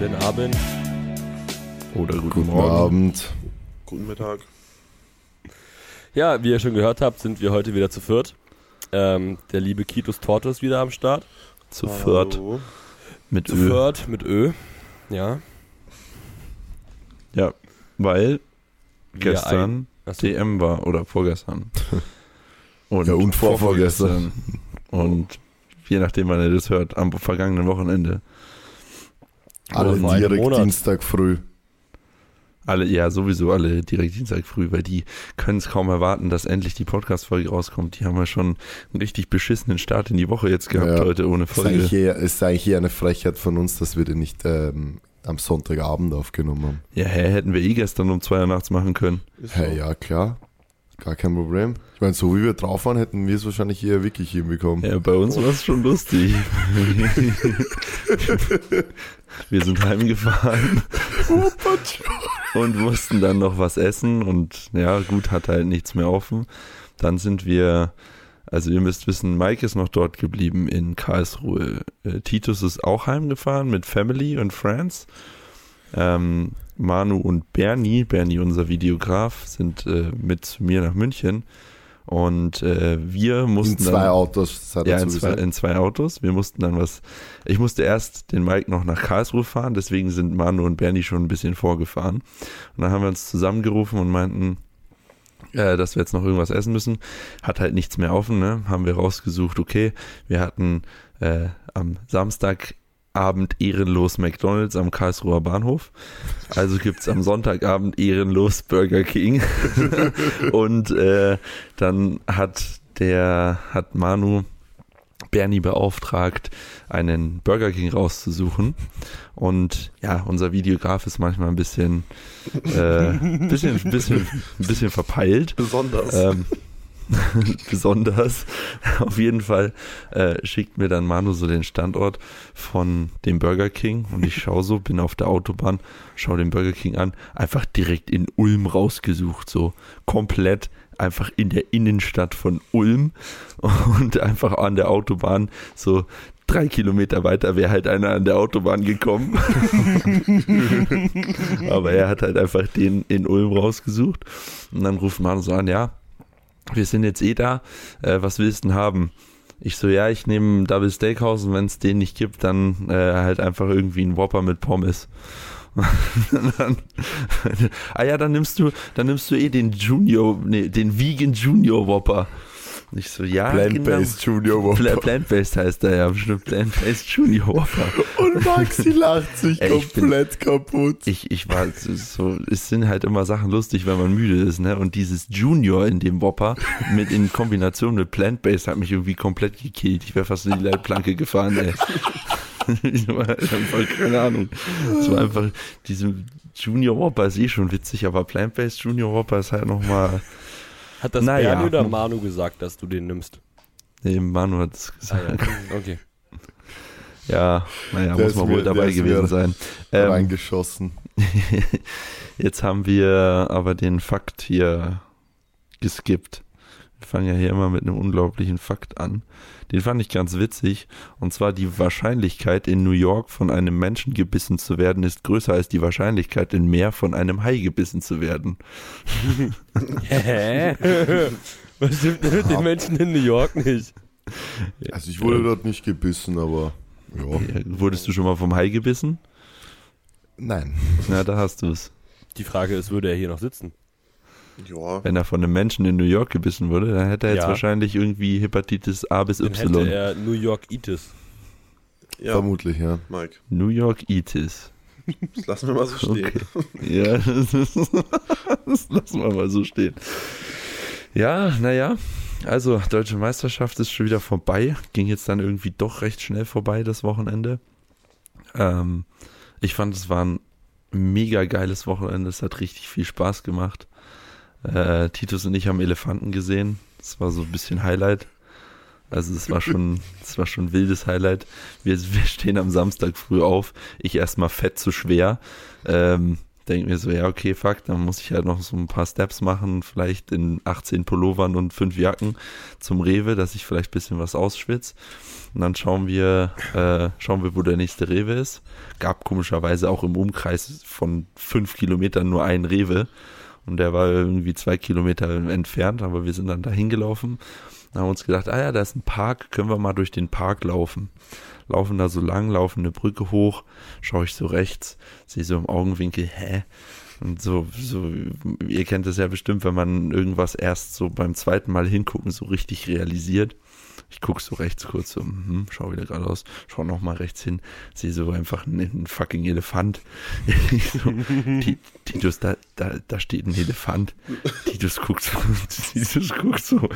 Guten Abend. Oder guten, Guten Morgen. Abend. Guten Mittag. Ja, wie ihr schon gehört habt, sind wir heute wieder zu viert. Ähm, der liebe Kitus Torto ist wieder am Start. Zu viert mit Zu Ö. viert mit Ö. Ja. Ja, weil Wir gestern ein-. DM war oder vorgestern. Und, Ja, und vorvorgestern. Und je nachdem, wann ihr das hört, am vergangenen Wochenende. Alle direkt Monat. Dienstag früh. Alle, ja, sowieso alle direkt Dienstag früh, weil die können es kaum erwarten, dass endlich die Podcast-Folge rauskommt. Die haben ja schon einen richtig beschissenen Start in die Woche jetzt gehabt Ja. heute ohne Es ist, eigentlich Folge. eher, es ist eigentlich eher eine Frechheit von uns, dass wir den nicht ähm, am Sonntagabend aufgenommen haben. Ja, hä, hätten wir eh gestern um zwei Uhr nachts machen können. So. ja, klar. Gar kein Problem. Ich meine, so wie wir drauf waren, hätten wir es wahrscheinlich eher wirklich hinbekommen. Ja, bei uns war es schon lustig. wir sind heimgefahren und mussten dann noch was essen und ja, gut, hat halt nichts mehr offen. Dann sind wir, also ihr müsst wissen, Mike ist noch dort geblieben in Karlsruhe. Äh, Titus ist auch heimgefahren mit Family und Friends. Ähm, Manu und Bernie, Bernie unser Videograf, sind äh, mit zu mir nach München. Und äh, wir mussten In zwei dann, Autos, das hat er ja, in zwei, in zwei Autos. Wir mussten dann was. Ich musste erst den Mike noch nach Karlsruhe fahren, deswegen sind Manu und Bernie schon ein bisschen vorgefahren. Und dann haben wir uns zusammengerufen und meinten, äh, dass wir jetzt noch irgendwas essen müssen. Hat halt nichts mehr offen, ne? Haben wir rausgesucht, okay. Wir hatten äh, am Samstagabend ehrenlos McDonalds am Karlsruher Bahnhof. Also gibt's am Sonntagabend ehrenlos Burger King. und äh, dann hat der, hat Manu Bernie beauftragt, einen Burger King rauszusuchen. Und ja, unser Videograf ist manchmal ein bisschen, äh, bisschen, bisschen, bisschen verpeilt. Besonders. Ähm, besonders. Auf jeden Fall äh, schickt mir dann Manu so den Standort von dem Burger King und ich schaue so, bin auf der Autobahn, schaue den Burger King an, einfach direkt in Ulm rausgesucht, so komplett einfach in der Innenstadt von Ulm und einfach an der Autobahn so drei Kilometer weiter wäre halt einer an der Autobahn gekommen. Aber er hat halt einfach den in Ulm rausgesucht. Und dann ruft Manu so an, ja, wir sind jetzt eh da, äh, was willst du denn haben? Ich so, ja, ich nehme Double Steakhouse und wenn es den nicht gibt, dann äh, halt einfach irgendwie einen Whopper mit Pommes. Dann, ah ja, dann nimmst du, dann nimmst du eh den Junior, nee, den Vegan Junior Whopper. Und ich so, ja, Plant-Based Junior genau. Pla- Whopper. Plant-Based heißt er ja, bestimmt Plant-Based Junior Whopper. Und Maxi lacht sich Ey, ich bin- komplett kaputt. Ich, ich war so- so, es sind halt immer Sachen lustig, wenn man müde ist, ne? Und dieses Junior in dem Whopper mit in Kombination mit Plant-Based hat mich irgendwie komplett gekillt. Ich wäre fast in die Leitplanke gefahren, ey. Ich war halt einfach, keine Ahnung. Es war einfach, diese Junior Whopper ist eh schon witzig, aber Plant-Based Junior Whopper ist halt nochmal, Hat das Naja. Bernie oder Manu gesagt, dass du den nimmst? nee, Manu hat es Ah, gesagt. ja. Okay. Ja, naja, Der muss man wohl dabei gewesen sein. Ähm, Reingeschossen. Jetzt haben wir aber den Fakt hier geskippt. Wir fangen ja hier immer mit einem unglaublichen Fakt an. Den fand ich ganz witzig. Und zwar die Wahrscheinlichkeit, in New York von einem Menschen gebissen zu werden, ist größer als die Wahrscheinlichkeit, in Meer von einem Hai gebissen zu werden. Hä? Was stimmt denn mit den Menschen in New York nicht? Also ich wurde dort nicht gebissen, aber ja. Ja, Wurdest du schon mal vom Hai gebissen? Nein. Na, da hast du es. Die Frage ist, würde er hier noch sitzen? Ja. Wenn er von einem Menschen in New York gebissen wurde, dann hätte er jetzt Ja. wahrscheinlich irgendwie Hepatitis A bis Dann Y. hätte er New York-Itis. ja, Vermutlich, ja. Mike. New York Itis. Das lassen wir mal so stehen. Okay. Ja, das, ist, das lassen wir mal so stehen. Ja, naja, also deutsche Meisterschaft ist schon wieder vorbei. Ging jetzt dann irgendwie doch recht schnell vorbei, das Wochenende. Ähm, ich fand, es war ein mega geiles Wochenende. Es hat richtig viel Spaß gemacht. Äh, Titus und ich haben Elefanten gesehen. Das war so ein bisschen Highlight. Also es war schon, es war schon ein wildes Highlight. Wir, wir stehen am Samstag früh auf. Ich erstmal fett zu schwer. Ähm, denke mir so, ja, okay, fuck, dann muss ich halt noch so ein paar Steps machen, vielleicht in 18 Pullovern und 5 Jacken zum Rewe, dass ich vielleicht ein bisschen was ausschwitze. Und dann schauen wir, äh, schauen wir, wo der nächste Rewe ist. Gab komischerweise auch im Umkreis von 5 Kilometern nur einen Rewe. Und der war irgendwie zwei Kilometer entfernt, aber wir sind dann da hingelaufen und haben uns gedacht, ah ja, da ist ein Park, können wir mal durch den Park laufen. Laufen da so lang, laufen eine Brücke hoch, schaue ich so rechts, sehe so im Augenwinkel, hä? Und so, so, ihr kennt es ja bestimmt, wenn man irgendwas erst so beim zweiten Mal hingucken so richtig realisiert. Ich gucke so rechts kurz so, hm, schau wieder geradeaus, schau nochmal rechts hin, sehe so einfach einen, fucking Elefant. so, Titus, da, da, da steht ein Elefant. Titus guckt so, Titus guckt so,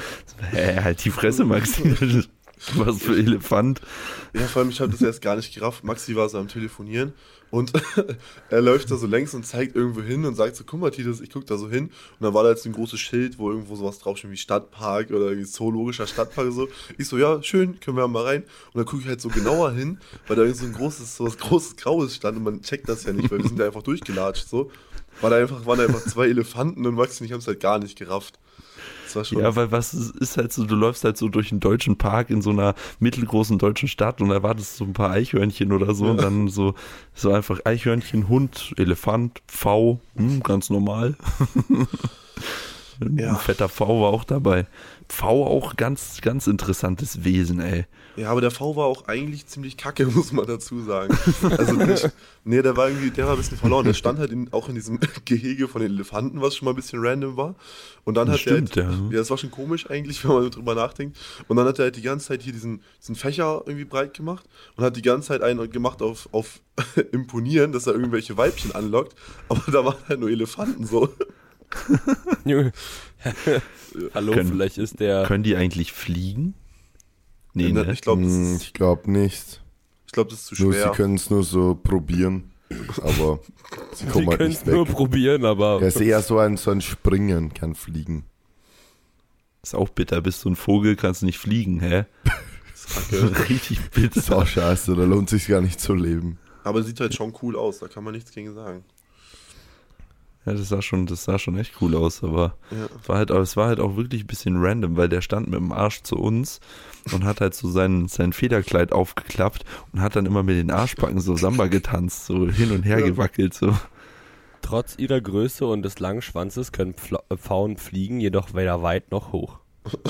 hä, halt die Fresse, Max. Was für Elefant. Ja, vor allem, ich habe das erst gar nicht gerafft. Maxi war so am Telefonieren und er läuft da so längs und zeigt irgendwo hin und sagt so, guck mal, Titus, ich guck da so hin. Und dann war da jetzt ein großes Schild, wo irgendwo sowas draufsteht wie Stadtpark oder irgendwie zoologischer Stadtpark so. Ich so, ja, schön, können wir mal rein. Und dann gucke ich halt so genauer hin, weil da irgend so ein großes, so was großes Graues stand und man checkt das ja nicht, weil wir sind da einfach durchgelatscht so. War da einfach, waren da einfach zwei Elefanten und Maxi und ich haben es halt gar nicht gerafft. Ja, weil was ist halt so, du läufst halt so durch einen deutschen Park in so einer mittelgroßen deutschen Stadt und erwartest so ein paar Eichhörnchen oder so und dann so, so einfach Eichhörnchen, Hund, Elefant, V, hm, ganz normal. Ja. Ein fetter V war auch dabei. V auch ganz, ganz interessantes Wesen, ey. Ja, aber der V war auch eigentlich ziemlich kacke, muss man dazu sagen. Also, nicht, nee, der war irgendwie, der war ein bisschen verloren. Der stand halt in, auch in diesem Gehege von den Elefanten, was schon mal ein bisschen random war. Und dann Das hat er halt, stimmt, ja. ja, das war schon komisch eigentlich, wenn man drüber nachdenkt. Und dann hat er halt die ganze Zeit hier diesen, diesen Fächer irgendwie breit gemacht und hat die ganze Zeit einen gemacht auf, auf Imponieren, dass er irgendwelche Weibchen anlockt. Aber da waren halt nur Elefanten so. Junge. Hallo, Können- vielleicht ist der. Können die eigentlich fliegen? Nee, Ne? Ich glaube, Hm, ich glaube nicht. ich glaub, das ist zu Nur, sie schwer. können es nur so probieren. Aber sie Sie kommen halt können nicht es nur weg. probieren, aber. Er ist eher so ein, so ein Springen, kein Fliegen. Ist auch bitter, bist du ein Vogel, kannst nicht fliegen, hä? Das ist kacke. Richtig Das bitter. ist auch scheiße, da lohnt sich gar nicht zu leben. Aber sieht halt schon cool aus, da kann man nichts gegen sagen. Ja, das sah schon, das sah schon echt cool aus, aber Ja. es war halt, aber es war halt auch wirklich ein bisschen random, weil der stand mit dem Arsch zu uns und hat halt so sein, sein Federkleid aufgeklappt und hat dann immer mit den Arschbacken so Samba getanzt, so hin und her Ja. gewackelt, so. Trotz ihrer Größe und des langen Schwanzes können äh, Pfauen fliegen, jedoch weder weit noch hoch.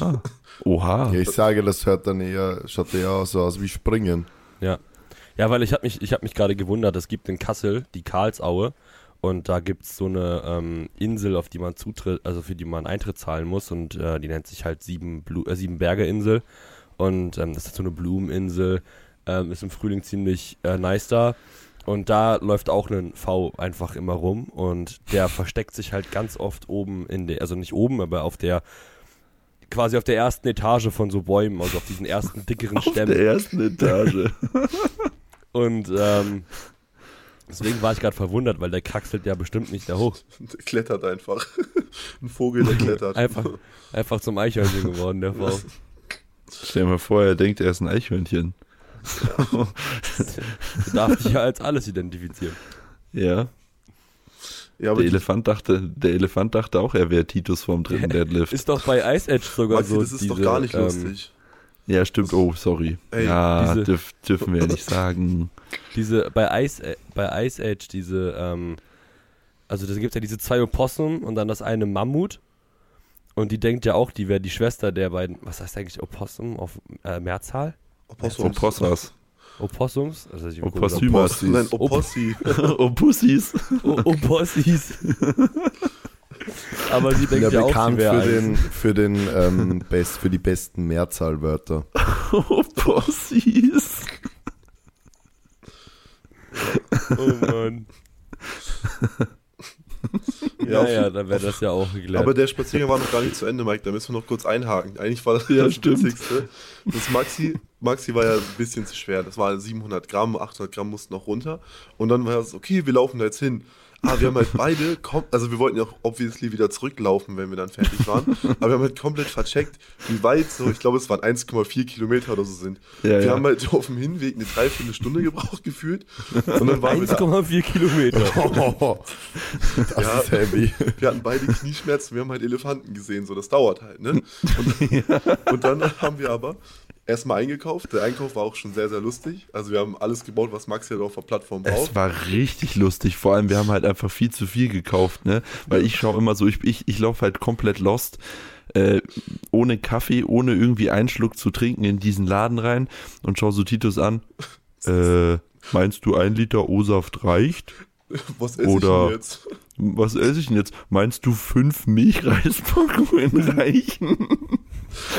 Ah. Oha. Ja, ich sage, das hört dann eher, schaut eher so aus wie Springen. Ja. Ja, weil ich habe mich, ich hab mich gerade gewundert, es gibt in Kassel die Karlsaue und da gibt's so eine ähm, Insel, auf die man zutritt, also für die man Eintritt zahlen muss. Und äh, die nennt sich halt Sieben, Blu äh, Sieben Berge Insel. Und ähm, das ist so eine Blumeninsel, ähm, ist im Frühling ziemlich äh, nice da. Und da läuft auch ein V einfach immer rum. Und der versteckt sich halt ganz oft oben in der, also nicht oben, aber auf der quasi auf der ersten Etage von so Bäumen, also auf diesen ersten dickeren Auf Stämmen. der ersten Etage. Und ähm, deswegen war ich gerade verwundert, weil der kraxelt ja bestimmt nicht da hoch. Der klettert einfach. Ein Vogel, der klettert. Einfach, einfach zum Eichhörnchen geworden, der V. Stell dir mal vor, er denkt, er ist ein Eichhörnchen. Du darfst dich ja als alles identifizieren. Ja. Ja, aber Der Elefant dachte, der Elefant dachte auch, er wäre Titus vom dritten Deadlift. Ist doch bei Ice Edge sogar Maxi, so. das ist diese, doch gar nicht ähm, lustig. Ja, stimmt. Oh, sorry. Ey, ja, diese- dürf, dürfen wir ja nicht sagen. Diese, bei Ice, äh, bei Ice Age, diese, ähm, also da gibt ja diese zwei Opossum und dann das eine Mammut. Und die denkt ja auch, die wäre die Schwester der beiden, was heißt eigentlich Opossum auf äh, Mehrzahl? Opossums. Opossas. Opossums? Also ich Opossümas. Nein, Opossi. Opussys. O- Opossis. Aber sie denkt ja ja auch, sie wäre für den, für, den ähm, best, für die besten Mehrzahlwörter. Opussys. Oh Mann. Ja, Ja, dann wäre das ja auch geklärt. Aber der Spaziergang war noch gar nicht zu Ende, Mike. Da müssen wir noch kurz einhaken. Eigentlich war das Ja, das stimmt. Witzigste. Das Maxi, Maxi war ja ein bisschen zu schwer. Das war 700 Gramm, 800 Gramm mussten noch runter. Und dann war es, okay, wir laufen da jetzt hin. Aber wir haben halt beide, also wir wollten ja auch obviously wieder zurücklaufen, wenn wir dann fertig waren. aber wir haben halt komplett vercheckt, wie weit so, ich glaube es waren 1,4 Kilometer oder so sind. Ja, wir ja. haben halt auf dem Hinweg eine Dreiviertelstunde gebraucht gefühlt. Und dann waren wir da, 1,4 Kilometer. Oh, das Ja. ist heavy. wir hatten beide Knieschmerzen, wir haben halt Elefanten gesehen, so das dauert halt, ne? Und, und dann haben wir aber erstmal eingekauft. Der Einkauf war auch schon sehr, sehr lustig. Also wir haben alles gebaut, was Maxi halt auf der Plattform braucht. Es war richtig lustig. Vor allem, wir haben halt einfach viel zu viel gekauft, ne? Weil ich schaue immer so, ich, ich, ich laufe halt komplett lost. Äh, ohne Kaffee, ohne irgendwie einen Schluck zu trinken in diesen Laden rein und schau so Titus an. Äh, meinst du ein Liter O-Saft reicht? Was esse Oder- ich denn jetzt? Was esse ich denn jetzt? Meinst du fünf Milchreispackungen reichen?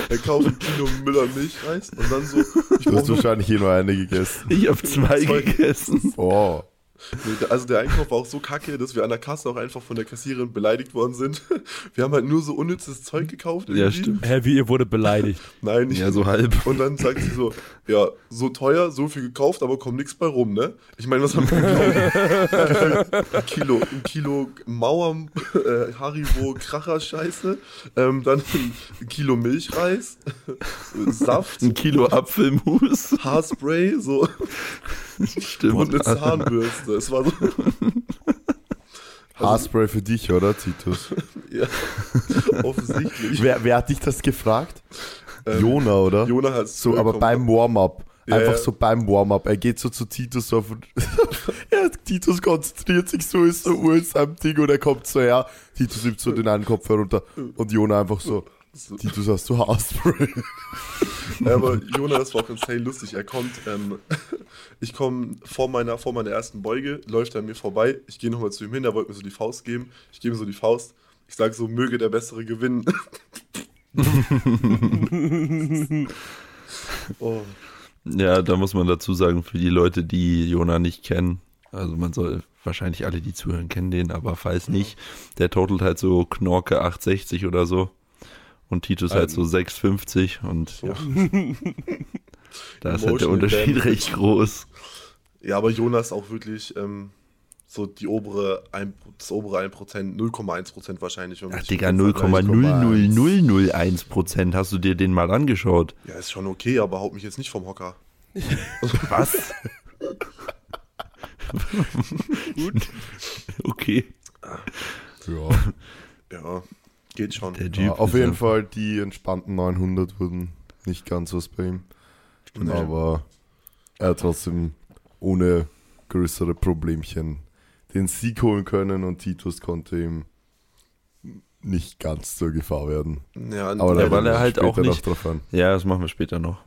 Er kauft ein Kilo Müller Milchreis und dann so, ich Du hast wahrscheinlich eh nur eine gegessen. Ich habe zwei Zwei. gegessen. Oh. Nee, Also der Einkauf war auch so kacke, dass wir an der Kasse auch einfach von der Kassiererin beleidigt worden sind. Wir haben halt nur so unnützes Zeug gekauft. Ja, irgendwie. stimmt. Hä, wie ihr wurde beleidigt. Nein, nicht. Ja, so halb. Und dann sagt sie so, ja, so teuer, so viel gekauft, aber kommt nichts bei rum, ne? Ich meine, was haben wir gekauft? ein Kilo, ein Kilo Mauer, äh, Haribo, Kracher-Scheiße, ähm, dann ein Kilo Milchreis, Saft, Ein Kilo Apfelmus. Haarspray, so Stimmt. und eine Zahnbürste. Es war so, Haarspray für dich, oder, Titus? ja, offensichtlich. Wer, wer hat dich das gefragt? Ähm, Jona, oder? Jona hat So, aber beim Warm-up. Ja, Einfach ja. so beim Warm-up. Er geht so zu Titus auf und ja, Titus konzentriert sich so, ist so Uhr in seinem Ding und er kommt so her. Titus nimmt so den einen Kopf herunter und Jona einfach so, So. Titus, hast du Haarspray? Ja, aber Jona, das war auch insane lustig. Er kommt, ähm, ich komme vor meiner, vor meiner ersten Beuge, läuft er an mir vorbei. Ich gehe nochmal zu ihm hin, er wollte mir so die Faust geben. Ich gebe ihm so die Faust. Ich sage so, möge der Bessere gewinnen. oh, Ja, da muss man dazu sagen, für die Leute, die Jona nicht kennen, also man soll wahrscheinlich alle, die zuhören, kennen den, aber falls nicht, der totelt halt so Knorke 860 oder so und Titus halt so 650 und ja, da ist halt der Unterschied damage. recht groß. Ja, aber Jona ist auch wirklich ähm, so die obere, ein, das obere 1%, 0,1% wahrscheinlich. Ach Digga, mit vergleicht. 0,00001 Prozent, hast du dir den mal angeschaut? Ja, ist schon okay, aber haut mich jetzt nicht vom Hocker. Was? Gut. Okay. Ja. Ja, geht schon. Der ja auf ist jeden ja- Fall, die entspannten 900 wurden nicht ganz was bei ihm. Nee. Aber er hat trotzdem ohne größere Problemchen den Sieg holen können und Titus konnte ihm nicht ganz zur Gefahr werden. Ja, Aber Ja, weil er halt auch nicht-. Ja, das machen wir später noch.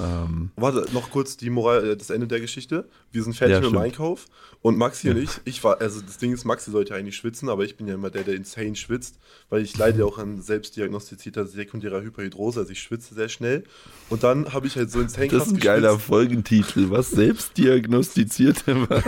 Ähm, Warte, noch kurz die Moral, äh, das Ende der Geschichte. Wir sind fertig Ja, mit dem. Einkauf und Maxi und ich, ich war, also das Ding ist, Maxi sollte eigentlich schwitzen, aber ich bin ja immer der, der insane schwitzt, weil ich leide ja auch an selbstdiagnostizierter sekundärer Hyperhidrose, also ich schwitze sehr schnell. Und dann habe ich halt so insane das ist ein geiler geschwitzt. Folgentitel. Was selbstdiagnostizierte war.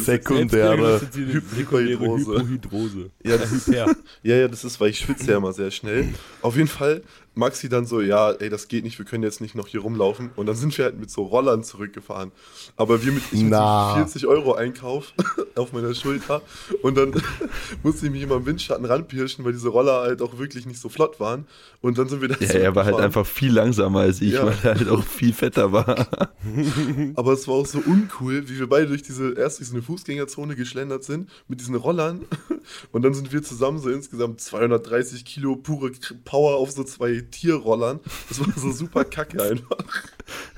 Sekundäre. Hyperhidrose. Hypohydrose. Ja, das ist, ja, ja, das ist, weil ich schwitze ja immer sehr schnell. Auf jeden Fall, Maxi dann so, ja, ey, das geht nicht, wir können jetzt nicht noch hier rumlaufen. Und dann sind wir halt mit so Rollern zurückgefahren. Aber wir mit, ich mit Na. so 40 Euro Einkauf auf meiner Schulter. Und dann musste ich mich immer im Windschatten ranpirschen, weil diese Roller halt auch wirklich nicht so flott waren. Und dann sind wir da Ja, er war halt einfach viel langsamer als ich, Ja. weil er halt auch viel fetter war. Aber es war auch so uncool, wie wir beide durch diese, erst durch so eine Fußgängerzone geschlendert sind, mit diesen Rollern. Und dann sind wir zusammen so insgesamt 230 Kilo pure Power auf so zwei Tierrollern. Das war so super kacke einfach.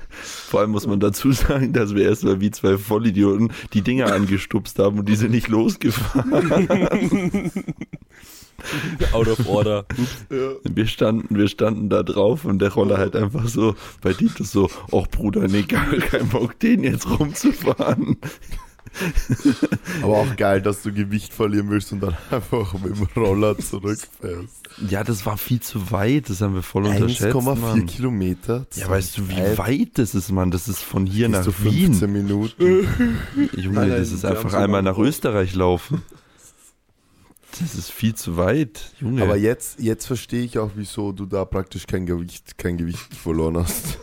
Vor allem muss man dazu sagen, dass wir erstmal wie zwei Vollidioten die Dinger angestupst haben und die sind nicht losgefahren. Out of order. Ja. Wir standen, wir standen da drauf und der Roller halt einfach so bei Titus so, ach Bruder, nee, gar kein Bock, den jetzt rumzufahren. Aber auch geil, dass du Gewicht verlieren willst und dann einfach mit dem Roller zurückfährst. Ja, das war viel zu weit, das haben wir voll unterschätzt. 1,4 Mann. Kilometer. Ja, weißt du, wie Weit. weit das ist, Mann? Das ist von hier nach 15 Wien. Minuten. Junge, Nein, das nein, ist wir haben einfach so einmal nach. Österreich laufen. Das ist viel zu weit, Junge. Aber jetzt, jetzt verstehe ich auch, wieso du da praktisch kein Gewicht, kein Gewicht verloren hast.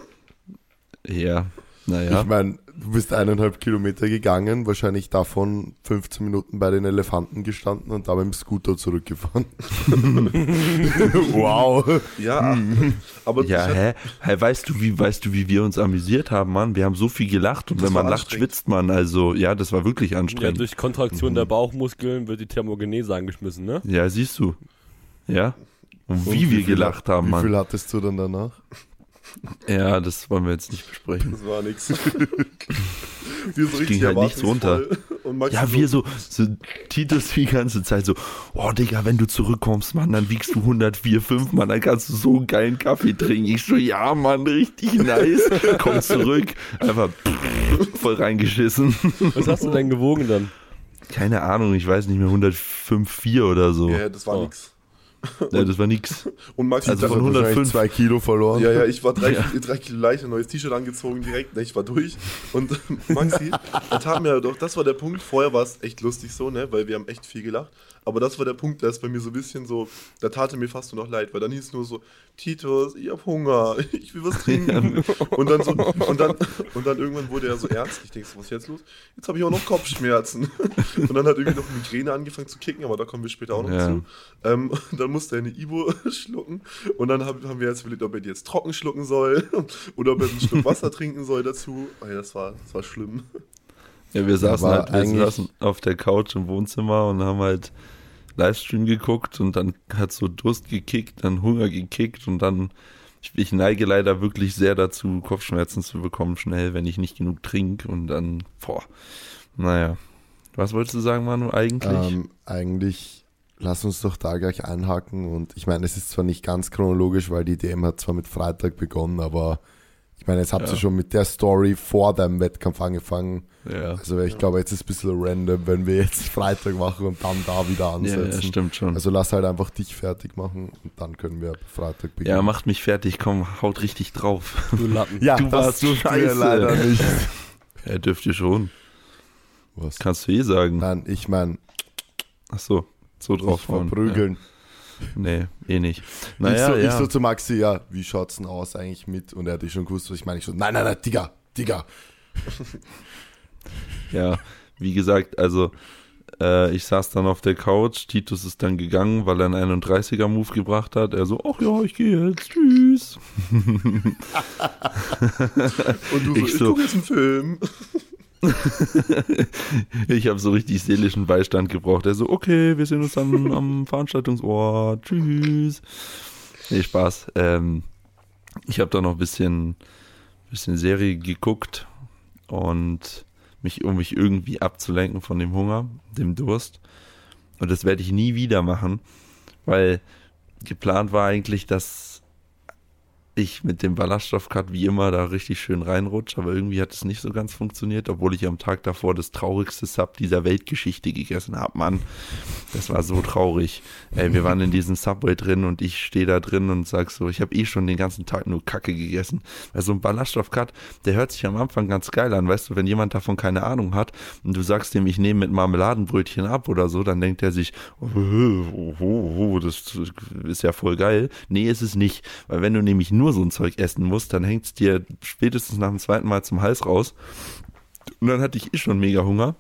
ja, Naja. Ich meine, du bist eineinhalb Kilometer gegangen, wahrscheinlich davon 15 Minuten bei den Elefanten gestanden und da mit dem Scooter zurückgefahren. wow. Ja, aber Ja, hä? hä? Weißt du, wie, weißt du, wie wir uns amüsiert haben, Mann? Wir haben so viel gelacht und Das wenn man lacht, schwitzt man. Also, ja, das war wirklich Ja, anstrengend. durch Kontraktion der Bauchmuskeln wird die Thermogenese angeschmissen, ne? Ja, siehst du. Ja. Und wie Und wir viel- gelacht haben, Wie Mann. viel hattest du dann danach? Ja, das wollen wir jetzt nicht besprechen. Das war nix. wir so richtig ging halt nichts Maxi Ja, wir so, so, Titus die ganze Zeit so, oh Digga, wenn du zurückkommst, Mann, dann wiegst du 104,5, Mann, dann kannst du so einen geilen Kaffee trinken. Ich so, ja, Mann, richtig nice. Komm zurück. Einfach voll reingeschissen. Was hast du denn gewogen dann? Keine Ahnung, ich weiß nicht mehr, 105,4 oder so. Ja, das war Oh. nix. Ja, das war nix. Und Maxi Also von von 105 105 zwei Kilo verloren. Ja, ja, ich war drei, Ja. drei Kilo leichter, neues T-Shirt angezogen direkt, ne, ich war durch. Und Maxi, er tat mir doch, das war der Punkt, vorher war es echt lustig so, ne, weil wir haben echt viel gelacht. Aber das war der Punkt, der ist bei mir so ein bisschen so, da tat er mir fast nur noch leid, weil dann hieß es nur so, Titus, ich hab Hunger, ich will was trinken. Und dann so, und dann, und dann irgendwann wurde er so ernst. Ich denke so, was ist jetzt los? Jetzt habe ich auch noch Kopfschmerzen. Und dann hat irgendwie noch Migräne angefangen zu kicken, aber da kommen wir später auch noch Ja. zu. Ähm, dann musste er eine Ibo schlucken. Und dann haben, haben wir jetzt überlegt, ob er die jetzt trocken schlucken soll oder ob er einen Schluck Wasser trinken soll dazu. Ey, das war, das war schlimm. Ja, wir saßen halt wir saßen auf der Couch im Wohnzimmer und haben halt Livestream geguckt und dann hat so Durst gekickt, dann Hunger gekickt und dann, ich, ich neige leider wirklich sehr dazu, Kopfschmerzen zu bekommen schnell, wenn ich nicht genug trinke und dann, boah, naja. Was wolltest du sagen, Manu, eigentlich? Ähm, eigentlich, lass uns doch da gleich einhaken. Und ich meine, es ist zwar nicht ganz chronologisch, weil die DM hat zwar mit Freitag begonnen, aber ich meine, jetzt habt ihr Ja. schon mit der Story vor deinem Wettkampf angefangen. ja. Also ich glaube, jetzt ist es ein bisschen random, wenn wir jetzt Freitag machen und dann da wieder Ja, ansetzen. ja, stimmt schon. Also lass halt einfach dich fertig machen und dann können wir Freitag beginnen. ja, macht mich fertig, komm, haut richtig drauf. Du Lappen. ja du das warst mir scheiße. leider nicht. Ja, dürft ihr schon. Was? Kannst du eh sagen. Nein, ich meine, Ach so, so draufhauen. verprügeln. Ja. Nee, eh nicht. ich, Naja, so, ja. ich so zu Maxi, ja, wie schaut's denn aus eigentlich mit? Und er hat schon gewusst, was ich meine. Ich so, nein, nein, nein, Digga, Digga. Ja, wie gesagt, also äh, ich saß dann auf der Couch, Titus ist dann gegangen, weil er einen 31er-Move gebracht hat. Er so, ach ja, ich gehe jetzt, tschüss. Und du so, Ich ich, so- gucke jetzt einen Film. ich habe so richtig seelischen Beistand gebraucht. Er so, okay, wir sehen uns dann am Veranstaltungsort, tschüss. Nee, Spaß. Ähm, ich habe da noch ein bisschen, bisschen Serie geguckt und mich, um mich irgendwie abzulenken von dem Hunger, dem Durst. Und das werde ich nie wieder machen, weil geplant war eigentlich, dass ich mit dem Ballaststoffcut wie immer da richtig schön reinrutsche, aber irgendwie hat es nicht so ganz funktioniert, obwohl ich am Tag davor das traurigste Sub dieser Weltgeschichte gegessen habe, Mann. Das war so traurig. Ey, wir waren in diesem Subway drin und ich stehe da drin und sag so, ich habe eh schon den ganzen Tag nur Kacke gegessen. Weil so ein Ballaststoffcut, der hört sich am Anfang ganz geil an, weißt du, wenn jemand davon keine Ahnung hat und du sagst dem, ich nehme mit Marmeladenbrötchen ab oder so, dann denkt er sich, oh, oh, oh, oh, das ist ja voll geil. Nee, ist es nicht, weil wenn du nämlich nur so ein Zeug essen musst, dann hängt es dir spätestens nach dem zweiten Mal zum Hals raus. Und dann hatte ich eh schon mega Hunger.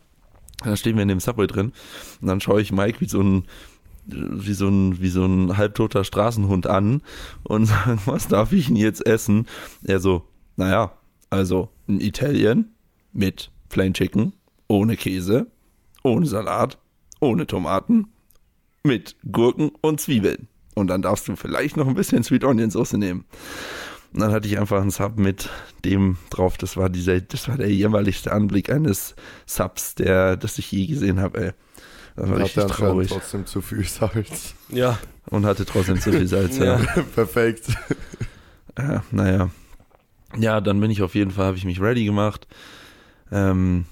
Dann stehen wir in dem Subway drin und dann schaue ich Mike wie so ein wie so ein wie so ein halbtoter Straßenhund an und sage, was darf ich denn jetzt essen? Er so, naja, also ein Italien mit Plain Chicken, ohne Käse, ohne Salat, ohne Tomaten, mit Gurken und Zwiebeln. Und dann darfst du vielleicht noch ein bisschen Sweet Onion Soße nehmen. Und dann hatte ich einfach einen Sub mit dem drauf. Das war dieser, das war der jämmerlichste Anblick eines Subs, der, das ich je gesehen habe, ey. Das war richtig traurig. trotzdem zu viel Salz. Ja, Und hatte trotzdem zu viel Salz, ja. Perfekt. Ja, naja. Ja, dann bin ich auf jeden Fall, habe ich mich ready gemacht. Ähm,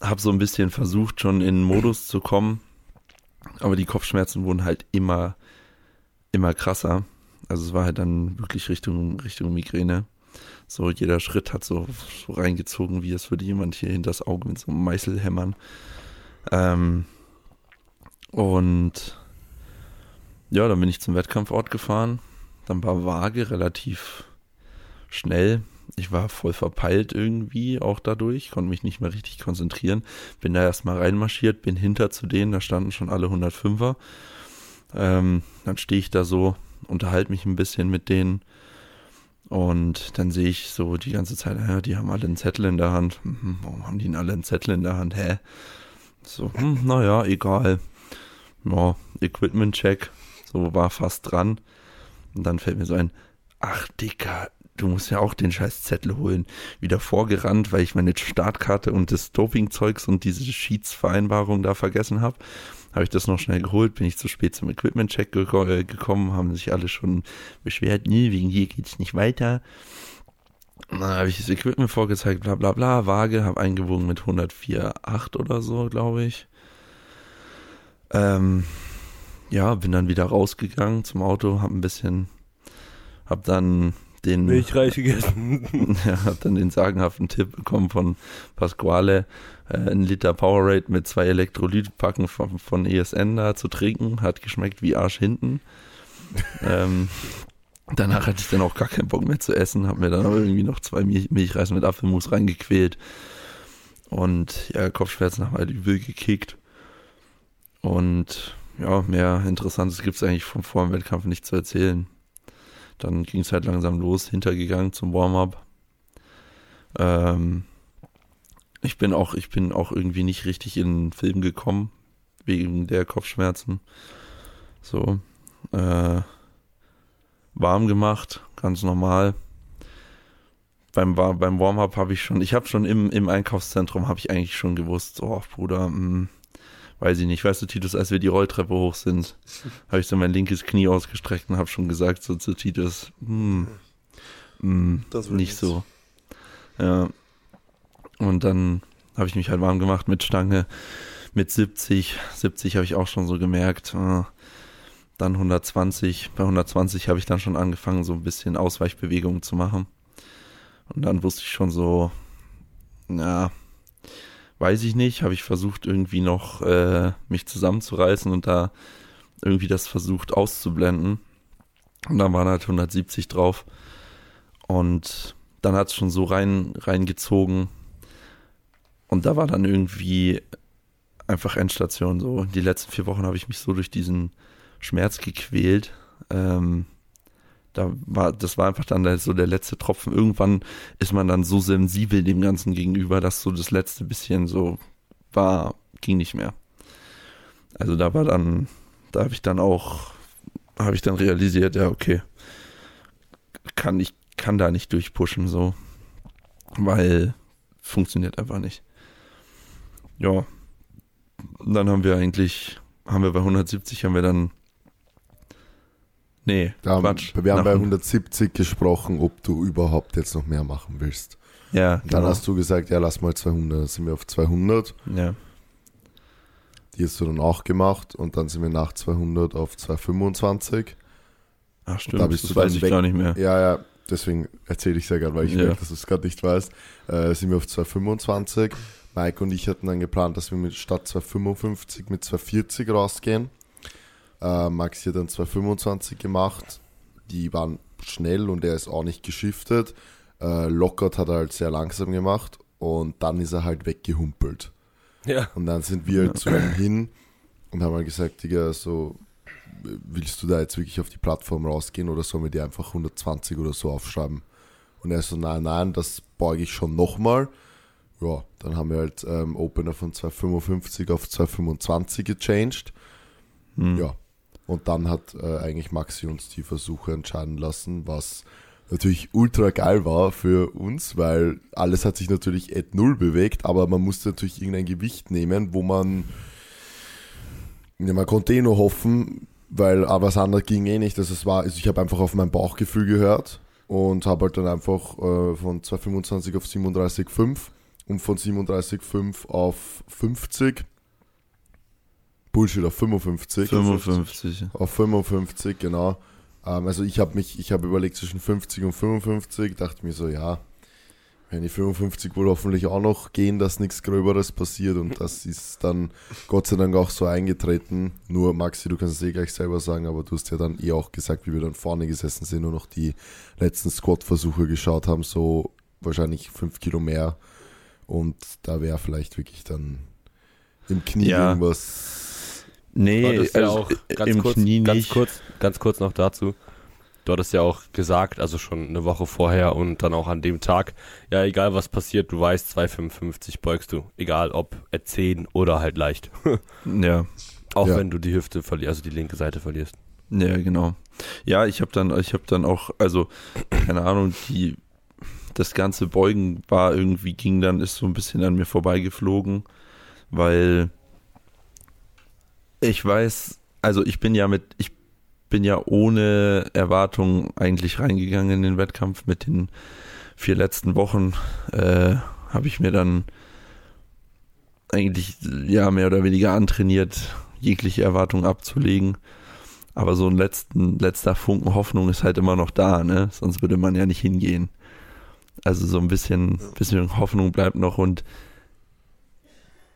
habe so ein bisschen versucht, schon in den Modus zu kommen. Aber die Kopfschmerzen wurden halt immer, immer krasser. Also es war halt dann wirklich Richtung, Richtung Migräne. So jeder Schritt hat so, so reingezogen, wie es würde jemand hier hinters Auge mit so einem Meißel hämmern. Ähm, und ja, dann bin ich zum Wettkampfort gefahren. Dann war Waage relativ schnell. Ich war voll verpeilt irgendwie auch dadurch, konnte mich nicht mehr richtig konzentrieren. Bin da erstmal reinmarschiert, bin hinter zu denen, da standen schon alle 105er. Ähm, dann stehe ich da so, unterhalte mich ein bisschen mit denen und dann sehe ich so die ganze Zeit, ja, die haben alle einen Zettel in der Hand. Hm, warum haben die denn alle einen Zettel in der Hand? Hä? So, hm, naja, egal. Ja, Equipment-Check, so war fast dran. Und dann fällt mir so ein, ach Dicker, du musst ja auch den scheiß Zettel holen. Wieder vorgerannt, weil ich meine Startkarte und das Doping-Zeugs und diese Sheets-Vereinbarung da vergessen habe. Habe ich das noch schnell geholt, bin ich zu spät zum Equipment-Check ge äh, gekommen, haben sich alle schon beschwert, nee, wegen hier geht's nicht weiter. Dann habe ich das Equipment vorgezeigt, bla bla bla, Waage, habe eingewogen mit 104,8 oder so, glaube ich. Ähm, ja, bin dann wieder rausgegangen zum Auto, habe ein bisschen, habe dann den Milchreich gegessen. ja, hab dann den sagenhaften Tipp bekommen von Pasquale, äh, ein Liter Powerade mit zwei Elektrolytpacken von, von ESN da zu trinken. Hat geschmeckt wie Arsch hinten. ähm, danach hatte ich dann auch gar keinen Bock mehr zu essen, hab mir dann aber irgendwie noch zwei Milch Milchreis mit Apfelmus reingequält. Und ja, Kopfschmerzen haben halt übel gekickt. Und ja, mehr Interessantes gibt's eigentlich vom vor dem Wettkampf nicht zu erzählen. Dann ging es halt langsam los, hintergegangen zum Warm-up. Ähm, ich bin auch, ich bin auch irgendwie nicht richtig in den Film gekommen, wegen der Kopfschmerzen. So, äh, warm gemacht, ganz normal. Beim, beim Warm-up habe ich schon, ich habe schon im, im Einkaufszentrum habe ich eigentlich schon gewusst, oh Bruder, mh, hm, weiß ich nicht, weißt du, Titus, als wir die Rolltreppe hoch sind, habe ich so mein linkes Knie ausgestreckt und habe schon gesagt so zu Titus, hm, hm, nicht so. Ja. Und dann habe ich mich halt warm gemacht mit Stange, mit 70, 70 habe ich auch schon so gemerkt, äh, dann 120, bei 120 habe ich dann schon angefangen, so ein bisschen Ausweichbewegungen zu machen. Und dann wusste ich schon so, ja, weiß ich nicht, habe ich versucht irgendwie noch äh, mich zusammenzureißen und da irgendwie das versucht auszublenden. Und dann waren halt 170 drauf. Und dann hat es schon so rein, reingezogen. Und da war dann irgendwie einfach Endstation. So, die letzten vier Wochen habe ich mich so durch diesen Schmerz gequält. Ähm, da war, das war einfach dann so der letzte Tropfen. Irgendwann ist man dann so sensibel dem Ganzen gegenüber, dass so das letzte bisschen so war, ging nicht mehr. Also da war dann, da habe ich dann auch, habe ich dann realisiert, ja, okay, kann ich, kann da nicht durchpushen, so, weil funktioniert einfach nicht. Ja, und dann haben wir eigentlich, haben wir bei 170 haben wir dann Nee, da Quatsch. wir haben bei 170 gesprochen, ob du überhaupt jetzt noch mehr machen willst. Ja, genau. Dann hast du gesagt, ja, lass mal 200. Dann sind wir auf 200. Ja. Die hast du dann auch gemacht und dann sind wir nach 200 auf 225. Ach stimmt, da bist das du weiß ich weg. gar nicht mehr. Ja, ja, deswegen erzähle ich es ja gerade, weil ich ja. merke, dass du es gerade nicht weißt. Äh, sind wir auf 225. Mike und ich hatten dann geplant, dass wir mit statt 255 mit 240 rausgehen. Äh, Maxi hat dann 225 gemacht. Die waren schnell und er ist auch nicht geschiftet. Äh, Lockout hat er halt sehr langsam gemacht und dann ist er halt weggehumpelt. Ja. Und dann sind wir halt zu ihm hin und haben halt gesagt, Digga, so, willst du da jetzt wirklich auf die Plattform rausgehen oder sollen wir dir einfach 120 oder so aufschreiben? Und er so, nein, nein, das beuge ich schon nochmal. Ja, dann haben wir halt ähm, Opener von 255 auf 225 gechanged. Hm. Ja, und dann hat äh, eigentlich Maxi uns die Versuche entscheiden lassen, was natürlich ultra geil war für uns, weil alles hat sich natürlich at null bewegt, aber man musste natürlich irgendein Gewicht nehmen, wo man, ja, man konnte eh nur hoffen, weil aber was anderes ging eh nicht. Also es war, also ich habe einfach auf mein Bauchgefühl gehört und habe halt dann einfach äh, von 225 auf 37,5 und von 37,5 auf 50 Bullshit, auf 55. 55. Auf 55, genau. Ähm, also ich habe mich, ich habe überlegt zwischen 50 und 55, dachte mir so, ja, Wenn die 55 wohl hoffentlich auch noch gehen, dass nichts Gröberes passiert und das ist dann Gott sei Dank auch so eingetreten. Nur Maxi, du kannst es eh gleich selber sagen, aber du hast ja dann eh auch gesagt, wie wir dann vorne gesessen sind und noch die letzten Squat-Versuche geschaut haben, so wahrscheinlich fünf Kilo mehr und da wäre vielleicht wirklich dann im Knie Ja. irgendwas. Nee, ja also auch ganz im kurz, Knie ganz nicht. kurz, ganz kurz noch dazu. Du hattest ja auch gesagt, also schon eine Woche vorher und dann auch an dem Tag, ja, egal was passiert, du weißt, 2,55 beugst du. Egal ob at 10 oder halt leicht. Ja, auch Ja. wenn du die Hüfte verlierst, also die linke Seite verlierst. ja, genau. Ja, ich habe dann, ich habe dann auch, also keine Ahnung, die das ganze Beugen war irgendwie ging dann ist so ein bisschen an mir vorbeigeflogen, weil ich weiß, also ich bin ja mit, ich bin ja ohne Erwartung eigentlich reingegangen in den Wettkampf mit den vier letzten Wochen. Äh, habe ich mir dann eigentlich ja mehr oder weniger antrainiert, jegliche Erwartung abzulegen. Aber so ein letzten, letzter Funken Hoffnung ist halt immer noch da, ne? Sonst würde man ja nicht hingehen. Also so ein bisschen, bisschen Hoffnung bleibt noch und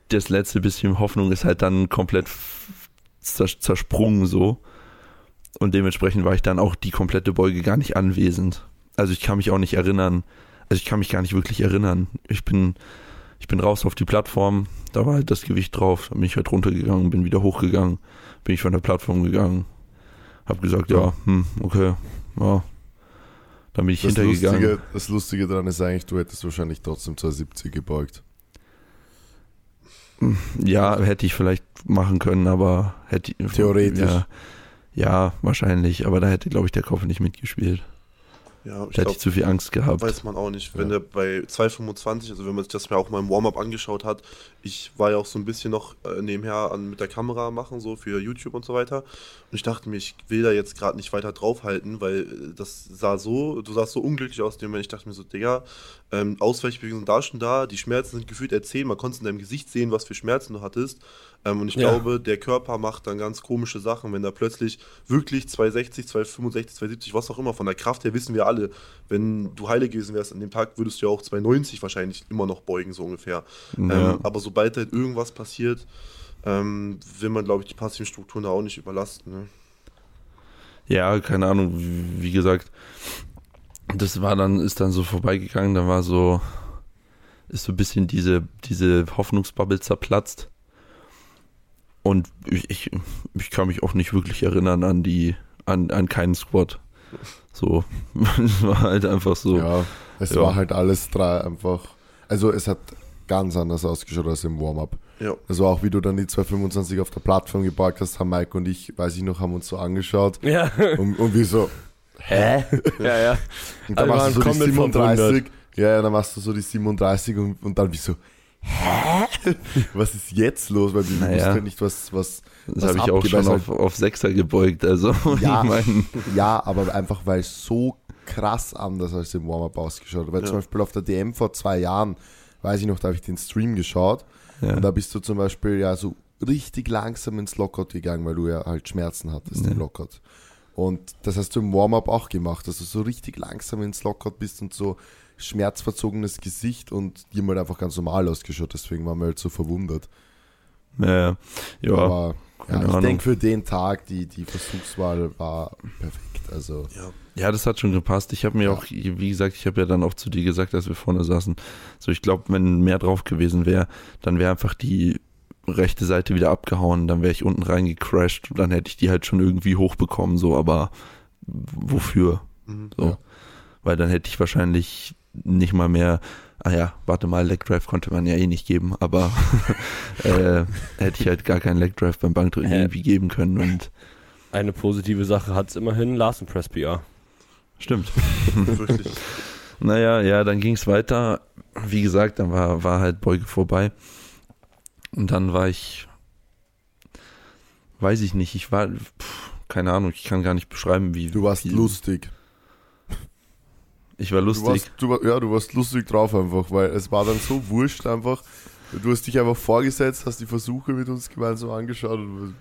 das letzte bisschen Hoffnung ist halt dann komplett zersprungen so. Und dementsprechend war ich dann auch die komplette Beuge gar nicht anwesend. Also ich kann mich auch nicht erinnern. Also ich kann mich gar nicht wirklich erinnern. Ich bin, ich bin raus auf die Plattform, da war halt das Gewicht drauf, dann bin ich halt runtergegangen, bin wieder hochgegangen, bin ich von der Plattform gegangen, hab gesagt, ja, hm, okay, ja. Dann bin ich Das hintergegangen. Lustige, das Lustige daran ist eigentlich, du hättest wahrscheinlich trotzdem 270 gebeugt. Ja, hätte ich vielleicht machen können, aber hätte Theoretisch. Ja, ja, wahrscheinlich, aber da hätte, glaube ich, der Kopf nicht mitgespielt. Ja, ich Da hätte glaube, ich zu viel Angst gehabt. weiß man auch nicht. Wenn Ja. der bei 2,25, also wenn man sich das mir auch mal im Warm-up angeschaut hat, ich war ja auch so ein bisschen noch äh, nebenher an, mit der Kamera machen, so für YouTube und so weiter. Und ich dachte mir, ich will da jetzt gerade nicht weiter draufhalten, weil äh, das sah so, du sahst so unglücklich aus, dem Moment. Ich dachte mir so, Digga, ähm, Ausweichbewegungen sind da schon da, die Schmerzen sind gefühlt erzählt, man konnte in deinem Gesicht sehen, was für Schmerzen du hattest. Ähm, und ich Ja. glaube, der Körper macht dann ganz komische Sachen, wenn da plötzlich wirklich 260, 265, 270, was auch immer, von der Kraft her wissen wir alle, wenn du heilig gewesen wärst an dem Tag, würdest du ja auch 290 wahrscheinlich immer noch beugen, so ungefähr. Ja. Ähm, aber sobald halt irgendwas passiert, ähm, will man, glaube ich, die passiven Strukturen da auch nicht überlasten. Ne? Ja, keine Ahnung, wie, wie gesagt, das war dann, ist dann so vorbeigegangen, da war so, ist so ein bisschen diese, diese Hoffnungsbubble zerplatzt. Und ich, ich, ich kann mich auch nicht wirklich erinnern an die, an, an keinen Squad. So, es war halt einfach so. Ja, es Ja. war halt alles drei einfach. Also es hat ganz anders ausgeschaut als im Warm-up. Ja. Also auch wie du dann die 225 auf der Plattform geparkt hast, haben Mike und ich, weiß ich noch, haben uns so angeschaut Ja. und, und wir so, Hä? ja, ja. und dann Alle machst du so die komplett 37, ja, ja, dann machst du so die 37 und, und dann wie so, hä? Was ist jetzt los? Weil wir Naja. wussten ja nicht, was, was, Das habe ich auch schon auf, auf Sechser gebeugt. Also, Ja. ich meine, Ja, aber einfach weil es so krass anders als im Warm-Up ausgeschaut hat. Weil Ja. zum Beispiel auf der DM vor zwei Jahren, weiß ich noch, da habe ich den Stream geschaut ja. und da bist du zum Beispiel ja so richtig langsam ins Lockout gegangen, weil du ja halt Schmerzen hattest Ja. im Lockout. Und das hast du im Warm-Up auch gemacht, dass du so richtig langsam ins Lockout bist und so schmerzverzogenes Gesicht und halt einfach ganz normal ausgeschaut, deswegen waren wir halt so verwundert. Ja, ja, Aber ja, ich denke für den Tag, die, die Versuchswahl war perfekt. Also Ja. Ja, das hat schon gepasst. Ich habe mir Ja. auch, wie gesagt, ich habe ja dann auch zu dir gesagt, als wir vorne saßen. So, ich glaube, wenn mehr drauf gewesen wäre, dann wäre einfach die rechte Seite wieder abgehauen, dann wäre ich unten reingecrashed und dann hätte ich die halt schon irgendwie hochbekommen, so, aber wofür? Mhm. So. Ja. Weil dann hätte ich wahrscheinlich nicht mal mehr, ah ja, warte mal, Leg Drive konnte man ja eh nicht geben, aber äh, hätte ich halt gar keinen Leg Drive beim Bankdrücken Hä? irgendwie geben können und Eine positive Sache hat es immerhin, Larsen Press PR. stimmt. Naja, ja, dann ging es weiter. Wie gesagt, dann war, war halt Beuge vorbei. Und dann war ich, weiß ich nicht, ich war, pff, keine Ahnung, ich kann gar nicht beschreiben, wie. du warst wie, lustig. Ich war Du lustig. warst, du, war- ja, du warst lustig drauf einfach, weil es war dann so wurscht einfach. Du hast dich einfach vorgesetzt, hast die Versuche mit uns gemeinsam angeschaut und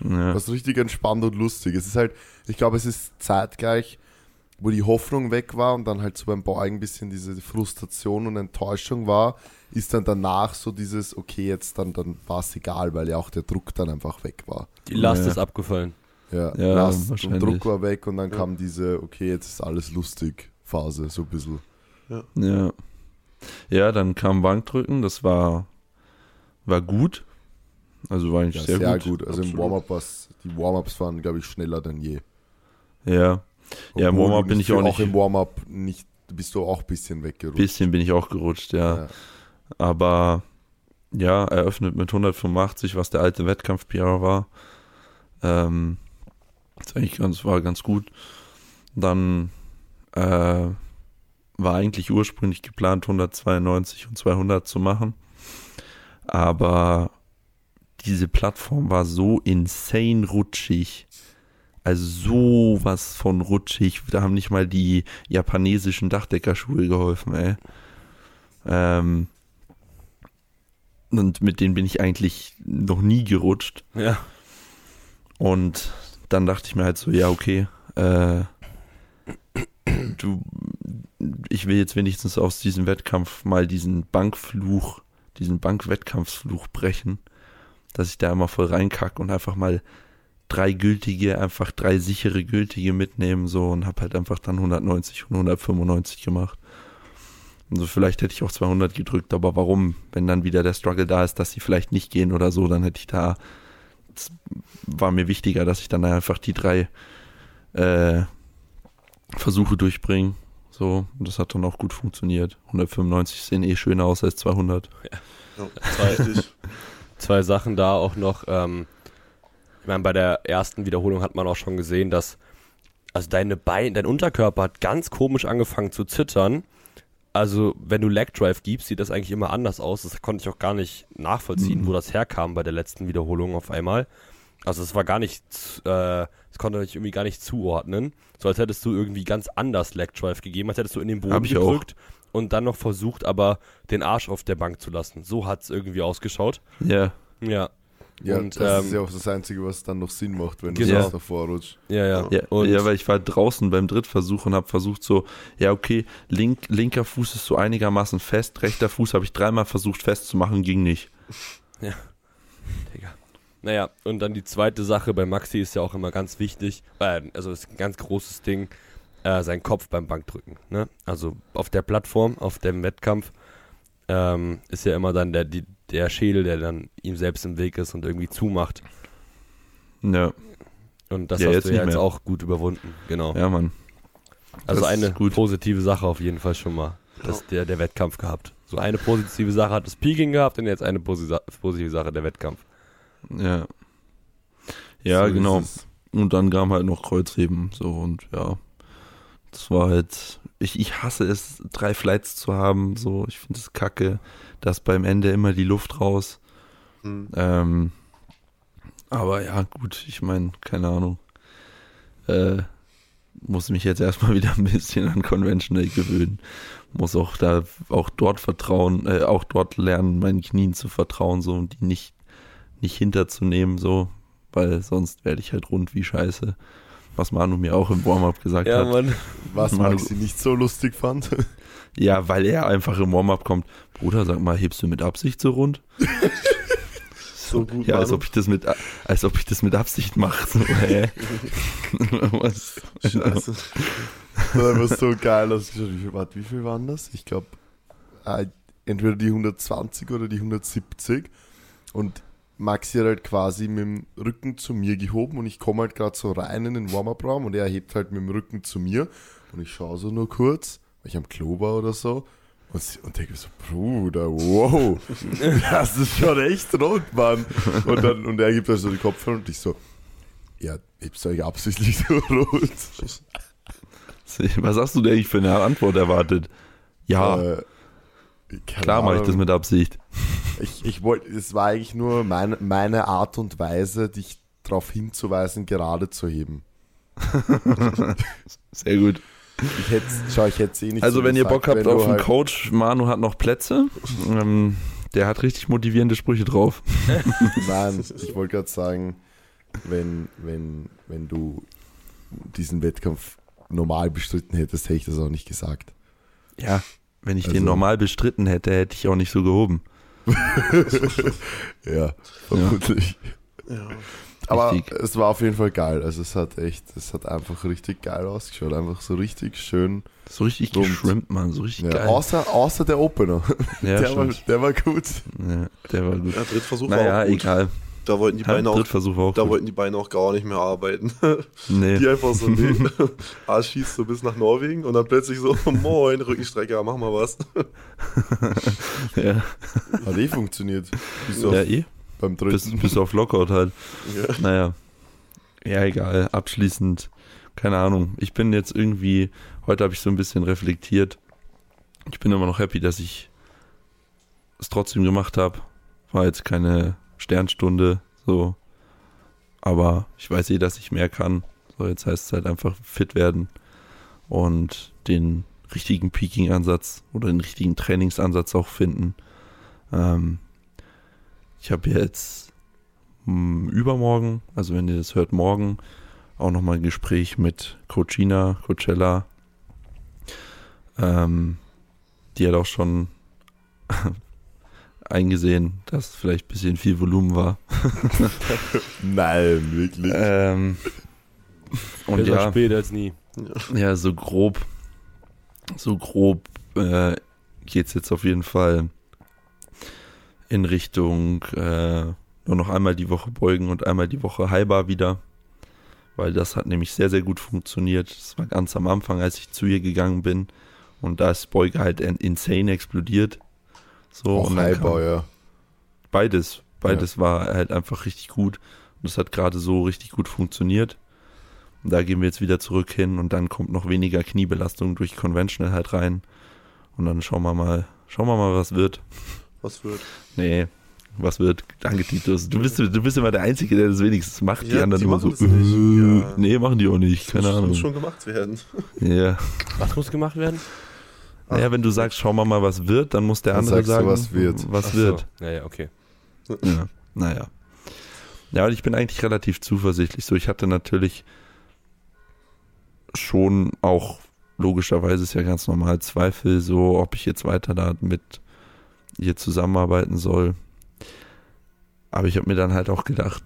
du ja. warst richtig entspannt und lustig. Es ist halt, ich glaube, es ist zeitgleich wo die Hoffnung weg war und dann halt so beim Beugen ein bisschen diese Frustration und Enttäuschung war, ist dann danach so dieses, okay, jetzt dann, dann war es egal, weil ja auch der Druck dann einfach weg war. Die Last Ja. ist abgefallen. Ja, Ja, Last und. Druck war weg und dann kam diese, okay, jetzt ist alles lustig Phase, so ein bisschen. Ja. Ja, dann kam Bankdrücken, das war, war gut. Also war eigentlich Ja, sehr, gut. Also im Absolut. Warm-Up war's, die Warm-Ups waren, glaube ich, schneller denn je. Ja. Ja, im Obwohl Warm-up bin ich auch nicht. Auch im Warm-Up nicht, bist du auch ein bisschen weggerutscht. Bisschen bin ich auch gerutscht, ja. Ja. Aber ja, eröffnet mit 185, was der alte Wettkampf-PR war. Ähm, ist eigentlich ganz, war ganz gut. Dann äh, war eigentlich ursprünglich geplant, 192 und 200 zu machen. Aber diese Plattform war so insane rutschig. Also sowas von rutschig. Da haben nicht mal die japanesischen Dachdeckerschuhe geholfen, ey. Ähm, und mit denen bin ich eigentlich noch nie gerutscht. Ja. Und dann dachte ich mir halt so, ja, okay, äh, du, ich will jetzt wenigstens aus diesem Wettkampf mal diesen Bankfluch, diesen Bankwettkampfsfluch brechen, dass ich da immer voll reinkacke und einfach mal drei gültige, einfach drei sichere gültige mitnehmen so und habe halt einfach dann 190 und 195 gemacht. Also vielleicht hätte ich auch 200 gedrückt, aber warum, wenn dann wieder der Struggle da ist, dass sie vielleicht nicht gehen oder so, dann hätte ich da war mir wichtiger, dass ich dann einfach die drei äh, Versuche durchbringe. So, und das hat dann auch gut funktioniert. 195 sehen eh schöner aus als 200. Ja, Zwei, richtig. zwei Sachen da auch noch. Ähm, ich meine, bei der ersten Wiederholung hat man auch schon gesehen, dass also deine Beine, dein Unterkörper hat ganz komisch angefangen zu zittern. Also, wenn du Leg Drive gibst, sieht das eigentlich immer anders aus. Das konnte ich auch gar nicht nachvollziehen, Mhm. wo das herkam bei der letzten Wiederholung auf einmal. Also, es war gar nicht, äh, das konnte ich irgendwie gar nicht zuordnen. So als hättest du irgendwie ganz anders Leg Drive gegeben, als hättest du in den Boden ich auch. gedrückt und dann noch versucht, aber den Arsch auf der Bank zu lassen. So hat es irgendwie ausgeschaut. Ja, Ja. Ja, Und, das ähm, ist ja auch das Einzige, was dann noch Sinn macht, wenn du Genau. so davor rutschst. Ja, ja. ja, Und ja, weil ich war draußen beim Drittversuch und habe versucht so, ja okay, link, linker Fuß ist so einigermaßen fest, rechter Fuß habe ich dreimal versucht festzumachen, ging nicht. Digga. Naja, und dann die zweite Sache bei Maxi ist ja auch immer ganz wichtig, äh, also ist ein ganz großes Ding, äh, sein Kopf beim Bankdrücken. Ne? Also auf der Plattform, auf dem Wettkampf, ähm, ist ja immer dann der, die, der Schädel, der dann ihm selbst im Weg ist und irgendwie zumacht. Ja, Und das Ja, hast jetzt du ja jetzt mehr. auch gut überwunden. Genau. ja Mann. also das eine gut. positive Sache auf jeden Fall schon mal, dass der, der Wettkampf gehabt. So eine positive Sache hat das Peaking gehabt und jetzt eine posi- positive Sache der Wettkampf. Ja. Ja, So genau. Und dann kam halt noch Kreuzheben, so und ja. Das war halt, ich, ich hasse es, drei Flights zu haben, so, ich finde es kacke, dass beim Ende immer die Luft raus. Hm. Ähm, aber ja, gut, ich meine, keine Ahnung. Äh, muss mich jetzt erstmal wieder ein bisschen an Conventional gewöhnen. Muss auch da, auch dort vertrauen, äh, auch dort lernen, meinen Knien zu vertrauen, so, und die nicht, nicht hinterzunehmen, so, weil sonst werde ich halt rund wie Scheiße. Was Manu mir auch im Warm-up gesagt hat. Mann. Was Mal- Maxi nicht so lustig fand. Ja, weil er einfach im Warm-up kommt. Bruder, sag mal, hebst du mit Absicht so rund? So gut, Ja, als Manu. ob ich das mit, als ob ich das mit Absicht mache. So, hä? Was? Scheiße. Das war so geil ausgeschaut. Wie viel, warte, wie viel waren das? Ich glaube, äh, entweder die 120 oder die 170. Und Maxi hat halt quasi mit dem Rücken zu mir gehoben und ich komme halt gerade so rein in den Warm-Up-Raum und er hebt halt mit dem Rücken zu mir und ich schaue so nur kurz, weil ich am Klo war oder so. Und, und denke so, Bruder, wow, das ist schon echt rot, Mann. Und, dann, und er gibt halt so die Kopfhörer und ich so, ja, hebst du eigentlich absichtlich so rot? Was hast du denn eigentlich für eine Antwort erwartet? Ja, Äh, klar mache ich das mit Absicht. Ich, ich wollte, es war eigentlich nur meine, meine Art und Weise, dich darauf hinzuweisen, gerade zu heben. Sehr gut. Ich hätte, schau, ich hätte eh nicht Also so wenn ihr gesagt, Bock habt auf einen halt- Coach, Manu hat noch Plätze. Ähm, der hat richtig motivierende Sprüche drauf. Nein, ich wollte gerade sagen, wenn, wenn, wenn du diesen Wettkampf normal bestritten hättest, hätte ich das auch nicht gesagt. Ja, wenn ich Also- den normal bestritten hätte, hätte ich auch nicht so gehoben. Ja, vermutlich. Ja. Aber Richtig. es war auf jeden Fall geil. Also es hat echt, es hat einfach richtig geil ausgeschaut. Einfach so richtig schön. So richtig Rund. geschrimpt, Mann, so richtig Ja, geil. außer, außer der Opener. ja, der, war, der war gut. ja, der war gut. ja, Drittversuch Naja, war auch gut. egal. Da wollten die Ja, Beine auch, auch da gut. wollten die Beine auch gar nicht mehr arbeiten. Nee. Die einfach so, nee, Arsch schießt so bis nach Norwegen und dann plötzlich so, moin, Rückenstrecker, mach mal was. Ja, Hat eh funktioniert. Bis auf, ja eh. beim Bis, dritten. bis auf Lockout halt. Ja. Naja. Ja, egal. Abschließend, keine Ahnung. Ich bin jetzt irgendwie, heute habe ich so ein bisschen reflektiert. Ich bin immer noch happy, dass ich es trotzdem gemacht habe. War jetzt keine Sternstunde, so. Aber ich weiß eh, dass ich mehr kann. So, jetzt heißt es halt einfach fit werden und den richtigen Peaking-Ansatz oder den richtigen Trainingsansatz auch finden. Ähm, ich habe jetzt mh, übermorgen, also wenn ihr das hört, morgen auch nochmal ein Gespräch mit Coachina, Coachella. Ähm, die hat auch schon eingesehen, dass vielleicht ein bisschen viel Volumen war. Nein, wirklich. Ähm, und Besser ja, spät als nie. ja, so grob, so grob äh, geht es jetzt auf jeden Fall in Richtung äh, nur noch einmal die Woche beugen und einmal die Woche Highbar wieder. Weil das hat nämlich sehr, sehr gut funktioniert. Das war ganz am Anfang, als ich zu ihr gegangen bin. Und da ist Beuge halt in- insane explodiert. So, auch und kam- ja. Beides. Beides war halt einfach richtig gut. Und das hat gerade so richtig gut funktioniert. Und da gehen wir jetzt wieder zurück hin und dann kommt noch weniger Kniebelastung durch Conventional halt rein. Und dann schauen wir mal, schauen wir mal, was wird. Was wird? Nee, was wird. Danke, Titus. Du bist, du bist immer der Einzige, der das wenigstens macht. die Ja, anderen die immer machen so. das nicht. äh, Ja. Nee, machen die auch nicht. Keine muss, Ahnung. Muss schon gemacht werden. Ja. Was muss gemacht werden? Naja, wenn du sagst, schauen wir mal, was wird, dann muss der Dann andere sagst du, sagen, was wird. Was Ach wird. So. Ja, ja, okay. Ja, naja. Ja, und ich bin eigentlich relativ zuversichtlich. So, ich hatte natürlich schon auch logischerweise ist ja ganz normal Zweifel, so ob ich jetzt weiter da mit ihr zusammenarbeiten soll. Aber ich habe mir dann halt auch gedacht,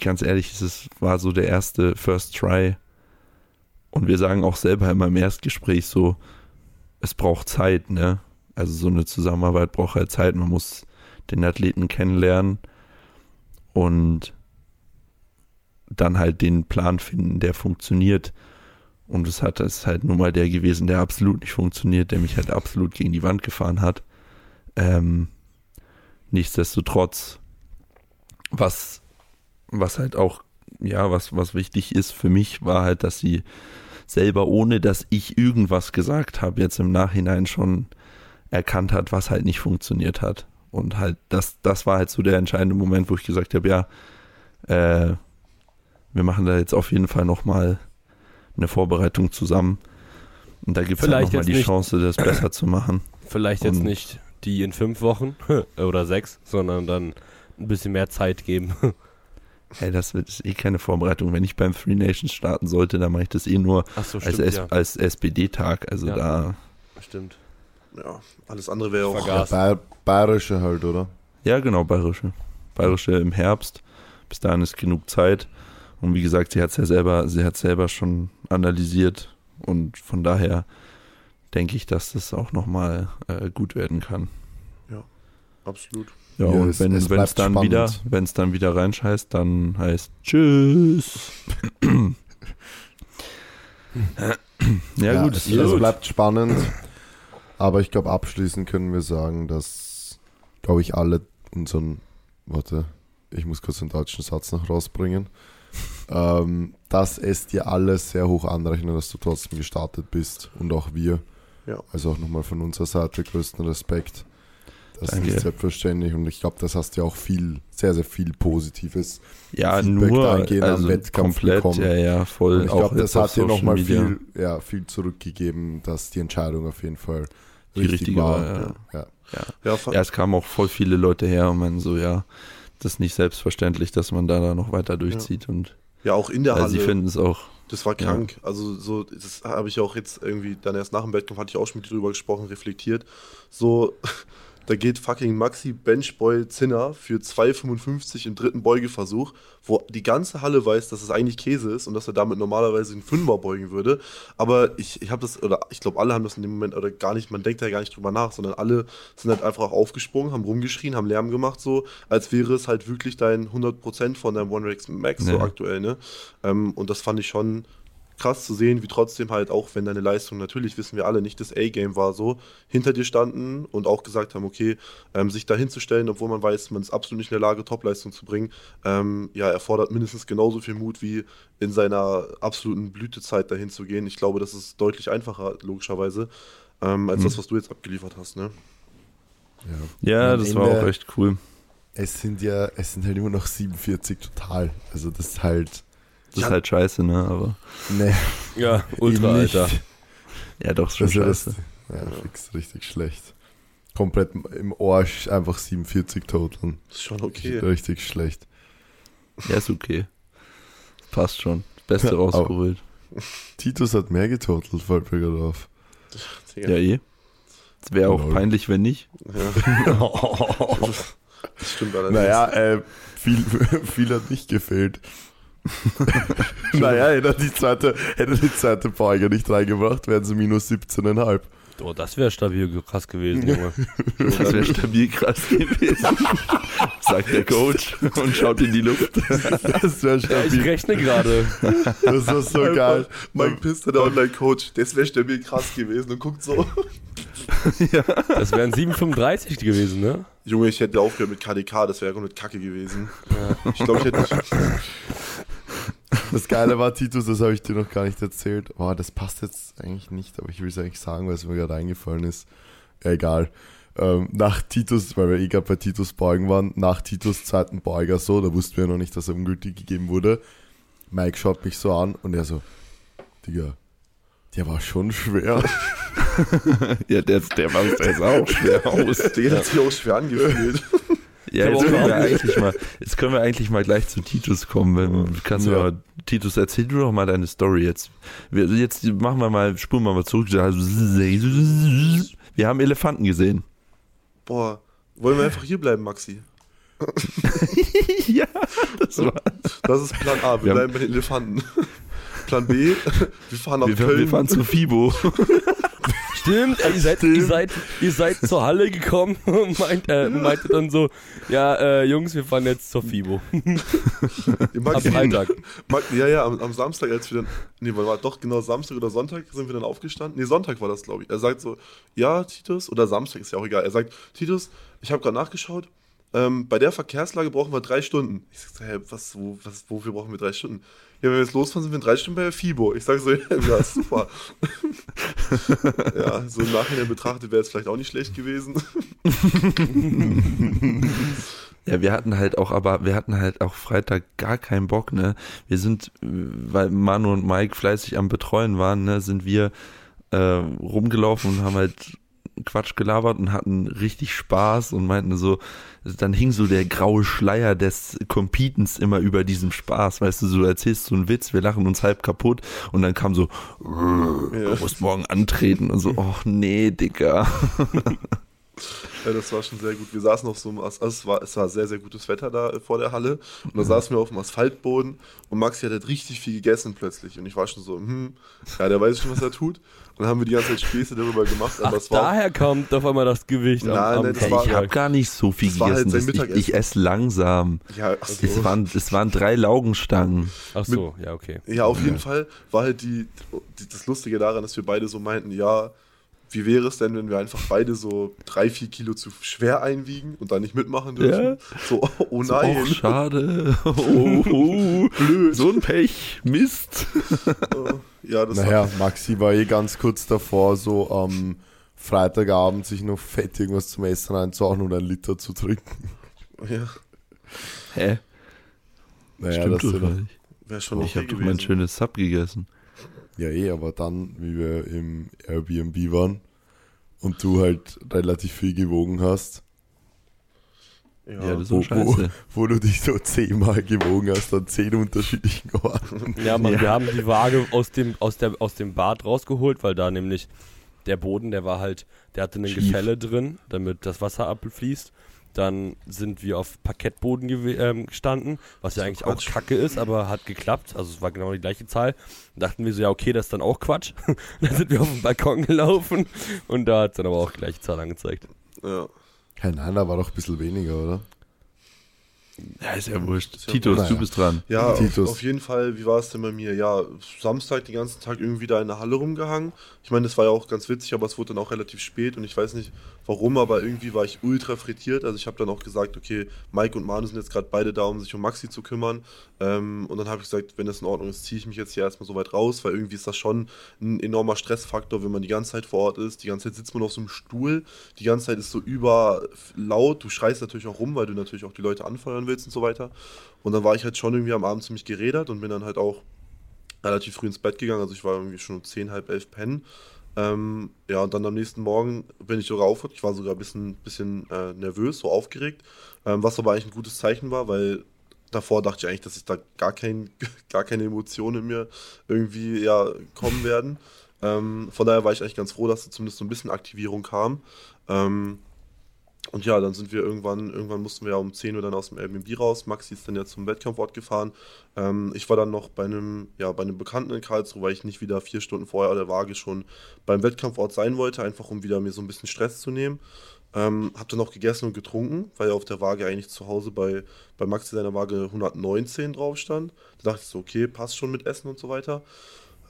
ganz ehrlich, es war so der erste First Try. Und wir sagen auch selber immer im Erstgespräch so, es braucht Zeit, ne? Also so eine Zusammenarbeit braucht halt Zeit. Man muss den Athleten kennenlernen und dann halt den Plan finden, der funktioniert. Und es hat es halt nur mal der gewesen, der absolut nicht funktioniert, der mich halt absolut gegen die Wand gefahren hat. Ähm, nichtsdestotrotz, was, was halt auch, ja, was, was wichtig ist für mich, war halt, dass sie selber, ohne dass ich irgendwas gesagt habe, jetzt im Nachhinein schon erkannt hat, was halt nicht funktioniert hat. Und halt, das, das war halt so der entscheidende Moment, wo ich gesagt habe, ja, äh, wir machen da jetzt auf jeden Fall nochmal eine Vorbereitung zusammen. Und da gibt es halt nochmal die nicht. Chance, das besser zu machen. Vielleicht jetzt Und- nicht die in fünf Wochen oder sechs, sondern dann ein bisschen mehr Zeit geben. Hey, das wird ist eh keine Vorbereitung. Wenn ich beim Three Nations starten sollte, dann mache ich das eh nur Achso, als, S als SPD-Tag. Also Ja. da, stimmt. Ja, alles andere wäre auch. Ja, Bayer, Bayerische halt, oder? ja genau, Bayerische. Bayerische im Herbst. Bis dahin ist genug Zeit. Und wie gesagt, sie hat es ja selber, sie hat selber schon analysiert. Und von daher denke ich, dass das auch nochmal äh, gut werden kann. Absolut. Ja, Ja, und es- wenn es bleibt dann spannend. wieder, wenn es dann wieder reinscheißt, dann heißt Tschüss. ja, gut, es, es gut. bleibt spannend. Aber ich glaube, abschließend können wir sagen, dass, glaube ich, alle unseren, warte, ich muss kurz den deutschen Satz noch rausbringen, ähm, dass es dir alles sehr hoch anrechnen, dass du trotzdem gestartet bist und auch wir. Ja. Also auch nochmal von unserer Seite größten Respekt. Das Danke. ist nicht selbstverständlich und ich glaube, das hast du ja auch viel, sehr, sehr viel Positives. ja, Feedback nur dahingehend am also Wettkampf komplett, bekommen. ja, ja, voll. Und ich glaube, das hat dir nochmal viel, ja, viel zurückgegeben, dass die Entscheidung auf jeden Fall Die richtig richtige war. war, ja. Ja. Ja, Ja, es kamen auch voll viele Leute her und meinen so, ja, das ist nicht selbstverständlich, dass man da, da noch weiter durchzieht und ja, auch in der Halle. sie finden es auch, Das war krank. Also so, das habe ich auch jetzt irgendwie dann erst nach dem Wettkampf hatte ich auch schon mit dir drüber gesprochen, reflektiert. So, da geht fucking Maxi Benchboy Zinner für 2,55 im dritten Beugeversuch, wo die ganze Halle weiß, dass es eigentlich Käse ist und dass er damit normalerweise einen Fünfer beugen würde. Aber ich, ich habe das, oder ich glaube, alle haben das in dem Moment, oder gar nicht, man denkt da gar nicht drüber nach, sondern alle sind halt einfach aufgesprungen, haben rumgeschrien, haben Lärm gemacht, so, als wäre es halt wirklich dein 100% von deinem One Rex Max, so Ja. aktuell, ne? Ähm, und das fand ich schon krass zu sehen, wie trotzdem halt auch, wenn deine Leistung natürlich, wissen wir alle, nicht das A-Game war, so hinter dir standen und auch gesagt haben, okay, ähm, sich da hinzustellen, obwohl man weiß, man ist absolut nicht in der Lage, Topleistung zu bringen, ähm, ja, erfordert mindestens genauso viel Mut wie in seiner absoluten Blütezeit dahin zu gehen. Ich glaube, das ist deutlich einfacher, logischerweise, ähm, als Mhm. das, was du jetzt abgeliefert hast, ne? Ja. Ja, das war auch echt cool. Es sind ja, es sind halt immer noch 47 total. Also das ist halt. Das ist halt scheiße, ne? Aber Ne, Ja, ultra. Alter. ja, doch, ist schon Das ist ja scheiße. fix richtig schlecht. Komplett im Arsch einfach 47 total. Das ist schon okay. Richtig schlecht. Ja, ist okay. Passt schon. Beste rausgeholt. Titus hat mehr getotelt, fällt mir gerade auf. Ja, eh. Es wäre auch peinlich, wenn nicht. Ja. Das stimmt allerdings. Naja, äh, viel, viel hat nicht gefehlt. naja, hätte er die zweite, hätte die zweite Beuge nicht reingebracht, wären sie minus 17,5. Oh, das wäre stabil krass gewesen, Junge. Das wäre stabil krass gewesen. Sagt der Coach und schaut in die Luft. Das wäre Ja, ich stabil. rechne gerade. Das war so geil. Mike Pister, der Online-Coach, das wäre stabil krass gewesen und guckt so. Das wären 7,35 gewesen, ne? Junge, ich hätte aufgehört mit KDK, das wäre komplett kacke gewesen. Ich glaube, ich hätte nicht. Das Geile war, Titus, das habe ich dir noch gar nicht erzählt. Boah, das passt jetzt eigentlich nicht, aber ich will es eigentlich sagen, weil es mir gerade eingefallen ist. Ja, egal. Ähm, nach Titus, weil wir eh gerade bei Titus Beugen waren, nach Titus zweiten Beuger so, da wussten wir noch nicht, dass er ungültig gegeben wurde. Mike schaut mich so an und er so, Digga, der war schon schwer. Ja, der, der war der sah auch schwer aus. Der hat sich auch schwer angefühlt. Ja, jetzt können, wir eigentlich mal, jetzt können wir eigentlich mal gleich zu Titus kommen. Wenn, kannst du Ja. mal, Titus, erzähl du doch mal deine Story jetzt. Wir, jetzt machen wir mal, spulen wir mal zurück. Also, Wir haben Elefanten gesehen. Boah, wollen wir einfach hier bleiben, Maxi? ja, das war. Das ist Plan A, wir, Wir bleiben bei den Elefanten. Plan B, wir fahren nach Wir, Köln. wir fahren zu Fibo. Stimmt, ihr seid, ihr seid, ihr seid zur Halle gekommen und meint, äh, meinte dann so, ja, äh, Jungs, wir fahren jetzt zur FIBO. Am Freitag. Ja, ja, am, am Samstag, als wir dann, nee, war doch genau Samstag oder Sonntag sind wir dann aufgestanden. Nee, Sonntag war das, glaube ich. Er sagt so, ja, Titus, oder Samstag, ist ja auch egal. Er sagt, Titus, ich habe gerade nachgeschaut, ähm, bei der Verkehrslage brauchen wir drei Stunden. Ich sag so, hä, was, wo, was, wofür brauchen wir drei Stunden? Ja, wenn wir jetzt losfahren, sind wir in drei Stunden bei der FIBO. Ich sage so, ja, super. ja, so im Nachhinein betrachtet wäre es vielleicht auch nicht schlecht gewesen. Ja, wir hatten halt auch, aber wir hatten halt auch Freitag gar keinen Bock, ne? Wir sind, weil Manu und Mike fleißig am Betreuen waren, ne, sind wir äh, rumgelaufen und haben halt Quatsch gelabert und hatten richtig Spaß und meinten so, dann hing so der graue Schleier des Competens immer über diesem Spaß, weißt du, so erzählst du einen Witz, wir lachen uns halb kaputt und dann kam so, du musst morgen antreten und so, ach nee, Digga. Ja, das war schon sehr gut. Wir saßen auf so einem, As- also es war, es war sehr, sehr gutes Wetter da äh, vor der Halle. Und da saßen wir auf dem Asphaltboden und Maxi hat halt richtig viel gegessen plötzlich. Und ich war schon so, hm, ja, der weiß schon, was er tut. Und dann haben wir die ganze Zeit Späße darüber gemacht, aber Ach, es war. daher kommt auf einmal das Gewicht Nein, nein, das war- ich habe gar nicht so viel halt gegessen. das, ich, ich esse langsam. Ja, ach so. Es waren, es waren drei Laugenstangen. Ach so, ja, okay. ja, auf jeden Fall war halt die, die, das Lustige daran, dass wir beide so meinten, ja, wie wäre es denn, wenn wir einfach beide so drei, vier Kilo zu schwer einwiegen und da nicht mitmachen dürfen? So, oh, oh So, nein. Och, schade. Oh, oh, blöd. So ein Pech. Mist. ja, das Naja, Maxi war eh ganz kurz davor, so am Freitagabend sich noch fett irgendwas zum Essen reinzuhauen und einen Liter zu trinken. ja, Hä? Naja, Stimmt das doch gar ja, nicht. wäre schon Ich okay habe doch mein schönes Sub gegessen. Ja eh, aber dann, wie wir im Airbnb waren und du halt relativ viel gewogen hast. Ja, das ist Wo, so wo, scheiße. wo du dich so zehnmal gewogen hast an zehn unterschiedlichen Orten. Ja, Mann, Ja. wir haben die Waage aus dem, aus, der, aus dem Bad rausgeholt, weil da nämlich der Boden, der war halt, der hatte ein Schief. Gefälle drin, damit das Wasser abfließt. Dann sind wir auf Parkettboden ähm, gestanden, was ja eigentlich auch Quatsch. kacke ist, aber hat geklappt. Also es war genau die gleiche Zahl. Dachten wir so, ja, okay, das ist dann auch Quatsch. dann sind wir auf den Balkon gelaufen und da hat es dann aber auch die gleiche Zahl angezeigt. Ja. Hey, nein, da war doch ein bisschen weniger, oder? Ja, ist ja wurscht. ja Titus, wurscht. du bist dran. Ja, auf, Titus. auf jeden Fall, wie war es denn bei mir? Ja, Samstag den ganzen Tag irgendwie da in der Halle rumgehangen. Ich meine, das war ja auch ganz witzig, aber es wurde dann auch relativ spät und ich weiß nicht warum, aber irgendwie war ich ultra frittiert. Also ich habe dann auch gesagt, okay, Mike und Manu sind jetzt gerade beide da, um sich um Maxi zu kümmern. Ähm, und dann habe ich gesagt, wenn das in Ordnung ist, ziehe ich mich jetzt hier erstmal so weit raus, weil irgendwie ist das schon ein enormer Stressfaktor, wenn man die ganze Zeit vor Ort ist. Die ganze Zeit sitzt man auf so einem Stuhl, die ganze Zeit ist so überlaut. Du schreist natürlich auch rum, weil du natürlich auch die Leute anfeuern willst und so weiter. Und dann war ich halt schon irgendwie am Abend ziemlich gerädert und bin dann halt auch relativ früh ins Bett gegangen. Also ich war irgendwie schon um 10, halb elf pennen. Ähm, ja, und dann am nächsten Morgen bin ich sogar aufgewacht. Ich war sogar ein bisschen, bisschen äh, nervös, so aufgeregt. Ähm, was aber eigentlich ein gutes Zeichen war, weil davor dachte ich eigentlich, dass ich da gar, kein, gar keine Emotionen in mir irgendwie ja, kommen werden. Ähm, von daher war ich eigentlich ganz froh, dass da zumindest so ein bisschen Aktivierung kam. Ähm, und ja, dann sind wir irgendwann, irgendwann mussten wir ja um 10 Uhr dann aus dem Airbnb raus. Maxi ist dann ja zum Wettkampfort gefahren. Ähm, ich war dann noch bei einem, ja, bei einem Bekannten in Karlsruhe, weil ich nicht wieder vier Stunden vorher an der Waage schon beim Wettkampfort sein wollte, einfach um wieder mir so ein bisschen Stress zu nehmen. Ähm, hab dann noch gegessen und getrunken, weil ja auf der Waage eigentlich zu Hause bei, bei Maxi seiner Waage 119 drauf stand. Da dachte ich so, okay, passt schon mit Essen und so weiter.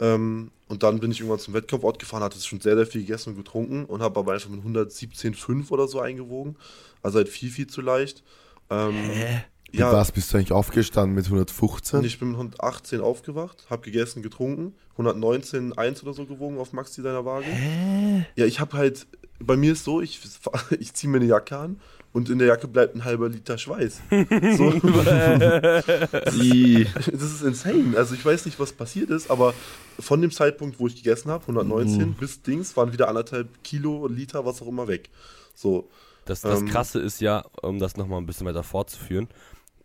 Ähm, und dann bin ich irgendwann zum Wettkampfort gefahren, hatte schon sehr, sehr viel gegessen und getrunken und habe aber einfach mit 117,5 oder so eingewogen. Also halt viel, viel zu leicht. Ähm, Mit ja, was bist du eigentlich aufgestanden? Mit 115? und ich bin mit 118 aufgewacht, habe gegessen, getrunken, 119, 1 oder so gewogen auf Maxi seiner Waage. Ja, ich habe halt, bei mir ist so, ich, ich ziehe mir eine Jacke an und in der Jacke bleibt ein halber Liter Schweiß. So, das ist insane. Also ich weiß nicht, was passiert ist, aber von dem Zeitpunkt, wo ich gegessen habe, 119 bis Dings, waren wieder anderthalb Kilo, Liter, was auch immer weg. So, Das, das Ähm. Krasse ist ja, um das nochmal ein bisschen weiter fortzuführen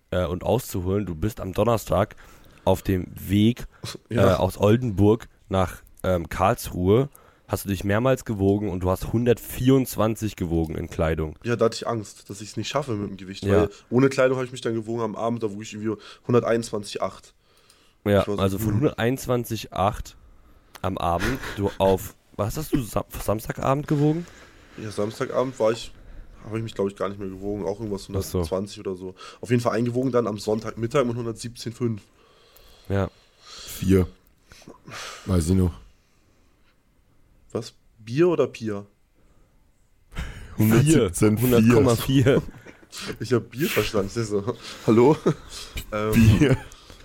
äh, und auszuholen, du bist am Donnerstag auf dem Weg äh, ja. aus Oldenburg nach ähm, Karlsruhe, hast du dich mehrmals gewogen und du hast 124 gewogen in Kleidung. Ja, da hatte ich Angst, dass ich es nicht schaffe mit dem Gewicht. Ja. Weil ohne Kleidung habe ich mich dann gewogen am Abend, da wog ich irgendwie 121,8. Ja, so, also von hm. 121,8 am Abend, du auf, was hast du, Sam Samstagabend gewogen? Ja, Samstagabend war ich, habe ich mich glaube ich gar nicht mehr gewogen, auch irgendwas Ach so. 120 oder so. Auf jeden Fall eingewogen dann am Sonntagmittag mit 117,5. Ja. Vier. Weiß ich noch. Was? Bier oder Pier? 117, 4. 100,4. Ich habe Bier verstanden. Ist so. Hallo? ähm, Bier.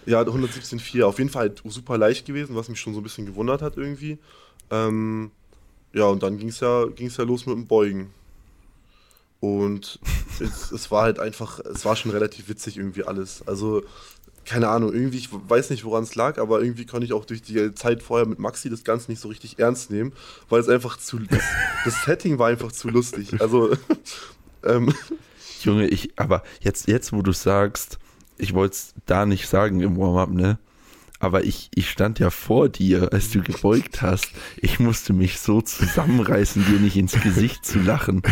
Ja, 117,4. Auf jeden Fall halt super leicht gewesen, was mich schon so ein bisschen gewundert hat irgendwie. Ähm, ja, und dann ging es ja, ging's ja los mit dem Beugen. Und es, es war halt einfach, es war schon relativ witzig irgendwie alles. Also, keine Ahnung, irgendwie, ich weiß nicht, woran es lag, aber irgendwie konnte ich auch durch die Zeit vorher mit Maxi das Ganze nicht so richtig ernst nehmen, weil es einfach zu, das, das Setting war einfach zu lustig. Also, ähm, Junge, ich, aber jetzt, jetzt, wo du sagst, ich wollte es da nicht sagen im Warm-up, ne? Aber ich, ich stand ja vor dir, als du gebeugt hast. Ich musste mich so zusammenreißen, dir nicht ins Gesicht zu lachen.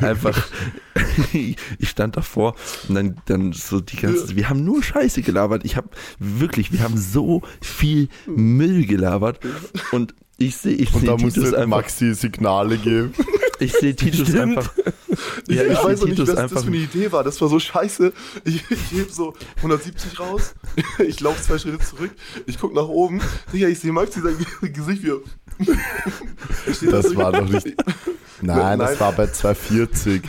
Einfach, ich stand davor und dann, dann so die ganze, wir haben nur Scheiße gelabert. Ich habe wirklich, wir haben so viel Müll gelabert und ich sehe, ich Und sehe da Titus musste einfach, Maxi Signale geben. ich sehe Titus Stimmt. einfach, Ich, Ja, ich ich weiß nicht, was das für eine Idee war. Das war so scheiße. Ich, ich heb so 170 raus, ich laufe zwei Schritte zurück, ich guck nach oben, Digga, ich sehe Maxi sein Gesicht wie. Er steht da Das war doch nicht. Nein, Nein. das war bei 240.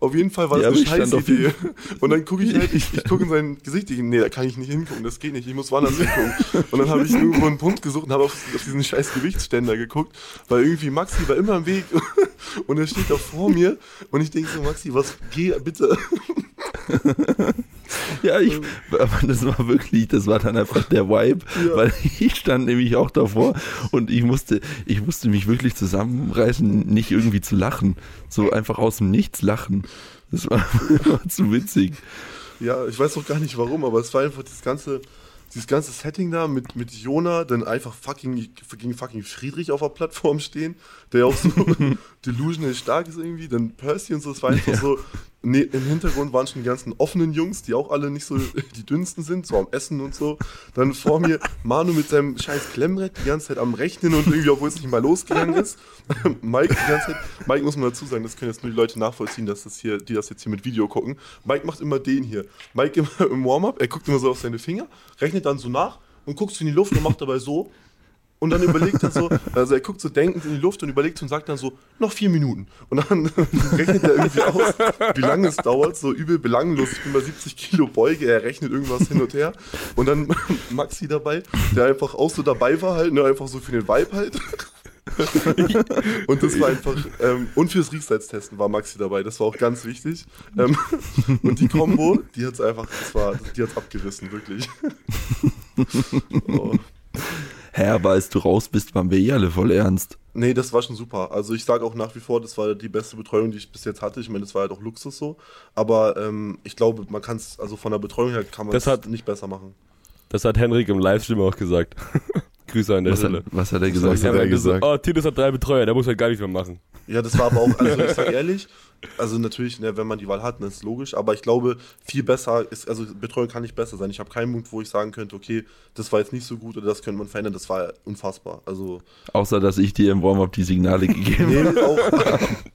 Auf jeden Fall war Ja, das eine ich stand scheiß auf Idee. Und dann gucke ich halt, ich, ich gucke in sein Gesicht, ich, nee, da kann ich nicht hingucken, das geht nicht, ich muss woanders hingucken. Und dann habe ich irgendwo einen Punkt gesucht und habe auf, auf diesen scheiß Gewichtsständer geguckt, weil irgendwie Maxi war immer im Weg und er steht da vor mir und ich denke so, Maxi, was, geh bitte. Ja, ich, aber das war wirklich, das war dann einfach der Vibe, weil ich stand nämlich auch davor und ich musste, ich musste mich wirklich zusammenreißen, nicht irgendwie zu lachen. So einfach aus dem Nichts lachen. Das war, war zu witzig. Ja, ich weiß auch gar nicht warum, aber es war einfach das ganze, dieses ganze Setting da mit, mit Jona, dann einfach fucking, fucking, fucking Friedrich auf der Plattform stehen, der ja auch so delusional stark ist irgendwie, dann Percy und so, es war einfach so, nee, im Hintergrund waren schon die ganzen offenen Jungs, die auch alle nicht so die dünnsten sind, so am Essen und so. Dann vor mir Manu mit seinem scheiß Klemmbrett die ganze Zeit am Rechnen und irgendwie, obwohl es nicht mal losgegangen ist. Mike die ganze Zeit, Mike muss man dazu sagen, das können jetzt nur die Leute nachvollziehen, dass das hier, die das jetzt hier mit Video gucken. Mike macht immer den hier. Mike immer im Warm-up, er guckt immer so auf seine Finger, rechnet dann so nach und guckt so in die Luft und macht dabei so. Und dann überlegt er so, also er guckt so denkend in die Luft und überlegt und sagt dann so, noch vier Minuten. Und dann rechnet er irgendwie aus, wie lange es dauert, so übel belanglos. Ich bin bei 70 Kilo Beuge, er rechnet irgendwas hin und her. Und dann Maxi dabei, der einfach auch so dabei war halt, ne, einfach so für den Vibe halt. und das war einfach, ähm, und fürs Riechsalz-Testen war Maxi dabei, das war auch ganz wichtig. Ähm, und die Combo, die hat's einfach, das war, die hat's abgerissen, wirklich. oh. Hä, aber als du raus bist, waren wir eh alle voll ernst. Nee, das war schon super. Also ich sage auch nach wie vor, das war die beste Betreuung, die ich bis jetzt hatte. Ich meine, das war halt auch Luxus so. Aber ähm, ich glaube, man kann es, also von der Betreuung her kann man Das es nicht besser machen. Das hat Henrik im Livestream auch gesagt. Grüße an der Was hat, Stelle. was hat er Was gesagt? hat Er gesagt? So, oh, Titus hat drei Betreuer, der muss halt gar nichts mehr machen. Ja, das war aber auch, also ich sag ehrlich, also natürlich, ne, wenn man die Wahl hat, dann ist logisch, aber ich glaube, viel besser ist, also Betreuung kann nicht besser sein. Ich habe keinen Punkt, wo ich sagen könnte, okay, das war jetzt nicht so gut oder das könnte man verändern, das war unfassbar. Also, Außer, dass ich dir im Warm-up die Signale gegeben nee, auch,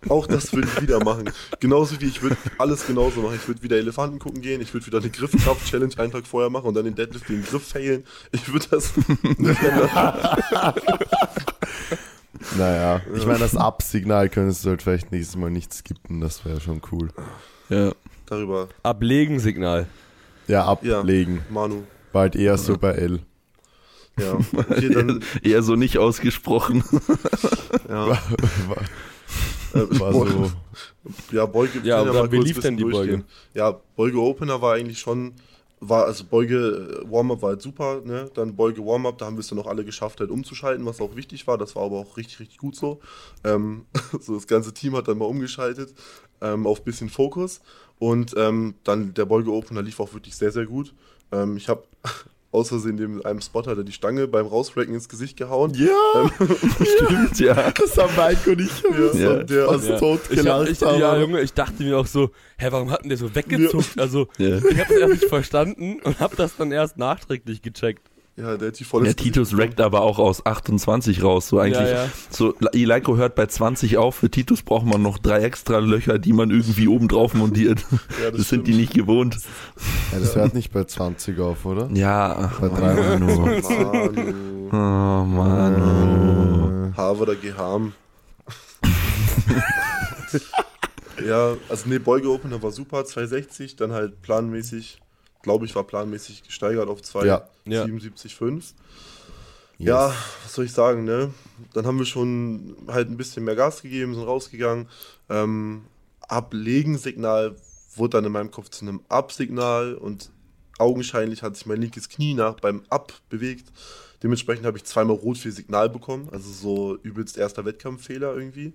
auch das würde ich wieder machen. Genauso wie ich würde alles genauso machen. Ich würde wieder Elefanten gucken gehen, ich würde wieder eine Griffkraft-Challenge einen Tag vorher machen und dann den Deadlift den Griff failen. Ich würde das. Naja, ich meine, das Absignal könntest du halt vielleicht nächstes Mal nicht skippen, das wäre schon cool. Ja. darüber. Ablegen-Signal. Ja, Ja. ablegen. Manu. War halt eher so bei L. Ja. Okay, dann, Eher so nicht ausgesprochen. ja. War, Äh, war so. Ja, Beuge. Ja, aber wie lief denn die Beuge? Ja, Beuge Opener war eigentlich schon, war, also Beuge äh, Warm-Up war halt super, ne? Dann Beuge Warm-Up, da haben wir es dann noch alle geschafft, halt umzuschalten, was auch wichtig war. Das war aber auch richtig, richtig gut so. Ähm, so das ganze Team hat dann mal umgeschaltet ähm, auf bisschen Fokus. Und ähm, dann der Beuge Opener lief auch wirklich sehr, sehr gut. Ähm, ich habe aus Versehen dem einem Spotter hat er die Stange beim Rausracken ins Gesicht gehauen. Ja, Stimmt, ja. das haben Mike und ich ja, Ja. der Ja. tot Ich hab, ich, ja, Junge, ich dachte mir auch so, hä, warum hat denn der so weggezuckt? Also, Ja. ich hab's erst nicht verstanden und hab das dann erst nachträglich gecheckt. Ja, der hat die volle Der Titus rackt aber auch aus 28 raus. So eigentlich, Ja, ja. so Ilaiko hört bei 20 auf. Für Titus braucht man noch drei extra Löcher, die man irgendwie oben drauf montiert. Ja, das sind die nicht gewohnt. Ja, das hört nicht bei 20 auf, oder? Ja, Bei drei Manu. Manu. Oh, Manu. Harvard oder Geham. ja, also nee, Beuge Opener war super, 260, dann halt planmäßig, glaube ich, war planmäßig gesteigert auf Ja. 277,5. Ja, was soll ich sagen, ne? Dann haben wir schon halt ein bisschen mehr Gas gegeben, sind rausgegangen. Ähm, Ablegensignal wurde dann in meinem Kopf zu einem Absignal und augenscheinlich hat sich mein linkes Knie nach beim Ab bewegt. Dementsprechend habe ich zweimal rot für Signal bekommen, also so übelst erster Wettkampffehler irgendwie.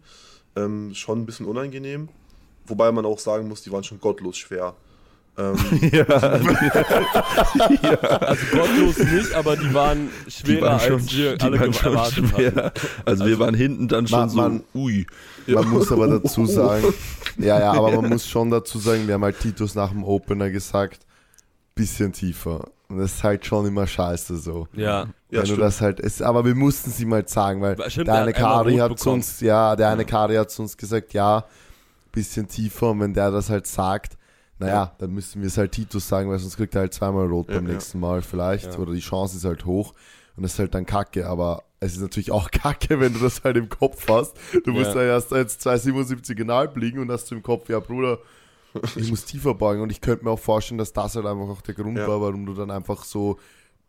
Ähm, schon ein bisschen unangenehm. Wobei man auch sagen muss, die waren schon gottlos schwer. Ähm, Ja, Also gottlos nicht, aber die waren die schwerer, waren schon, als wir die alle waren schon erwartet schwer. Also, wir waren hinten dann schon Man- so, man- ui. Man muss aber dazu sagen, ja, ja, aber man muss schon dazu sagen, wir haben halt Titus nach dem Opener gesagt, bisschen tiefer. Und das ist halt schon immer scheiße so. Ja. ja, Wenn du stimmt. das halt, ist, aber wir mussten sie mal sagen, weil Stimmt, der eine hat Kari hat bekommen. uns, ja, der eine Kari hat zu uns gesagt, ja, bisschen tiefer und wenn der das halt sagt, naja, Ja. dann müssen wir es halt Titus sagen, weil sonst kriegt er halt zweimal rot Ja, beim ja. nächsten Mal vielleicht Ja. oder die Chance ist halt hoch und das ist halt dann kacke, aber es ist natürlich auch kacke, wenn du das halt im Kopf hast. Du musst Ja. ja erst jetzt 277 genau liegen und hast du im Kopf, ja Bruder, ich muss tiefer beugen und ich könnte mir auch vorstellen, dass das halt einfach auch der Grund Ja. war, warum du dann einfach so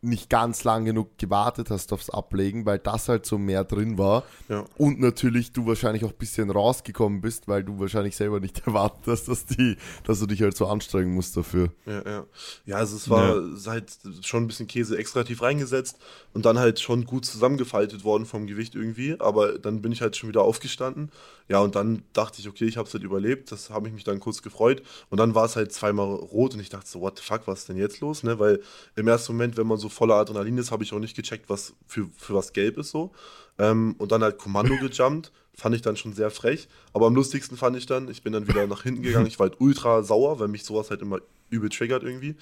nicht ganz lang genug gewartet hast aufs Ablegen, weil das halt so mehr drin war. Ja. Und natürlich du wahrscheinlich auch ein bisschen rausgekommen bist, weil du wahrscheinlich selber nicht erwartet hast, dass, die, dass du dich halt so anstrengen musst dafür. Ja, ja. Ja, also es war halt schon ein bisschen Käse extra tief reingesetzt und dann halt schon gut zusammengefaltet worden vom Gewicht irgendwie. Aber dann bin ich halt schon wieder aufgestanden. Ja, und dann dachte ich, okay, ich habe es halt überlebt. Das habe ich mich dann kurz gefreut. Und dann war es halt zweimal rot und ich dachte so, what the fuck, was ist denn jetzt los? Ne? Weil im ersten Moment, wenn man so voller Adrenalin ist, habe ich auch nicht gecheckt, was für, für was gelb ist so. Ähm, und dann halt Kommando gejumpt. Fand ich dann schon sehr frech. Aber am lustigsten fand ich dann, ich bin dann wieder nach hinten gegangen. Ich war halt ultra sauer, weil mich sowas halt immer übel triggert irgendwie.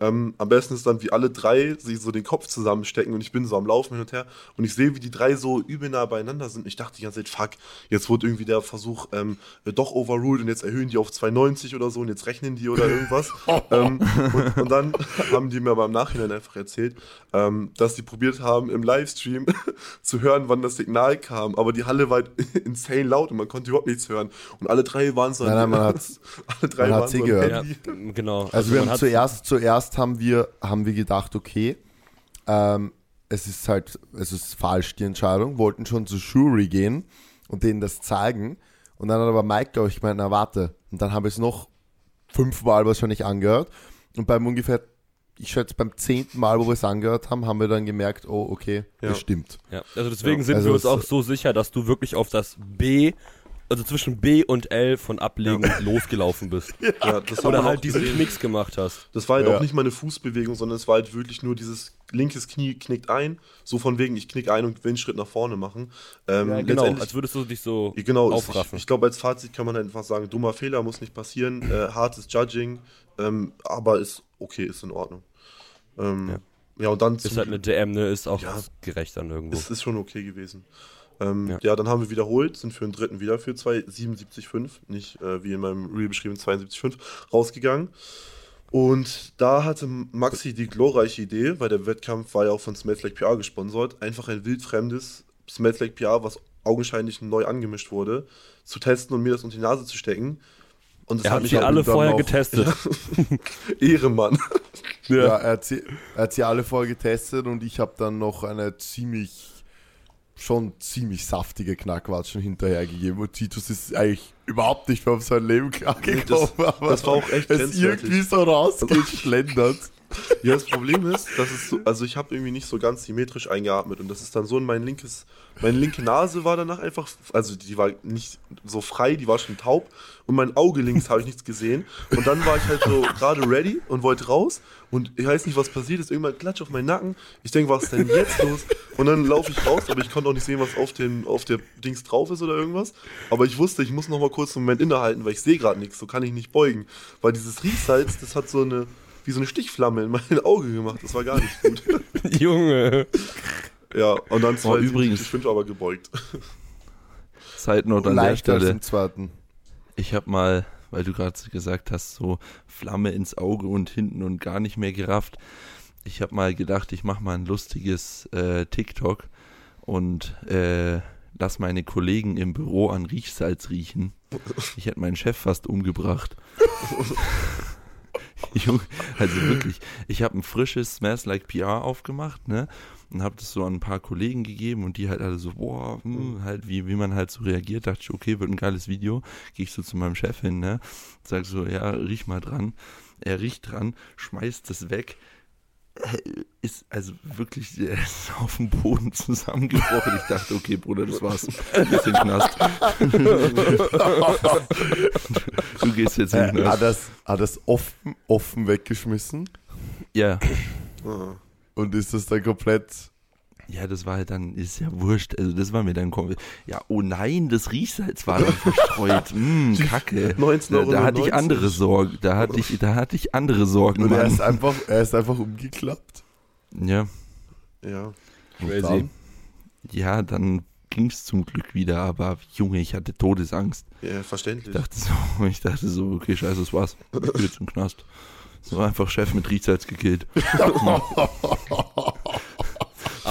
Ähm, am besten ist dann, wie alle drei sich so den Kopf zusammenstecken und ich bin so am Laufen hin und her und ich sehe, wie die drei so übel nah beieinander sind. Ich dachte die ganze Zeit, fuck, jetzt wurde irgendwie der Versuch ähm, doch overruled und jetzt erhöhen die auf 2,90 oder so und jetzt rechnen die oder irgendwas. ähm, und, und dann haben die mir aber im Nachhinein einfach erzählt, ähm, dass die probiert haben, im Livestream zu hören, wann das Signal kam, aber die Halle war halt insane laut und man konnte überhaupt nichts hören. Und alle drei waren so Nein, nein, man hat's- alle drei man waren hat sie so gehört. Ja, genau. Also, wir man haben zuerst, zuerst haben wir, haben wir gedacht, okay, ähm, es ist halt, es ist falsch die Entscheidung, wollten schon zur Jury gehen und denen das zeigen. Und dann hat aber Mike, glaube ich, gemeint, na warte. Und dann habe ich es noch fünfmal wahrscheinlich angehört. Und beim ungefähr, ich schätze beim zehnten Mal, wo wir es angehört haben, haben wir dann gemerkt, oh, okay, Ja. das stimmt. Ja, also deswegen Ja, sind also wir uns auch so sicher, dass du wirklich auf das B, also zwischen B und L von Ablegen losgelaufen bist. Ja, das Oder halt diesen gesehen. Knicks gemacht hast. Das war halt Ja. auch nicht mal eine Fußbewegung, sondern es war halt wirklich nur dieses linkes Knie knickt ein, so von wegen, ich knick ein und will einen Schritt nach vorne machen. Ähm, Ja, genau, als würdest du dich so Ja, genau, aufraffen. Ich, ich glaube, als Fazit kann man halt einfach sagen, dummer Fehler muss nicht passieren, äh, hartes Judging, ähm, aber ist okay, ist in Ordnung. Ähm, ja. Ja. und dann ist halt eine DM, ne, ist auch Ja. gerecht dann irgendwo. Es ist schon okay gewesen. Ähm, ja. Ja. dann haben wir wiederholt, sind für den dritten wieder für zwei 77,5, nicht äh, wie in meinem Reel beschrieben 72,5 rausgegangen. Und da hatte Maxi die glorreiche Idee, weil der Wettkampf war ja auch von Smells Like PR gesponsert, einfach ein wildfremdes Smells Like PR, was augenscheinlich neu angemischt wurde, zu testen und mir das unter die Nase zu stecken. Und das er hat mich alle vorher auch- getestet. Ehrenmann. Ja, er, hat sie, er hat sie alle vorher getestet und ich habe dann noch eine ziemlich, schon ziemlich saftige Knackwatschen hinterhergegeben. Und Titus ist eigentlich überhaupt nicht mehr auf sein Leben klargekommen. Das- aber das war auch echt grenzwertig. irgendwie so rausgeschlendert. Ja, das Problem ist, dass es so, also ich habe irgendwie nicht so ganz symmetrisch eingeatmet und das ist dann so in mein linkes, meine linke Nase war danach einfach, also die war nicht so frei, die war schon taub und mein Auge links habe ich nichts gesehen. Und dann war ich halt so gerade ready und wollte raus und ich weiß nicht, was passiert ist, irgendwann klatsch auf meinen Nacken, ich denke, was ist denn jetzt los? Und dann laufe ich raus, aber ich konnte auch nicht sehen, was auf, den, auf der Dings drauf ist oder irgendwas, aber ich wusste, ich muss noch mal kurz einen Moment innehalten, weil ich sehe gerade nichts, so kann ich nicht beugen, weil dieses Riechsalz, das hat so eine wie so eine Stichflamme in mein Auge gemacht. Das war gar nicht gut. Junge. ja, und dann zwei übrigens- ich fünf aber gebeugt. Note an der Leichter als Stelle. im zweiten. Ich habe mal, weil du gerade gesagt hast, so Flamme ins Auge und hinten und gar nicht mehr gerafft. Ich habe mal gedacht, ich mache mal ein lustiges äh, TikTok und äh, lass meine Kollegen im Büro an Riechsalz riechen. Ich hätte meinen Chef fast umgebracht. Junge, also wirklich, ich habe ein frisches Smells Like PR aufgemacht, ne? Und habe das so an ein paar Kollegen gegeben und die halt alle so, boah, hm, halt wie, wie man halt so reagiert, dachte ich, okay, wird ein geiles Video. Gehe ich so zu meinem Chef hin, ne? Sag so, ja, riech mal dran. Er riecht dran, schmeißt es weg. Ist also wirklich ist auf dem Boden zusammengebrochen. Ich dachte, okay, Bruder, das war's. Du gehst in den Knast. du gehst jetzt in den Äh, hat Knast. das, hat das offen, offen weggeschmissen Ja. Und ist das dann komplett. Ja, das war halt dann, ist ja wurscht. Also das war mir dann. Ja, oh nein, das Riechsalz war dann verstreut. Hm, Kacke. 19,99 Da, da hatte ich Euro. andere Sorgen. Da hatte ich, da hatte ich andere Sorgen, Und er ist einfach, er ist einfach umgeklappt. Ja. Ja. Crazy. dann- Ja, dann ging es zum Glück wieder, aber Junge, ich hatte Todesangst. ja, Ich verständlich. dachte so, ich dachte so, okay, scheiße, das war's. Ich bin jetzt im Knast. So einfach Chef mit Riechsalz gekillt.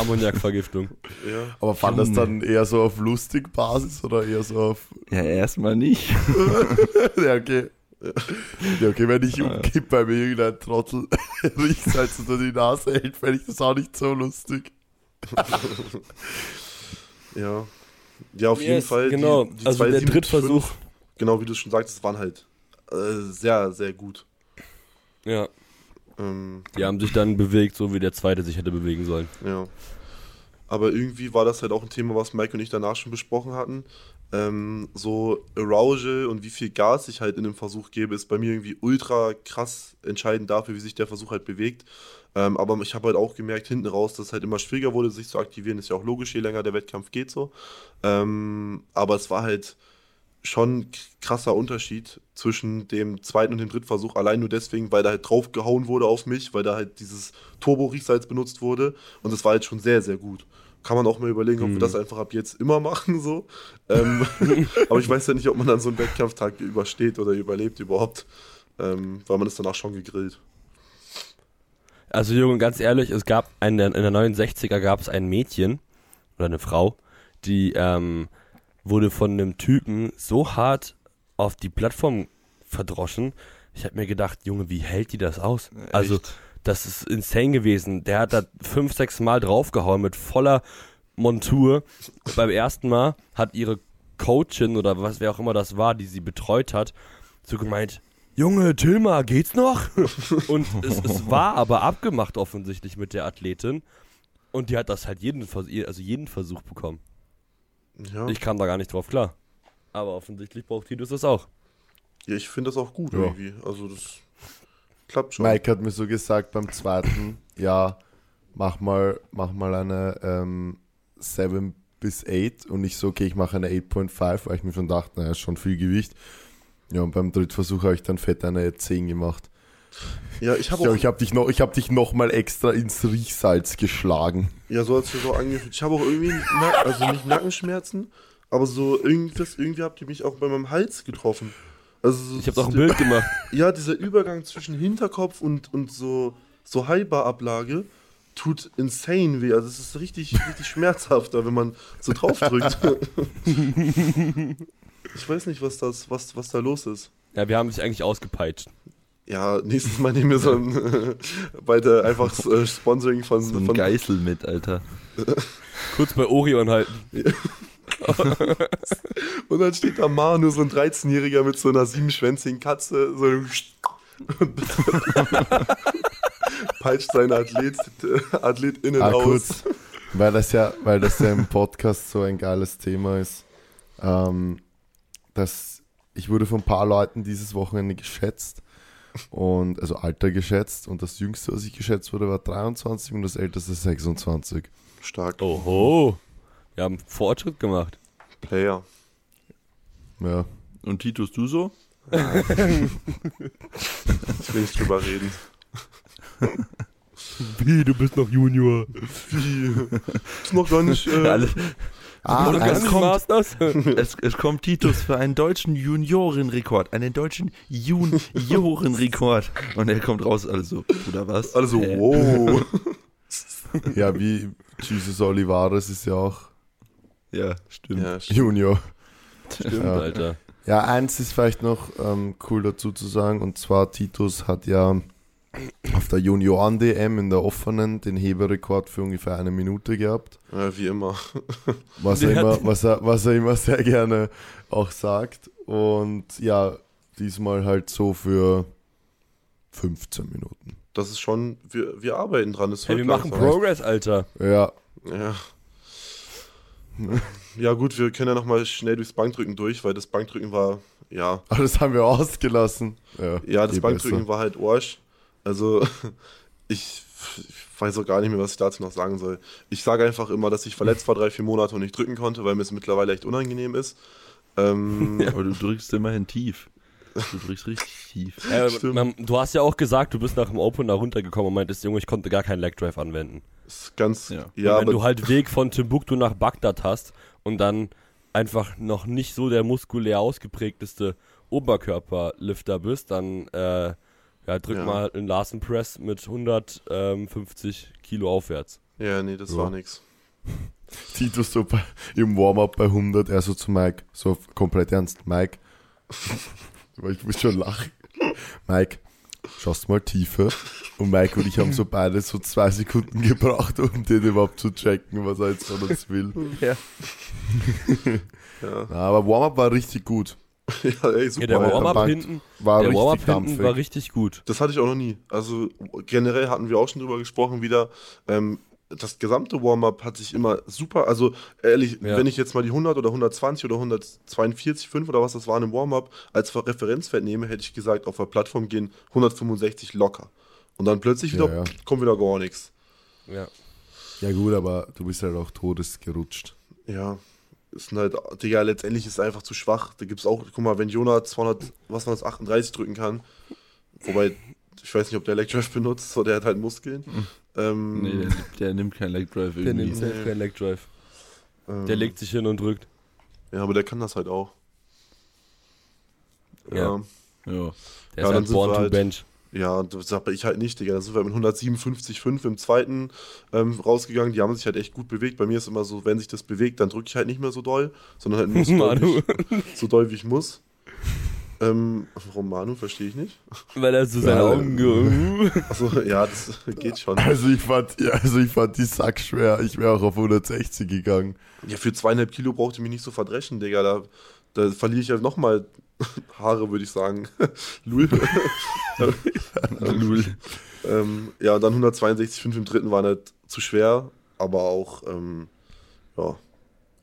Ammoniakvergiftung. Ja. Aber fand das dann eher so auf lustig Basis oder eher so auf. Ja, erstmal nicht. ja, okay. Ja, okay, wenn ich umkipp bei mir irgendein Trottel Riechsalz unter die Nase hält, fände ich das auch nicht so lustig. Ja. Ja, auf Yes, jeden Fall. genau. Die, die Also der 275, Drittversuch. Genau, wie du schon sagtest, waren halt äh, sehr, sehr gut. Ja. Ähm, Die haben sich dann bewegt, so wie der zweite sich hätte bewegen sollen. Ja. Aber irgendwie war das halt auch ein Thema, was Mike und ich danach schon besprochen hatten. Ähm, so Arousal und wie viel Gas ich halt in dem Versuch gebe, ist bei mir irgendwie ultra krass entscheidend dafür, wie sich der Versuch halt bewegt. Ähm, aber ich habe halt auch gemerkt, hinten raus, dass es halt immer schwieriger wurde, sich zu aktivieren. Ist ja auch logisch, je länger der Wettkampf geht so. Ähm, aber es war halt schon krasser Unterschied zwischen dem zweiten und dem dritten Versuch. Allein nur deswegen, weil da halt drauf gehauen wurde auf mich, weil da halt dieses Turbo-Riechsalz benutzt wurde. Und das war halt schon sehr, sehr gut. Kann man auch mal überlegen, ob wir das einfach ab jetzt immer machen, so. Ähm, aber ich weiß ja nicht, ob man dann so einen Wettkampftag übersteht oder überlebt überhaupt. Ähm, weil man ist danach schon gegrillt. Also Junge, ganz ehrlich, es gab einen, in der 69er gab es ein Mädchen oder eine Frau, die ähm, wurde von einem Typen so hart auf die Plattform verdroschen. Ich habe mir gedacht, Junge, wie hält die das aus? Also das ist insane gewesen. Der hat da fünf, sechs Mal draufgehauen mit voller Montur. Beim ersten Mal hat ihre Coachin oder was wer auch immer das war, die sie betreut hat, so gemeint, Junge, Tilma, geht's noch? Und es, es war aber abgemacht offensichtlich mit der Athletin. Und die hat das halt jeden, also jeden Versuch bekommen. Ja, Ich kam da gar nicht drauf klar. Aber offensichtlich braucht Titus das auch. ja ich finde das auch gut Ja. irgendwie. Also das klappt schon. Mike hat mir so gesagt beim zweiten, ja, mach mal, mach mal eine ähm, 7 bis 8 und ich so, okay, ich mache eine 8.5, weil ich mir schon dachte, naja, ist schon viel Gewicht. Ja, und beim Drittversuch habe ich dann fett eine 10 gemacht. Ja, ich habe ich habe dich noch, ich habe dich noch mal extra ins Riechsalz geschlagen. Ja, so hat es sich so angefühlt. Ich habe auch irgendwie, also nicht Nackenschmerzen, aber so irgendwas, irgendwie habt ihr mich auch bei meinem Hals getroffen. Also so- Ich habe auch ein Bild gemacht. Ja, dieser Übergang zwischen Hinterkopf und, und so, so High-Bar-Ablage tut insane weh. Also es ist richtig, richtig schmerzhafter, wenn man so draufdrückt. ich weiß nicht, was das, was, was da los ist. Ja, wir haben dich eigentlich ausgepeitscht. Ja, nächstes Mal nehmen wir so ein weiter einfach äh, Sponsoring von, So ein von Geißel mit, Alter. Kurz bei Orion halten. Und dann steht da Manu, so ein 13-Jähriger mit so einer siebenschwänzigen Katze, so und peitscht seine Athlet, AthletInnen Ah, aus. kurz, weil das ja, weil das ja im Podcast so ein geiles Thema ist. Ähm, dass ich wurde von ein paar Leuten dieses Wochenende geschätzt und also Alter geschätzt und das jüngste, was ich geschätzt wurde, war 23 und das älteste 26. Stark. Oho. Wir haben Fortschritt gemacht. Player. Ja. Und Titus, du so? Ich will nicht drüber reden. Wie, du bist noch Junior. Wie? Ist noch gar nicht. Äh, Ah, eins, Masters? es, es kommt Titus für einen deutschen Juniorenrekord. Einen deutschen Juniorenrekord. Und er kommt raus, also, oder was? also, Hä? wow. ja, wie Jesus Olivares ist ja auch Ja, stimmt. ja, stimmt. Junior. Stimmt, Ja. Alter. Ja, eins ist vielleicht noch ähm, cool dazu zu sagen, und zwar Titus hat ja auf der Junioren-DM in der offenen den Heberekord für ungefähr eine Minute gehabt. Ja, wie immer. Was er, immer, was, er, was er immer sehr gerne auch sagt. Und ja, diesmal halt so für 15 Minuten. Das ist schon. Wir, wir arbeiten dran. Hey, wir machen langsam. Progress, Alter. Ja, Ja. Ja, gut, wir können ja nochmal schnell durchs Bankdrücken durch, weil das Bankdrücken war, ja, aber das haben wir ausgelassen. Ja, ja, das eh Bankdrücken besser. war halt Arsch. Also, ich, ich weiß auch gar nicht mehr, was ich dazu noch sagen soll. Ich sage einfach immer, dass ich verletzt war drei, vier Monate und nicht drücken konnte, weil mir es mittlerweile echt unangenehm ist. Ähm, Aber du drückst immerhin tief. Du drückst richtig tief. Man, du hast ja auch gesagt, du bist nach dem Opener runtergekommen und meintest, Junge, ich konnte gar keinen Leg Drive anwenden. ist ganz, Ja. ja, wenn aber du halt Weg von Timbuktu nach Bagdad hast und dann einfach noch nicht so der muskulär ausgeprägteste Oberkörperlifter bist, dann äh, ja, drück Ja. mal einen Larsen Press mit 150 Kilo aufwärts. ja, nee, das Ja. war nix. Titus so bei, im Warm-up bei 100, er so zu Mike, so komplett ernst, Mike, weil ich muss schon lachen. Mike, schaust mal tiefer. Und Mike und ich haben so beide so zwei Sekunden gebraucht, um den überhaupt zu checken, was er jetzt von uns will. Ja. Ja, Na, aber Warm-Up war richtig gut. ja ey, super. Ja, der. Warm-Up hinten, War der richtig hinten dampfig. war richtig gut. Das hatte ich auch noch nie. Also generell hatten wir auch schon drüber gesprochen wieder. Ähm, das gesamte Warm-up hat sich immer super, also ehrlich, Ja. wenn ich jetzt mal die 100 oder 120 oder 142,5 oder was das waren im Warm-up als Referenzwert nehme, hätte ich gesagt, auf der Plattform gehen 165 locker. Und dann plötzlich wieder, Ja, ja. kommt wieder gar nichts. Ja. Ja gut, aber du bist halt auch todesgerutscht. Ja, ist halt, Digga, letztendlich ist es einfach zu schwach. Da gibt es auch, guck mal, wenn Jonah 200, was war das, 38 drücken kann, wobei, ich weiß nicht, ob der Electrive benutzt, so der hat halt Muskeln. Ähm, Nee, der, der nimmt kein Leg Drive Der irgendwie. nimmt safe keinen Leg Drive. ähm, Der legt sich hin und drückt. Ja, aber der kann das halt auch. Ja. Ja, Ja. Der Ja, ist dann halt sind born wir to halt- bench. Ja, das sag ich halt nicht, Digga. Da sind wir mit 157,5 im zweiten ähm, rausgegangen. Die haben sich halt echt gut bewegt. Bei mir ist immer so, wenn sich das bewegt, dann drücke ich halt nicht mehr so doll, sondern halt nur so, doll, ich, so doll, wie ich muss. Ähm, warum Manu? Verstehe ich nicht. Weil er so seine Ja, Augen ge Achso, ja, das geht schon. Also ich fand, ja, also ich fand die Sack schwer. Ich wäre auch auf 160 gegangen. Ja, für zweieinhalb Kilo braucht ihr mich nicht so verdreschen, Digga. Da, da verliere ich ja nochmal Haare, würde ich sagen. Lul. Lul. Ähm, ja, dann 162,5 im dritten waren halt zu schwer, aber auch, ähm, ja,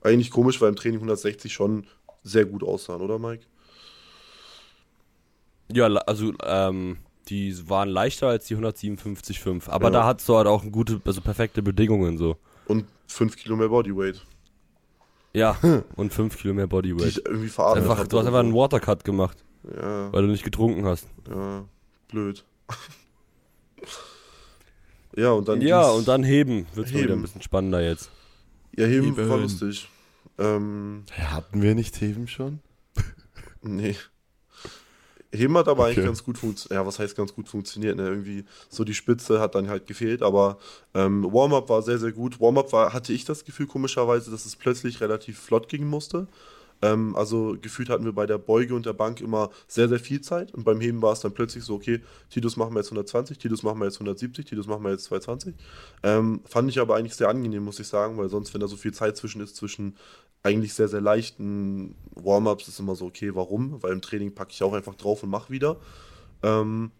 eigentlich komisch, weil im Training 160 schon sehr gut aussahen, oder Mike? Ja, also ähm, die waren leichter als die 157,5. Aber Ja. da hattest du halt auch gute, also perfekte Bedingungen so. Und 5 Kilo mehr Bodyweight. Ja, und 5 Kilo mehr Die Bodyweight. ich irgendwie verarbeitet Einfach, du hast einfach einen. Watercut gemacht, Ja, weil du nicht getrunken hast. ja, blöd. ja, und dann. ja, und dann heben. Wird wieder ein bisschen spannender jetzt. Ja, Heben Heben. war lustig. Ähm, Hatten wir nicht Heben schon? Nee. Heben hat aber eigentlich Okay. ganz gut funktioniert. Ja, was heißt ganz gut funktioniert? Ne? Irgendwie so die Spitze hat dann halt gefehlt, aber ähm, Warm-up war sehr, sehr gut. Warm-up war, hatte ich das Gefühl, komischerweise, dass es plötzlich relativ flott gehen musste. Ähm, also gefühlt hatten wir bei der Beuge und der Bank immer sehr, sehr viel Zeit und beim Heben war es dann plötzlich so, okay, Titus machen wir jetzt 120, Titus machen wir jetzt 170, Titus machen wir jetzt 220. Ähm, fand ich aber eigentlich sehr angenehm, muss ich sagen, weil sonst, wenn da so viel Zeit zwischen ist, zwischen eigentlich sehr, sehr leichten Warm-ups, ist immer so, okay, warum? Weil im Training packe ich auch einfach drauf und mache wieder. Ähm,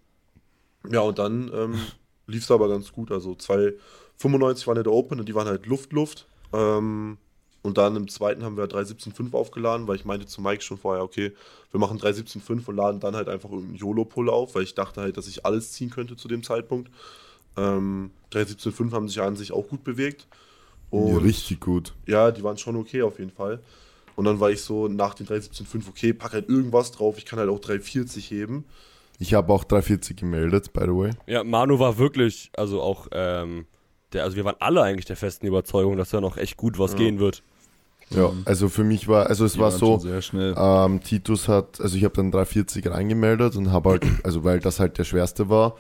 ja, und dann ähm, lief es aber ganz gut. Also 2,95 waren ja der Open und die waren halt Luft, Luft. Ähm, und dann im zweiten haben wir 3,17,5 aufgeladen, weil ich meinte zu Mike schon vorher, okay, wir machen 3,17,5 und laden dann halt einfach irgendeinen YOLO-Pull auf, weil ich dachte halt, dass ich alles ziehen könnte zu dem Zeitpunkt. Ähm, 3,17,5 haben sich ja an sich auch gut bewegt. Und Ja, richtig gut. ja, die waren schon okay auf jeden Fall. Und dann war ich so nach den 3,17,5, okay, pack halt irgendwas drauf. Ich kann halt auch 3,40 heben. Ich habe auch 340 gemeldet, by the way. Ja, Manu war wirklich, also auch, ähm, der, also wir waren alle eigentlich der festen Überzeugung, dass da noch echt gut was Ja. gehen wird. Ja, also für mich war, also es Die war so, schon sehr schnell. Ähm, Titus hat, also ich habe dann 340 reingemeldet und habe halt, also weil das halt der schwerste war,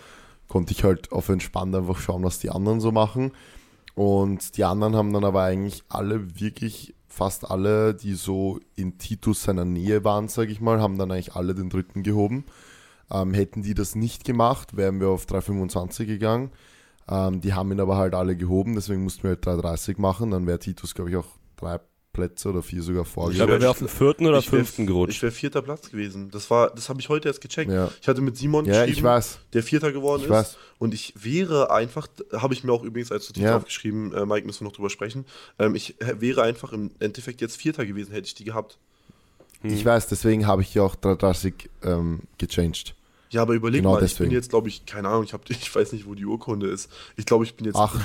konnte ich halt auf entspannt einfach schauen, was die anderen so machen. Und die anderen haben dann aber eigentlich alle wirklich, fast alle, die so in Titus seiner Nähe waren, sage ich mal, haben dann eigentlich alle den dritten gehoben. Ähm, hätten die das nicht gemacht, wären wir auf 325 gegangen. Ähm, die haben ihn aber halt alle gehoben, deswegen mussten wir halt 330 machen. Dann wäre Titus, glaube ich, auch drei Plätze oder vier sogar Ich vorgegangen. glaube, er wär- wäre auf den vierten oder Ich wär- fünften gerutscht. Ich wäre vierter Platz gewesen. Das war, das habe ich heute erst gecheckt. Ja. Ich hatte mit Simon Ja, geschrieben, ich weiß. der Vierter geworden Ich ist. weiß. Und ich wäre einfach, habe ich mir auch übrigens als Notiz Ja. aufgeschrieben, äh, Mike, müssen wir noch drüber sprechen. Ähm, ich wäre einfach im Endeffekt jetzt Vierter gewesen, hätte ich die gehabt. Hm. Ich weiß, deswegen habe ich ja auch 330 ähm, gechanged. Ja, aber überleg Genau mal, ich deswegen. bin jetzt, glaube ich, keine Ahnung, ich, hab, ich weiß nicht, wo die Urkunde ist. Ich glaube, ich bin jetzt. Acht.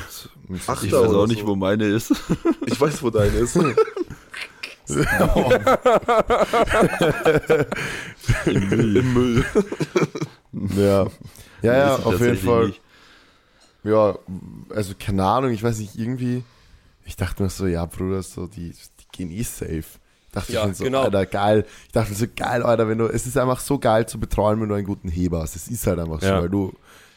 Acht ich weiß auch nicht, so. wo meine ist. Ich weiß, wo deine ist. Im Müll. Im Müll. Ja, ja, ja auf jeden Fall. nicht. Ja, also keine Ahnung, ich weiß nicht, irgendwie. Ich dachte mir so, ja, Bruder, so, die, die gehen eh safe. Dachte Ja, ich mir so, genau. Alter, geil. Ich dachte mir so, geil, Alter, wenn du, es ist einfach so geil zu betreuen, wenn du einen guten Heber hast. Es ist halt einfach so, Ja. weil du,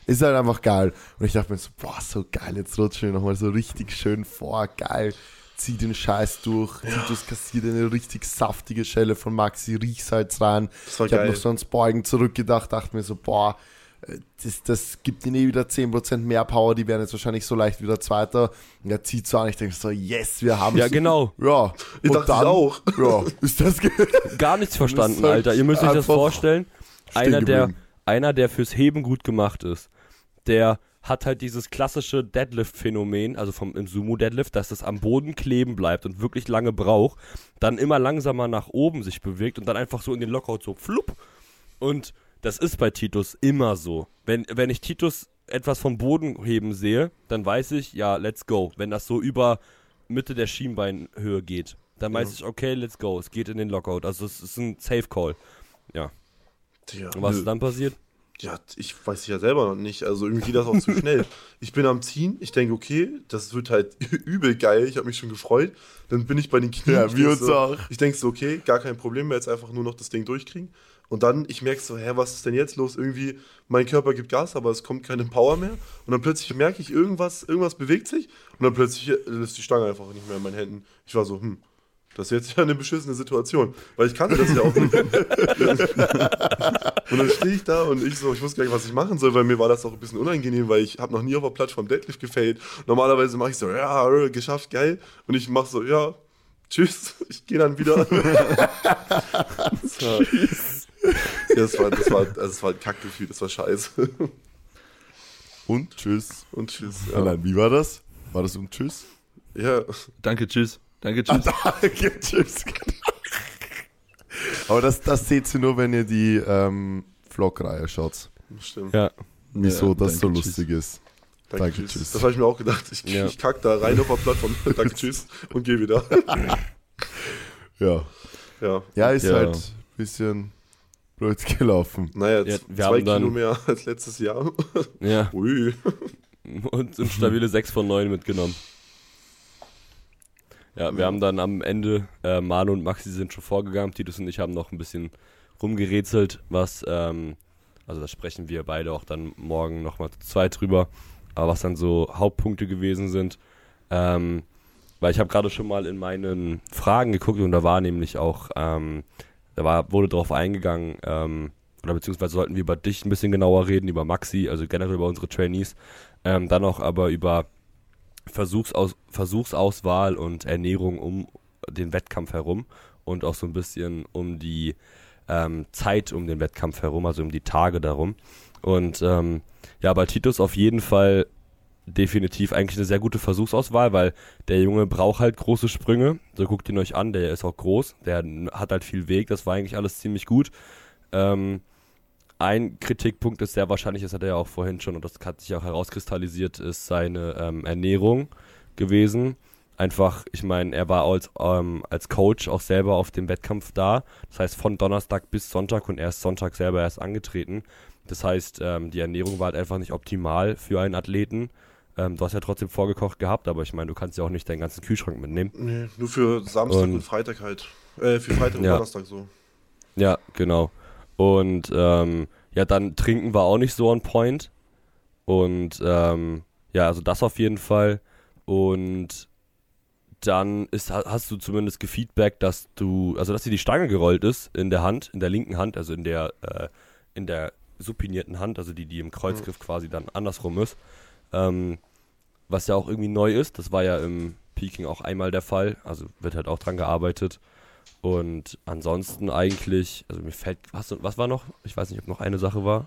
ist halt einfach geil. Und ich dachte mir so, boah, so geil, jetzt rutschen wir nochmal so richtig schön vor, geil. zieh den Scheiß durch. Titus kassiert eine richtig saftige Schelle von Maxi, Riechsalz rein. Das war ich habe geil. noch so ans Beugen zurückgedacht, dachte mir so, boah, das, das gibt ihnen eh wieder 10% mehr Power, die werden jetzt wahrscheinlich so leicht wieder Zweiter. Und er zieht so an, ich denke so, yes, wir haben Ja, genau. Ja, Ich und dachte ich auch. Ja, ist das Gar nichts verstanden, halt Alter. Ihr müsst euch das vorstellen. Einer der, einer, der fürs Heben gut gemacht ist, der hat halt dieses klassische Deadlift-Phänomen, also vom im Sumo-Deadlift, dass es am Boden kleben bleibt und wirklich lange braucht, dann immer langsamer nach oben sich bewegt und dann einfach so in den Lockout so flupp. Und das ist bei Titus immer so. Wenn, wenn ich Titus etwas vom Boden heben sehe, dann weiß ich, ja, let's go. Wenn das so über Mitte der Schienbeinhöhe geht, dann weiß ich, okay, let's go. Es geht in den Lockout. Also es ist ein Safe Call. Ja. Tja, Und was ist dann passiert? Ja, ich weiß es ja selber noch nicht. Also irgendwie geht das auch zu schnell. Ich bin am Ziehen, ich denke, okay, das wird halt übel geil. Ich habe mich schon gefreut. Dann bin ich bei den Knien. Ja, ich wir uns so, auch. Ich denke so, okay, gar kein Problem mehr, jetzt einfach nur noch das Ding durchkriegen. Und dann, ich merke so, hä, was ist denn jetzt los? Irgendwie, mein Körper gibt Gas, aber es kommt keine Power mehr. Und dann plötzlich merke ich, irgendwas, irgendwas bewegt sich. Und dann plötzlich ist die Stange einfach nicht mehr in meinen Händen. Ich war so, hm, das ist jetzt ja eine beschissene Situation. Weil ich kannte das ja auch nicht. Und dann stehe ich da und ich so, ich wusste gar nicht, was ich machen soll, weil mir war das auch ein bisschen unangenehm, weil ich habe noch nie auf der Plattform Deadlift gefailt. Normalerweise mache ich so, ja, äh, geschafft, geil. Und ich mache so, ja, tschüss, ich gehe dann wieder. ja, das war, das war, also das war ein Kackgefühl, das war scheiße. Und tschüss. Und tschüss. Ja. Nein, wie war das? War das um tschüss? ja. Danke, tschüss. Danke, tschüss. Danke, tschüss. Aber das, das seht ihr nur, wenn ihr die ähm, Vlog-Reihe schaut. stimmt. Ja. Wieso Ja, das so danke, tschüss. lustig ist. Danke, Danke, tschüss. tschüss. Das habe ich mir auch gedacht. Ich, Ja. ich kack da rein auf der Plattform. Danke, tschüss. Und gehe wieder. Ja. Ja. Ja, ist Ja. halt ein bisschen blöd gelaufen. Naja, Ja, zwei haben dann- Kilo mehr als letztes Jahr. Ja. Ui. Und sind stabile 6 von 9 mitgenommen. Ja, wir haben dann am Ende, äh, Manu und Maxi sind schon vorgegangen, Titus und ich haben noch ein bisschen rumgerätselt, was, ähm, also da sprechen wir beide auch dann morgen nochmal zu zweit drüber, aber was dann so Hauptpunkte gewesen sind. Ähm, weil ich habe gerade schon mal in meinen Fragen geguckt und da war nämlich auch, ähm, da war, wurde drauf eingegangen, ähm, oder beziehungsweise sollten wir über dich ein bisschen genauer reden, über Maxi, also generell über unsere Trainees, ähm, dann auch aber über Versuchsaus Versuchsauswahl und Ernährung um den Wettkampf herum und auch so ein bisschen um die ähm, Zeit um den Wettkampf herum, also um die Tage darum. Und ähm, ja, bei Titus auf jeden Fall definitiv eigentlich eine sehr gute Versuchsauswahl, weil der Junge braucht halt große Sprünge. So guckt ihn euch an, der ist auch groß, der hat halt viel Weg, das war eigentlich alles ziemlich gut. Ähm, ein Kritikpunkt ist sehr wahrscheinlich, das hat er ja auch vorhin schon und das hat sich auch herauskristallisiert, ist seine ähm, Ernährung gewesen. Einfach, ich meine, er war als, ähm, als Coach auch selber auf dem Wettkampf da. Das heißt, von Donnerstag bis Sonntag und erst Sonntag selber erst angetreten. Das heißt, ähm, die Ernährung war halt einfach nicht optimal für einen Athleten. Ähm, du hast ja trotzdem vorgekocht gehabt, aber ich meine, du kannst ja auch nicht deinen ganzen Kühlschrank mitnehmen. Nee, nur für Samstag und, Und- Freitag halt. Äh, für Freitag und Ja. Donnerstag so. Ja, genau. Und ähm, ja, dann trinken war auch nicht so on point. Und ähm, ja, also das auf jeden Fall. Und dann ist, ha- hast du zumindest gefeedback, dass du, also dass dir die Stange gerollt ist in der Hand, in der linken Hand, also in der, äh, in der supinierten Hand, also die, die im Kreuzgriff quasi dann andersrum ist. Ähm, was ja auch irgendwie neu ist, das war ja im Peking auch einmal der Fall, also wird halt auch dran gearbeitet. Und ansonsten eigentlich, also mir fällt, was, was war noch? Ich weiß nicht, ob noch eine Sache war.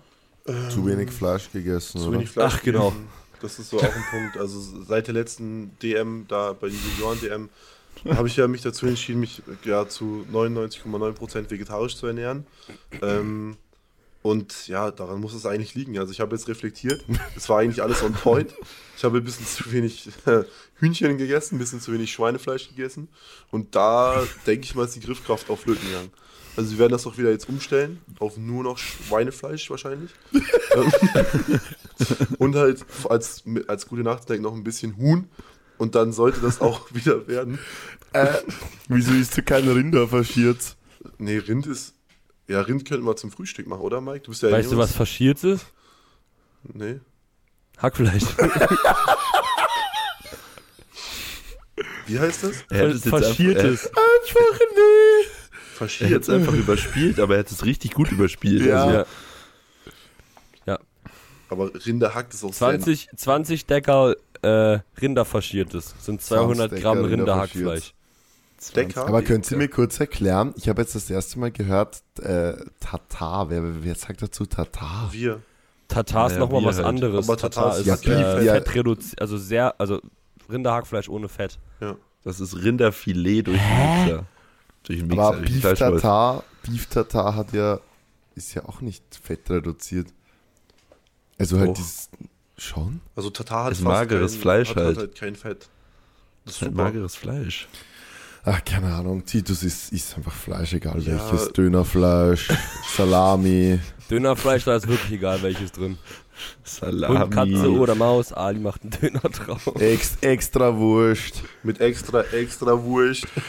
Zu wenig Fleisch gegessen, Zu oder? wenig Fleisch. Ach, genau. gegessen. Das ist so auch ein Punkt. Also seit der letzten DM, da bei den Junioren-DM, habe ich ja mich dazu entschieden, mich ja zu 99,9% vegetarisch zu ernähren. Ähm, und ja, daran muss es eigentlich liegen. Also ich habe jetzt reflektiert, es war eigentlich alles on point. Ich habe ein bisschen zu wenig Hühnchen gegessen, ein bisschen zu wenig Schweinefleisch gegessen. Und da denke ich mal, ist die Griffkraft auf Flöten gegangen. Also wir werden das auch wieder jetzt umstellen, auf nur noch Schweinefleisch wahrscheinlich. Und halt als, als gute Nachtdeck noch ein bisschen Huhn. Und dann sollte das auch wieder werden. Äh, wieso isst du keine Rinder faschiert? Nee, Rind ist. Ja, Rind könnten wir zum Frühstück machen, oder Mike? Du bist ja weißt du, was faschiert ist? Nee. Hackfleisch. Wie heißt das? Er hätte es jetzt einfach, er, Faschiertes. Einfach nee. er hätte Faschiert. es einfach überspielt, aber er hätte es richtig gut überspielt. Ja. Also, Ja. Aber Rinderhack ist auch sehr 20, 20 Decker äh, Rinderfaschiertes sind 200 20 Gramm Rinderhackfleisch. Decker. Aber könnt ihr mir kurz erklären, ich habe jetzt das erste Mal gehört, äh, Tatar, wer, wer sagt dazu Tatar? Wir. Tatar ist Naja, nochmal was halt. anderes. Aber Tatar ist- ist Ja, äh, Beef, ja. Fett reduziert, also sehr, also Rinderhackfleisch ohne Fett. Das ist Rinderfilet durch den Mixer. Durch den Mixer. Aber Beef. Tatar, Beef Tatar hat ja, ist ja auch nicht fett reduziert. Also halt dieses, schon? Also Tatar hat Ist fast mageres kein, Fleisch hat, halt. Hat halt kein Fett. Das ist halt mageres Fleisch. Ach, keine Ahnung, Titus ist, ist einfach Fleisch, egal Ja. welches, Dönerfleisch, Salami, Dönerfleisch, da ist wirklich egal, welches drin. Salami. Hund, Katze oder Maus, Ali macht einen Döner drauf. ex, extra Wurst. Mit extra, extra Wurst.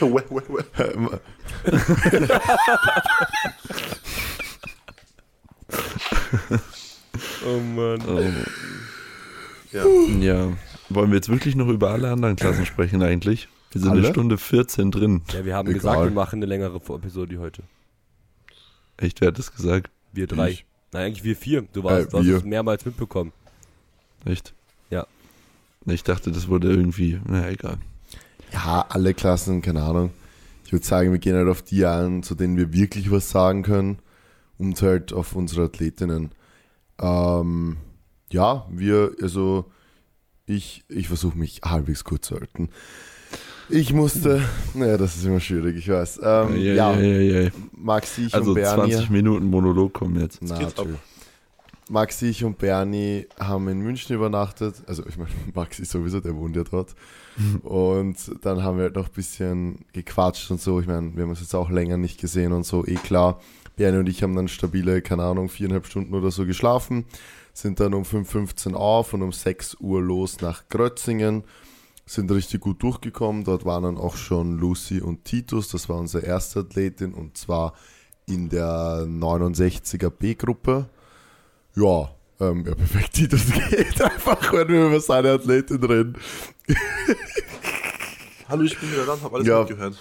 Oh Mann. Oh. ja. Ja. Wollen wir jetzt wirklich noch über alle anderen Klassen sprechen eigentlich? Wir sind Alle? eine Stunde 14 drin. Ja, wir haben Egal. gesagt, wir machen eine längere Episode heute. Echt, wer hat das gesagt? Wir drei. Ich. Nein, eigentlich wir vier. Du, warst, Äh, du hast wir. es mehrmals mitbekommen. Echt? Ja. Ich dachte, das wurde irgendwie, na egal. Ja, alle Klassen, keine Ahnung. Ich würde sagen, wir gehen halt auf die ein, zu denen wir wirklich was sagen können und halt auf unsere Athletinnen. Ähm, ja, wir, also ich, ich versuche mich halbwegs kurz zu halten. Ich musste, naja, das ist immer schwierig, ich weiß. Ähm, Ja, ja, ja, ja, ja. Maxi, ich Also und Bernie. 20 Minuten Monolog kommen jetzt. Na. Maxi, ich und Bernie haben in München übernachtet. Also ich meine, Maxi sowieso, der wohnt ja dort. Und dann haben wir halt noch ein bisschen gequatscht und so. Ich meine, wir haben uns jetzt auch länger nicht gesehen und so, eh klar. Bernie und ich haben dann stabile, keine Ahnung, viereinhalb Stunden oder so geschlafen, sind dann um 5.15 Uhr auf und um 6 Uhr los nach Grötzingen. Sind richtig gut durchgekommen. Dort waren dann auch schon Lucy und Titus. Das war unsere erste Athletin und zwar in der 69er B-Gruppe. Ja, ähm, ja, perfekt. Titus geht einfach, wenn wir über seine Athletin reden. Hallo, ich bin wieder da habe alles Ja. mitgehört.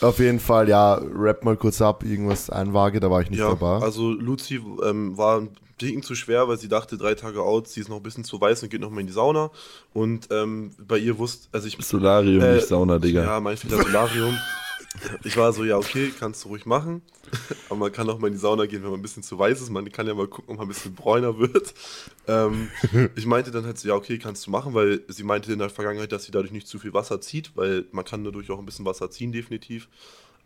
Auf jeden Fall, ja, rap mal kurz ab, irgendwas einwage, da war ich nicht Ja, dabei. also Luzi ähm, war ein Ticken zu schwer, weil sie dachte, drei Tage out, sie ist noch ein bisschen zu weiß und geht nochmal in die Sauna. Und ähm, bei ihr wusste, also ich Solarium, Äh, nicht Sauna, Digga. Ja, mein Fehler Solarium. Ich war so, ja, okay, kannst du ruhig machen. Aber man kann auch mal in die Sauna gehen, wenn man ein bisschen zu weiß ist. Man kann ja mal gucken, ob man ein bisschen bräuner wird. Ähm, ich meinte dann halt so, ja, okay, kannst du machen, weil sie meinte in der Vergangenheit, dass sie dadurch nicht zu viel Wasser zieht, weil man kann dadurch auch ein bisschen Wasser ziehen, definitiv.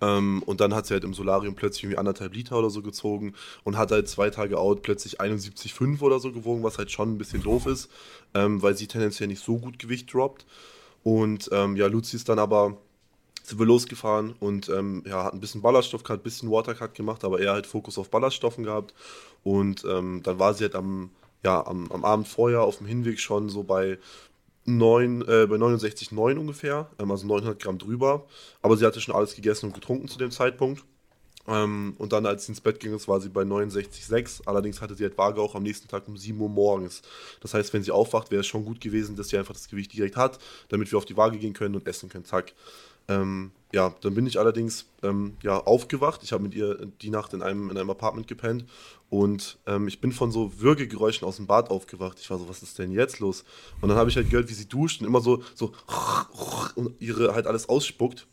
Ähm, und dann hat sie halt im Solarium plötzlich irgendwie anderthalb Liter oder so gezogen und hat halt zwei Tage out plötzlich 71,5 oder so gewogen, was halt schon ein bisschen doof ist, ähm, weil sie tendenziell nicht so gut Gewicht droppt. Und ähm, ja, Luzi ist dann aber sind wir losgefahren und ähm, ja, hat ein bisschen Ballaststoff gehabt, ein bisschen Watercut gemacht, aber eher halt Fokus auf Ballaststoffen gehabt. Und ähm, dann war sie halt am, ja, am, am Abend vorher auf dem Hinweg schon so bei, 9, äh, bei 69,9 ungefähr, ähm, also 900 Gramm drüber. Aber sie hatte schon alles gegessen und getrunken zu dem Zeitpunkt. Ähm, und dann, als sie ins Bett ging, war sie bei 69,6. Allerdings hatte sie halt Waage auch am nächsten Tag um 7 Uhr morgens. Das heißt, wenn sie aufwacht, wäre es schon gut gewesen, dass sie einfach das Gewicht direkt hat, damit wir auf die Waage gehen können und essen können. Zack. Ähm, ja, dann bin ich allerdings ähm, ja, aufgewacht. Ich habe mit ihr die Nacht in einem, in einem Apartment gepennt und ähm, ich bin von so Würgegeräuschen aus dem Bad aufgewacht. Ich war so, was ist denn jetzt los? Und dann habe ich halt gehört, wie sie duscht und immer so, so und ihre halt alles ausspuckt.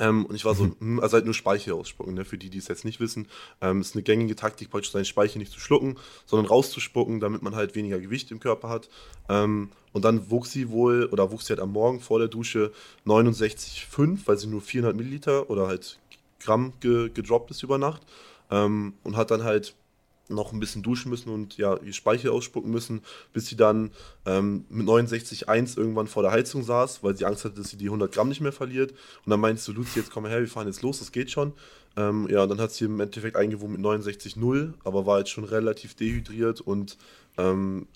Ähm, und ich war so, hm, also halt nur Speichel ausspucken, ne? für die, die es jetzt nicht wissen. Ähm, ist eine gängige Taktik, praktisch seinen Speichel nicht zu schlucken, sondern rauszuspucken, damit man halt weniger Gewicht im Körper hat. Ähm, und dann wuchs sie wohl, oder wuchs sie halt am Morgen vor der Dusche 69,5, weil sie nur 400 Milliliter oder halt Gramm ge gedroppt ist über Nacht. Ähm, und hat dann halt noch ein bisschen duschen müssen und ja, ihr Speichel ausspucken müssen, bis sie dann ähm, mit 69,1 irgendwann vor der Heizung saß, weil sie Angst hatte, dass sie die 100 Gramm nicht mehr verliert. Und dann meinte sie, Luzi, jetzt komm her, wir fahren jetzt los, das geht schon. Ähm, ja, dann hat sie im Endeffekt eingewogen mit 69,0, aber war jetzt schon relativ dehydriert und ähm,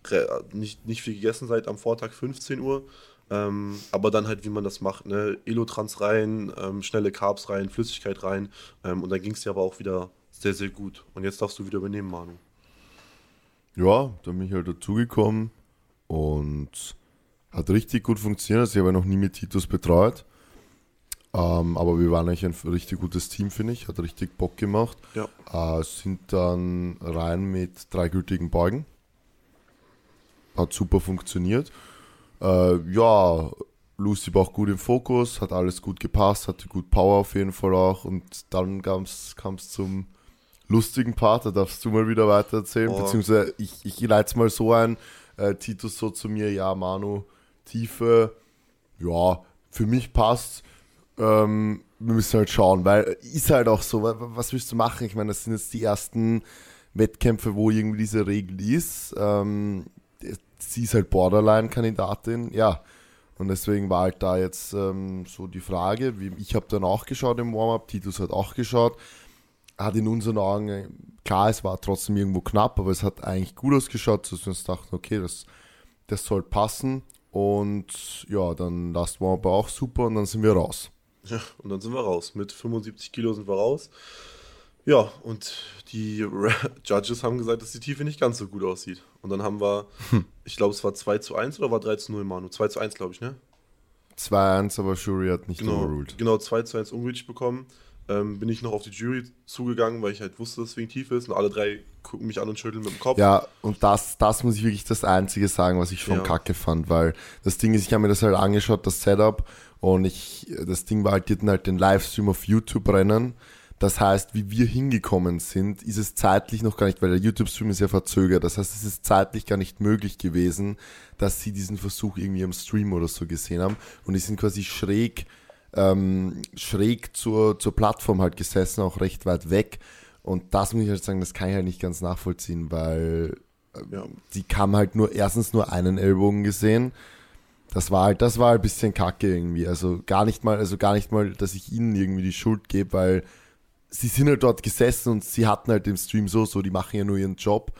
nicht, nicht viel gegessen seit am Vortag 15 Uhr. Ähm, aber dann halt, wie man das macht, ne? Elotrans rein, ähm, schnelle Carbs rein, Flüssigkeit rein. Ähm, und dann ging es dir aber auch wieder sehr, sehr gut. Und jetzt darfst du wieder übernehmen, Manu. Ja, da bin ich halt dazugekommen und hat richtig gut funktioniert. Also ich habe ja noch nie mit Titus betreut. Ähm, aber wir waren eigentlich ein richtig gutes Team, finde ich. Hat richtig Bock gemacht. Ja. Äh, sind dann rein mit drei gültigen Beugen. Hat super funktioniert. Äh, ja, Lucy war auch gut im Fokus, hat alles gut gepasst, hatte gut Power auf jeden Fall auch. Und dann kam es zum lustigen Part, da darfst du mal wieder weiter erzählen. Oh. Beziehungsweise ich, ich leite es mal so ein, äh, Titus so zu mir, ja Manu, Tiefe, ja, für mich passt. Ähm, wir müssen halt schauen, weil ist halt auch so, wa- wa- was willst du machen? Ich meine, das sind jetzt die ersten Wettkämpfe, wo irgendwie diese Regel ist. Ähm, sie ist halt Borderline-Kandidatin, ja. Und deswegen war halt da jetzt ähm, so die Frage, wie, ich habe dann auch geschaut im Warm-Up, Titus hat auch geschaut, hat in unseren Augen, klar, es war trotzdem irgendwo knapp, aber es hat eigentlich gut ausgeschaut, dass wir uns dachten, okay, das, das soll passen. Und ja, dann Last Warm-Up war auch super und dann sind wir raus. Ja, und dann sind wir raus. Mit 75 Kilo sind wir raus. Ja, und die Judges haben gesagt, dass die Tiefe nicht ganz so gut aussieht. Und dann haben wir, ich glaube, es war 2 zu 1 oder war 3 zu 0, Manu? 2 zu 1, glaube ich, ne? 2-1, aber Shuri hat nicht Genau, overruled. genau 2 zu 1 ungültig bekommen. Ähm, bin ich noch auf die Jury zugegangen, weil ich halt wusste, dass es wegen Tiefe ist. Und alle drei gucken mich an und schütteln mit dem Kopf. Ja, und das, das muss ich wirklich das Einzige sagen, was ich schon Ja. kacke fand, weil das Ding ist, ich habe mir das halt angeschaut, das Setup, und ich, das Ding war halt, die hatten halt den Livestream auf YouTube rennen. Das heißt, wie wir hingekommen sind, ist es zeitlich noch gar nicht, weil der YouTube-Stream ist ja verzögert. Das heißt, es ist zeitlich gar nicht möglich gewesen, dass sie diesen Versuch irgendwie im Stream oder so gesehen haben. Und die sind quasi schräg, ähm, schräg zur, zur Plattform halt gesessen, auch recht weit weg. Und das muss ich halt sagen, das kann ich halt nicht ganz nachvollziehen, weil Ja. die haben halt nur erstens nur einen Ellbogen gesehen. Das war halt, das war ein bisschen kacke irgendwie. Also gar nicht mal, also gar nicht mal, dass ich ihnen irgendwie die Schuld gebe, weil sie sind halt dort gesessen und sie hatten halt im Stream so, so, die machen ja nur ihren Job.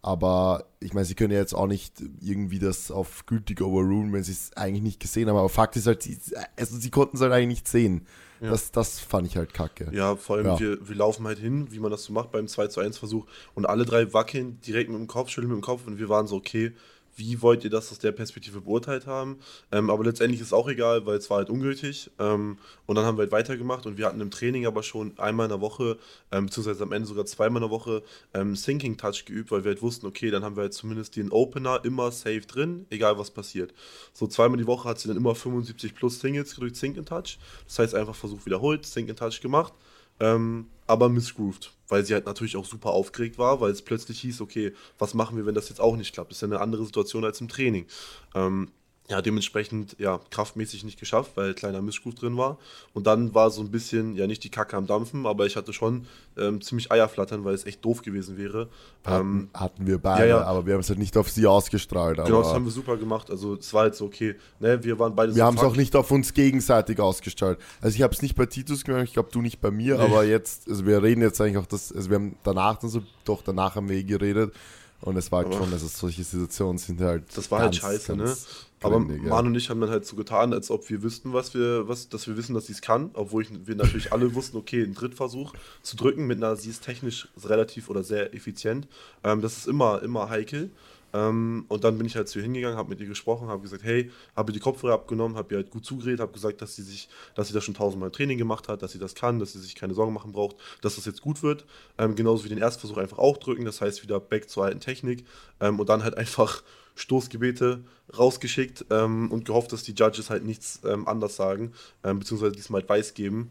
Aber ich meine, sie können ja jetzt auch nicht irgendwie das auf gültig overrulen, wenn sie es eigentlich nicht gesehen haben. Aber Fakt ist halt, sie, also sie konnten es halt eigentlich nicht sehen. Ja. Das, das fand ich halt kacke. Ja, vor allem, Ja. Wir, wir laufen halt hin, wie man das so macht beim 2 zu 1 Versuch. Und alle drei wackeln direkt mit dem Kopf, schütteln mit dem Kopf. Und wir waren so, okay, wie wollt ihr das aus der Perspektive beurteilt haben? Ähm, aber letztendlich ist es auch egal, weil es war halt ungültig. Ähm, und dann haben wir halt weitergemacht. Und wir hatten im Training aber schon einmal in der Woche, ähm, beziehungsweise am Ende sogar zweimal in der Woche, ähm, Sinking Touch geübt, weil wir halt wussten, okay, dann haben wir halt zumindest den Opener immer safe drin, egal was passiert. So zweimal die Woche hat sie dann immer 75 plus Singles durch Sink in Touch. Das heißt, einfach Versuch wiederholt, Sink in Touch gemacht. Ähm, aber missgrooved, weil sie halt natürlich auch super aufgeregt war, weil es plötzlich hieß, okay, was machen wir, wenn das jetzt auch nicht klappt? Das ist ja eine andere Situation als im Training. Ähm, ja, dementsprechend, ja, kraftmäßig nicht geschafft, weil kleiner Missgroove drin war. Und dann war so ein bisschen, ja, nicht die Kacke am Dampfen, aber ich hatte schon ähm, ziemlich Eierflattern, weil es echt doof gewesen wäre. Ähm, Hatten, hatten wir beide, ja, ja. aber wir haben es halt nicht auf sie ausgestrahlt. genau, das haben wir super gemacht. Also, es war halt so, okay, ne, wir waren beide Wir so haben es auch nicht auf uns gegenseitig ausgestrahlt. Also ich habe es nicht bei Titus gemacht, ich glaube du nicht bei mir, Nee. aber jetzt, also wir reden jetzt eigentlich auch das, also wir haben danach dann so, doch danach haben wir eh geredet und es war halt schon, also solche Situationen sind halt Das war halt ganz, scheiße, ganz ne? Aber ja. Manu und ich haben dann halt so getan, als ob wir wüssten, was wir, was, dass wir wissen, dass sie es kann, obwohl ich, wir natürlich alle wussten, okay, einen Drittversuch zu drücken mit einer, sie ist technisch relativ oder sehr effizient. Ähm, das ist immer, immer heikel. Ähm, und dann bin ich halt zu ihr hingegangen, habe mit ihr gesprochen, habe gesagt, hey, habe ihr die Kopfhörer abgenommen, habe ihr halt gut zugeredet, habe gesagt, dass sie sich, dass sie das schon tausendmal im Training gemacht hat, dass sie das kann, dass sie sich keine Sorgen machen braucht, dass das jetzt gut wird. Ähm, genauso wie den Erstversuch einfach auch drücken, das heißt wieder back zur alten Technik ähm, und dann halt einfach Stoßgebete rausgeschickt ähm, und gehofft, dass die Judges halt nichts ähm, anders sagen, ähm, beziehungsweise diesmal halt weiß geben.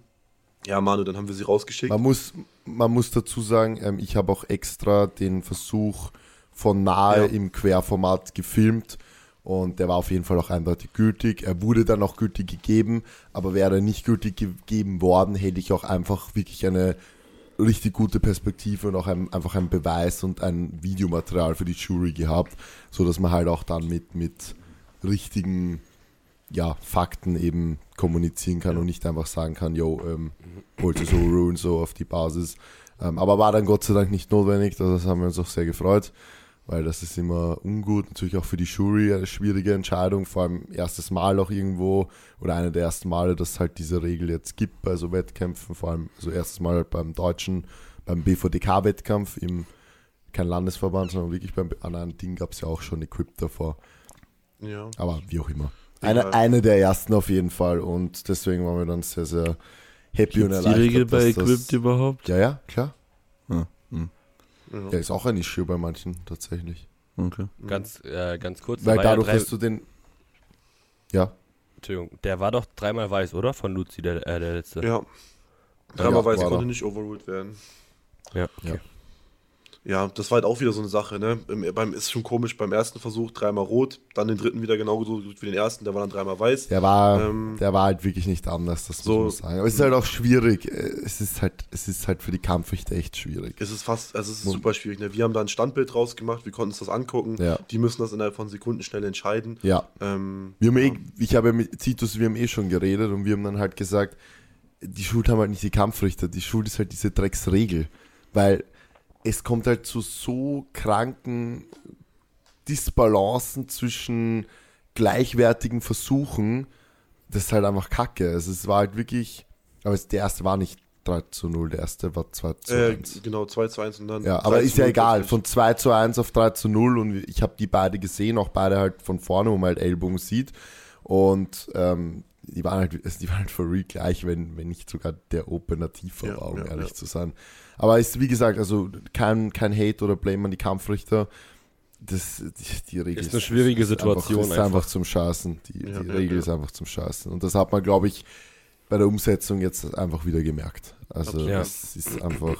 Ja, Manu, dann haben wir sie rausgeschickt. Man muss, man muss dazu sagen, ähm, ich habe auch extra den Versuch von nahe Ja. im Querformat gefilmt und der war auf jeden Fall auch eindeutig gültig. Er wurde dann auch gültig gegeben, aber wäre er nicht gültig gegeben worden, hätte ich auch einfach wirklich eine richtig gute Perspektive und auch ein, einfach ein Beweis und ein Videomaterial für die Jury gehabt, so dass man halt auch dann mit, mit richtigen ja, Fakten eben kommunizieren kann und nicht einfach sagen kann, yo, ähm, wollte so ruin, so auf die Basis. Ähm, aber war dann Gott sei Dank nicht notwendig, das haben wir uns auch sehr gefreut, weil das ist immer ungut, natürlich auch für die Jury eine schwierige Entscheidung, vor allem erstes Mal auch irgendwo oder eine der ersten Male, dass es halt diese Regel jetzt gibt bei so Wettkämpfen, vor allem so erstes Mal halt beim deutschen, beim BVDK-Wettkampf im kein Landesverband, sondern wirklich beim anderen Ding gab es ja auch schon Equip davor. ja. Aber wie auch immer. Eine, Ja. eine der ersten auf jeden Fall und deswegen waren wir dann sehr, sehr happy und Gibt's die erleichtert. Regel bei Equipped überhaupt? Ja, ja, klar. Ah, hm, Ja. Ja, ist auch ein Issue bei manchen tatsächlich. okay. Ganz, äh, ganz kurz. Weil der war ja dadurch, dass du den. Ja, Entschuldigung, der war doch dreimal weiß, oder? Von Luzi, der, äh, der letzte. Ja. Dreimal Ja, weiß konnte nicht overruled werden. Ja. Ja. Ja, das war halt auch wieder so eine Sache, ne? Im, beim, ist schon komisch, beim ersten Versuch dreimal rot, dann den dritten wieder genau so gut wie den ersten, der war dann dreimal weiß. der war, Ähm, der war halt wirklich nicht anders, das so- muss man sagen. Aber es ist halt auch schwierig. Äh, Es ist halt, es ist halt für die Kampfrichter echt schwierig. Es ist fast, also es ist super schwierig. Ne? Wir haben da ein Standbild rausgemacht, wir konnten uns das angucken. Ja. Die müssen das innerhalb von Sekunden schnell entscheiden. Ja. Ähm, Wir haben ja. eh, ich habe mit Titus, wir haben eh schon geredet und wir haben dann halt gesagt, die Schuld haben halt nicht die Kampfrichter, die Schuld ist halt diese Drecksregel. Weil es kommt halt zu so kranken Disbalancen zwischen gleichwertigen Versuchen, das ist halt einfach kacke. Also es war halt wirklich, aber es, der erste war nicht 3 zu 0, der erste war 2 zu äh, 1. genau, 2 zu 1 und dann. Ja, 3 aber ist ja 0 egal. Von 2 zu 1 auf 3 zu 0 und ich habe die beide gesehen, auch beide halt von vorne, wo man halt Ellbogen sieht. Und ähm, die waren halt, also die waren halt for real gleich, wenn, wenn nicht sogar der Opener tiefer Ja, war, um ja, ehrlich ja. zu sein. Aber ist, wie gesagt, also kein, kein Hate oder Blame an die Kampfrichter. Das, die, die Regel Ist eine schwierige Situation Einfach, ist einfach. zum Scheißen. Die, Ja, die ja, Regel ja. ist einfach zum Scheißen. Und das hat man, glaube ich, bei der Umsetzung jetzt einfach wieder gemerkt. Also Ja. das ist einfach,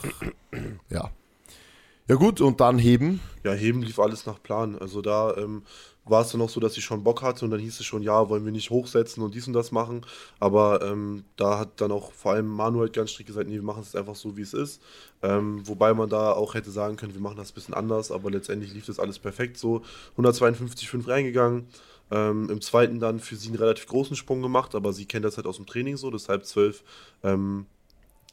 ja. Ja gut, und dann heben. Ja, Heben lief alles nach Plan. Also da ähm, war es dann auch so, dass ich schon Bock hatte und dann hieß es schon, ja, wollen wir nicht hochsetzen und dies und das machen. Aber ähm, da hat dann auch vor allem Manuel ganz strikt gesagt, nee, wir machen es einfach so, wie es ist. Ähm, wobei man da auch hätte sagen können, wir machen das ein bisschen anders, aber letztendlich lief das alles perfekt so. 152,5 reingegangen. Ähm, Im zweiten dann für sie einen relativ großen Sprung gemacht, aber sie kennt das halt aus dem Training so, deshalb 12, ähm,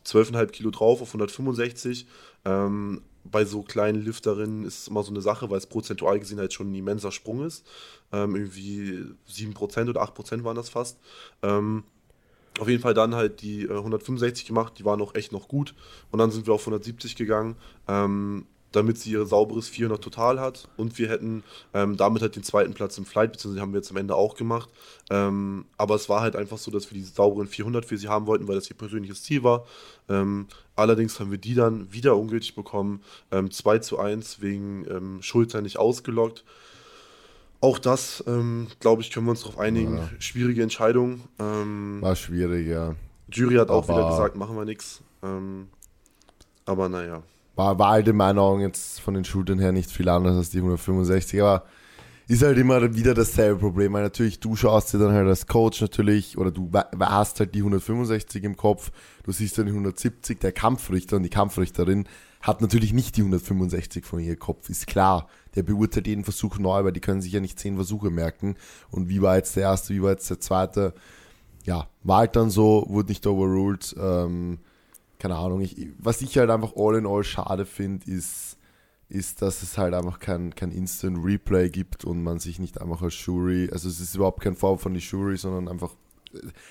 12,5 Kilo drauf auf 165. Ähm, bei so kleinen Lifterinnen ist es immer so eine Sache, weil es prozentual gesehen halt schon ein immenser Sprung ist. Ähm, irgendwie 7% oder 8% waren das fast. Ähm, auf jeden Fall dann halt die äh, 165 gemacht, die waren auch echt noch gut. Und dann sind wir auf 170 gegangen, ähm, damit sie ihr sauberes 400 total hat. Und wir hätten ähm, damit halt den zweiten Platz im Flight, beziehungsweise haben wir jetzt am Ende auch gemacht. Ähm, aber es war halt einfach so, dass wir die sauberen 400 für sie haben wollten, weil das ihr persönliches Ziel war. Allerdings haben wir die dann wieder ungültig bekommen. Ähm, 2 zu 1 wegen ähm, Schulter nicht ausgelockt. Auch das, ähm, glaube ich, können wir uns darauf einigen. Ja. Schwierige Entscheidung. Ähm, War schwierig, ja. Jury hat auch Aber- wieder gesagt, machen wir nichts. Ähm, aber naja. War, war halt in meinen Augen jetzt von den Schultern her nicht viel anders als die 165, aber ist halt immer wieder dasselbe Problem. Weil natürlich, du schaust dir dann halt als Coach natürlich, oder du hast halt die 165 im Kopf, du siehst dann die 170, der Kampfrichter und die Kampfrichterin hat natürlich nicht die 165 von ihr Kopf, ist klar. Der beurteilt jeden Versuch neu, weil die können sich ja nicht zehn Versuche merken. Und wie war jetzt der erste, wie war jetzt der zweite? Ja, war halt dann so, wurde nicht overruled. Ähm, keine Ahnung, ich, was ich halt einfach all in all schade finde, ist, ist, dass es halt einfach kein, kein Instant Replay gibt und man sich nicht einfach als Jury, also es ist überhaupt kein Vorwurf von die Jury, sondern einfach,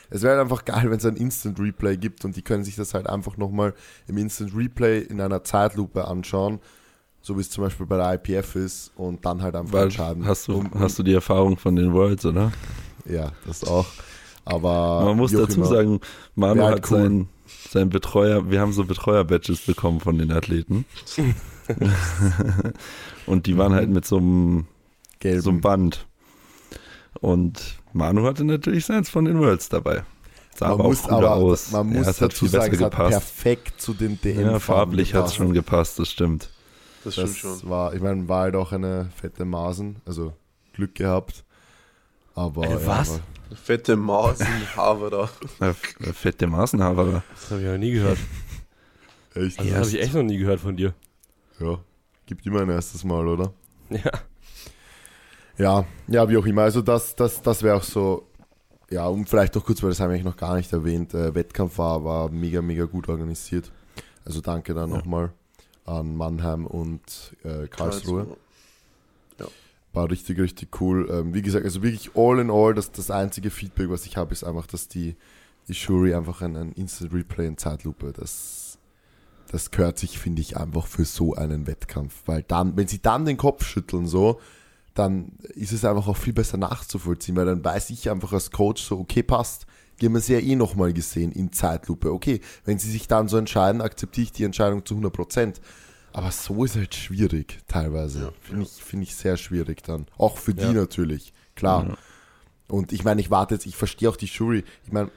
es wäre halt einfach geil, wenn es ein Instant Replay gibt und die können sich das halt einfach nochmal im Instant Replay in einer Zeitlupe anschauen, so wie es zum Beispiel bei der IPF ist und dann halt einfach Weil, entscheiden. hast, du, Um- hast du die Erfahrung von den Worlds, oder? Ja, das auch. Aber Man muss dazu immer. sagen, Manu halt hat cool. seinen, seinen Betreuer, wir haben so Betreuer-Badges bekommen von den Athleten. Und die waren halt mit so einem, Gelben. so einem Band. Und Manu hatte natürlich seins von den Worlds dabei. Sah man aber muss, auch cooler aber, aus. man muss ja, es hat dazu viel besser sagen, es hat gepasst. perfekt zu den DM Ja, farblich hat es schon gepasst, das stimmt. Das Das stimmt schon. war, ich meine, war halt auch eine fette Maßen, also Glück gehabt. Aber Eine ja, was? aber- Fette Harvard. Äh, Fette Maßenhaber. Das habe ich noch nie gehört. Echt? Also, das habe ich echt noch nie gehört von dir. Ja, gibt immer ein erstes Mal, oder? Ja. Ja, ja, wie auch immer. Also das, das, das wäre auch so, ja, und vielleicht noch kurz, weil das haben wir eigentlich noch gar nicht erwähnt, äh, Wettkampf war, war mega, mega gut organisiert. Also danke dann Ja. nochmal an Mannheim und äh, Karlsruhe. War richtig, richtig cool. Ähm, wie gesagt, also wirklich all in all, das, das einzige Feedback, was ich habe, ist einfach, dass die, Jury einfach ein, ein Instant Replay in Zeitlupe, das, das gehört sich, finde ich, einfach für so einen Wettkampf. Weil dann, wenn sie dann den Kopf schütteln, so, dann ist es einfach auch viel besser nachzuvollziehen, weil dann weiß ich einfach als Coach so, okay, passt, die haben es ja eh nochmal gesehen in Zeitlupe. Okay, wenn sie sich dann so entscheiden, akzeptiere ich die Entscheidung zu 100 Prozent. Aber so ist halt schwierig teilweise. Ja, Finde ja. ich, finde ich sehr schwierig dann. Auch für die Ja. natürlich, klar. Und ich meine, ich warte jetzt, ich verstehe auch die Jury. Ich meine,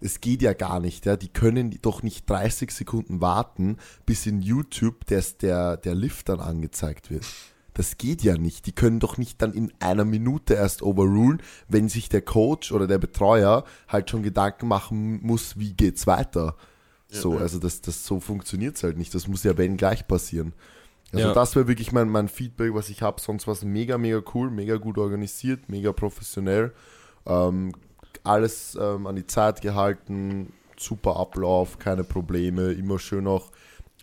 es geht ja gar nicht, ja. Die können doch nicht 30 Sekunden warten, bis in YouTube des, der, der Lift dann angezeigt wird. Das geht ja nicht. Die können doch nicht dann in einer Minute erst overrulen, wenn sich der Coach oder der Betreuer halt schon Gedanken machen muss, wie geht's weiter. So, ja. also das, das so funktioniert's halt nicht. Das muss ja wenn gleich passieren. Also Ja. das wäre wirklich mein, mein Feedback, was ich habe. Sonst war es mega, mega cool, mega gut organisiert, mega professionell. Ähm, alles ähm, an die Zeit gehalten, super Ablauf, keine Probleme, immer schön auch,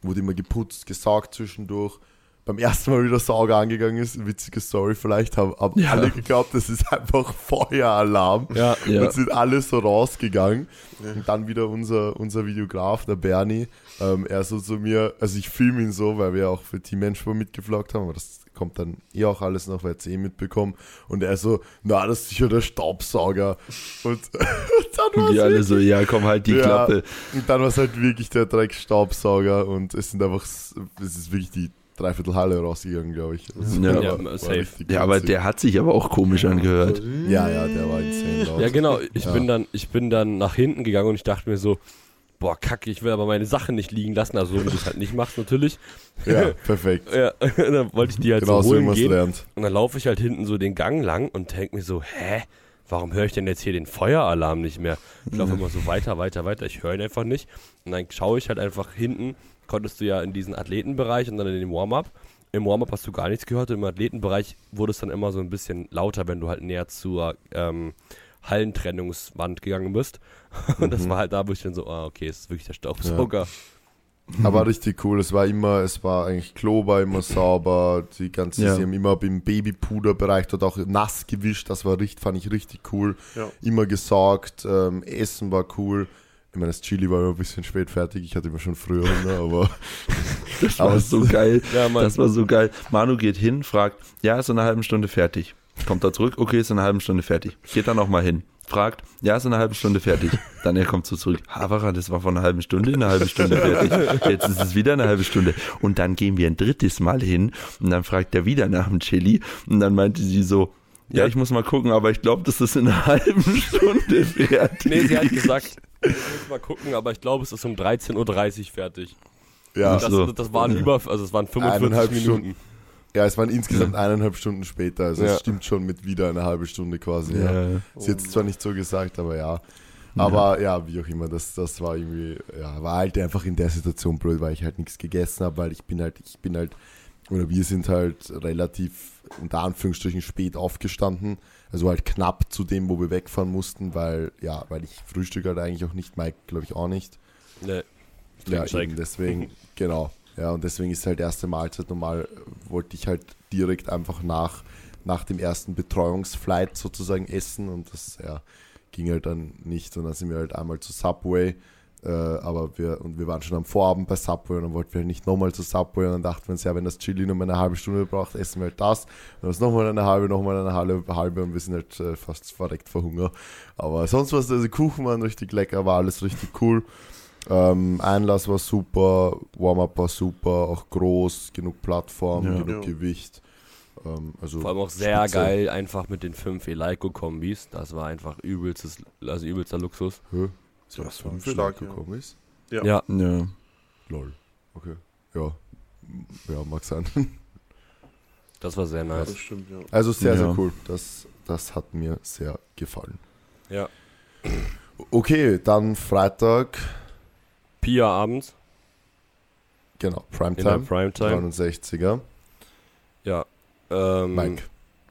wurde immer geputzt, gesaugt zwischendurch. Beim ersten Mal wieder Sauger angegangen ist, witzige Story, vielleicht haben, haben Ja. alle geglaubt, das ist einfach Feueralarm Ja, Ja. und sind alle so rausgegangen. Und dann wieder unser, unser Videograf, der Bernie, ähm, er so zu mir, also ich filme ihn so, weil wir auch für Team Menschbau mitgevloggt haben, aber das kommt dann eh auch alles noch, weil ich eh mitbekommen. Und er so, na, das ist sicher der Staubsauger. Und, und dann war die alle so, ja, komm, halt die ja, Klappe. Und dann war es halt wirklich der Dreckstaubsauger und es sind einfach, es ist wirklich die Dreiviertel Halle rausgegangen, glaube ich. Also, Ja. Ja, war- war safe. Ja, aber der hat sich aber auch komisch angehört. Ja, ja, der war insane laut. Ja, genau. Ich, Ja. bin dann, ich bin dann nach hinten gegangen und ich dachte mir so, boah, kacke, ich will aber meine Sachen nicht liegen lassen. Also, so wie du es halt nicht machst, natürlich. Ja, perfekt. Ja, dann wollte ich die halt Genau so holen gehen. lernt. Und dann laufe ich halt hinten so den Gang lang und denke mir so, hä? Warum höre ich denn jetzt hier den Feueralarm nicht mehr? Ich laufe immer so weiter, weiter, weiter. Ich höre ihn einfach nicht. Und dann schaue ich halt einfach hinten. Konntest du ja in diesen Athletenbereich und dann in den Warm-up. Im Warm-up hast du gar nichts gehört. Im Athletenbereich wurde es dann immer so ein bisschen lauter, wenn du halt näher zur ähm, Hallentrennungswand gegangen bist. Und das war halt da, wo ich dann so, ah, okay, es ist wirklich der Staubsauger. Aber richtig cool. Es war immer, es war eigentlich Klo war immer sauber. Die ganze, Ja. sie haben immer im Babypuderbereich dort auch nass gewischt. Das war richtig, fand ich richtig cool. Ja. Immer gesaugt. Ähm, Essen war cool. Ich meine, das Chili war immer ein bisschen spät fertig. Ich hatte immer schon früher Hunger, aber Das war Aber so geil. Ja. Das war so geil. Manu geht hin, fragt, ja, ist in einer halben Stunde fertig. Kommt da zurück, okay, ist in einer halben Stunde fertig. Geht dann nochmal hin, fragt, ja, ist in einer halben Stunde fertig. Dann er kommt so zurück, Havara, das war vor einer halben Stunde in einer halben Stunde fertig. Jetzt ist es wieder eine halbe Stunde. Und dann gehen wir ein drittes Mal hin und dann fragt er wieder nach dem Chili und dann meinte sie so, ja, Ja. ich muss mal gucken, aber ich glaube, das ist in einer halben Stunde fertig. Nee, sie hat gesagt, ich muss mal gucken, aber ich glaube, es ist um 13.30 Uhr fertig. ja. Das, so. das waren über, also es waren 45 Eineinhalb Minuten. Ja, es waren insgesamt eineinhalb Stunden später. Also Ja. es stimmt schon mit wieder eine halbe Stunde quasi. Ja. Ja. Ist jetzt zwar nicht so gesagt, aber ja. Aber ja, wie auch immer, das, das war irgendwie, ja, war halt einfach in der Situation blöd, weil ich halt nichts gegessen habe, weil ich bin halt, ich bin halt, oder wir sind halt relativ unter Anführungsstrichen spät aufgestanden. Also halt knapp zu dem, wo wir wegfahren mussten, weil, ja, weil ich frühstück halt eigentlich auch nicht, Mike glaube ich auch nicht. Nee. Ja, eben deswegen, genau. Ja, und deswegen ist halt erste Mahlzeit normal, wollte ich halt direkt einfach nach, nach dem ersten Betreuungsflight sozusagen essen und das ja, ging halt dann nicht. Und dann sind wir halt einmal zu Subway, äh, aber wir, und wir waren schon am Vorabend bei Subway und dann wollten wir halt nicht nochmal zu Subway und dann dachten wir uns, ja, wenn das Chili nur mal eine halbe Stunde braucht, essen wir halt das. Dann ist nochmal eine halbe, nochmal eine halbe, halbe und wir sind halt äh, fast verreckt vor Hunger. Aber sonst was, also Kuchen waren richtig lecker, war alles richtig cool. Ähm, Einlass war super, Warm-up war super, auch groß, genug Plattform, Ja. genug Ja. Gewicht. Ähm, also Vor allem auch sehr Spitze. geil, einfach mit den fünf Eleiko-Kombis. Das war einfach übelstes, also übelster Luxus. Hä? Ja, Was stark, Stark ja. gekommen ist? Ja. Ja, Ja. Lol. Okay. Ja. Ja, mag sein. das war sehr Ja, nice. das stimmt, ja. Also sehr, Ja. sehr cool. Das, das hat mir sehr gefallen. Ja. Okay, dann Freitag, Pia abends genau, in Primetime, Primetime. 69er. Ja. Ähm, Mike.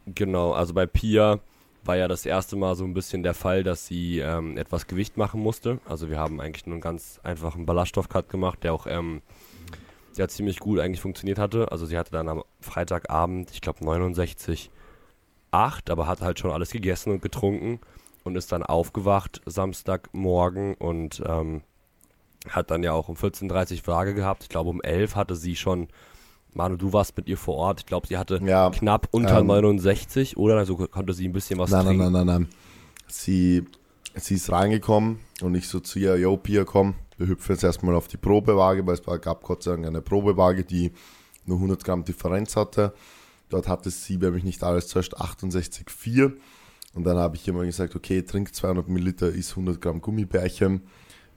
Genau, also bei Pia war ja das erste Mal so ein bisschen der Fall, dass sie ähm, etwas Gewicht machen musste. Also wir haben eigentlich nur einen ganz einfachen Ballaststoff-Cut gemacht, der auch ähm, der ziemlich gut eigentlich funktioniert hatte. Also sie hatte dann am Freitagabend, ich glaube 69,8, aber hat halt schon alles gegessen und getrunken und ist dann aufgewacht Samstagmorgen und ähm, hat dann ja auch um 14.30 Uhr Frage gehabt. Ich glaube um 11 hatte sie schon Manu, du warst mit ihr vor Ort. Ich glaube, sie hatte Ja, knapp unter ähm, 69 oder also konnte sie ein bisschen was nein, nein, trinken. nein, nein, nein. Sie, sie ist reingekommen und ich so zu ihr, yo, Pia, komm, wir hüpfen jetzt erstmal auf die Probewaage, weil es gab Gott sei Dank eine Probewaage, die nur 100 Gramm Differenz hatte. Dort hatte sie, wenn mich nicht alles täuscht, 68,4. Und dann habe ich immer gesagt, okay, trink 200 Milliliter, isst 100 Gramm Gummibärchen.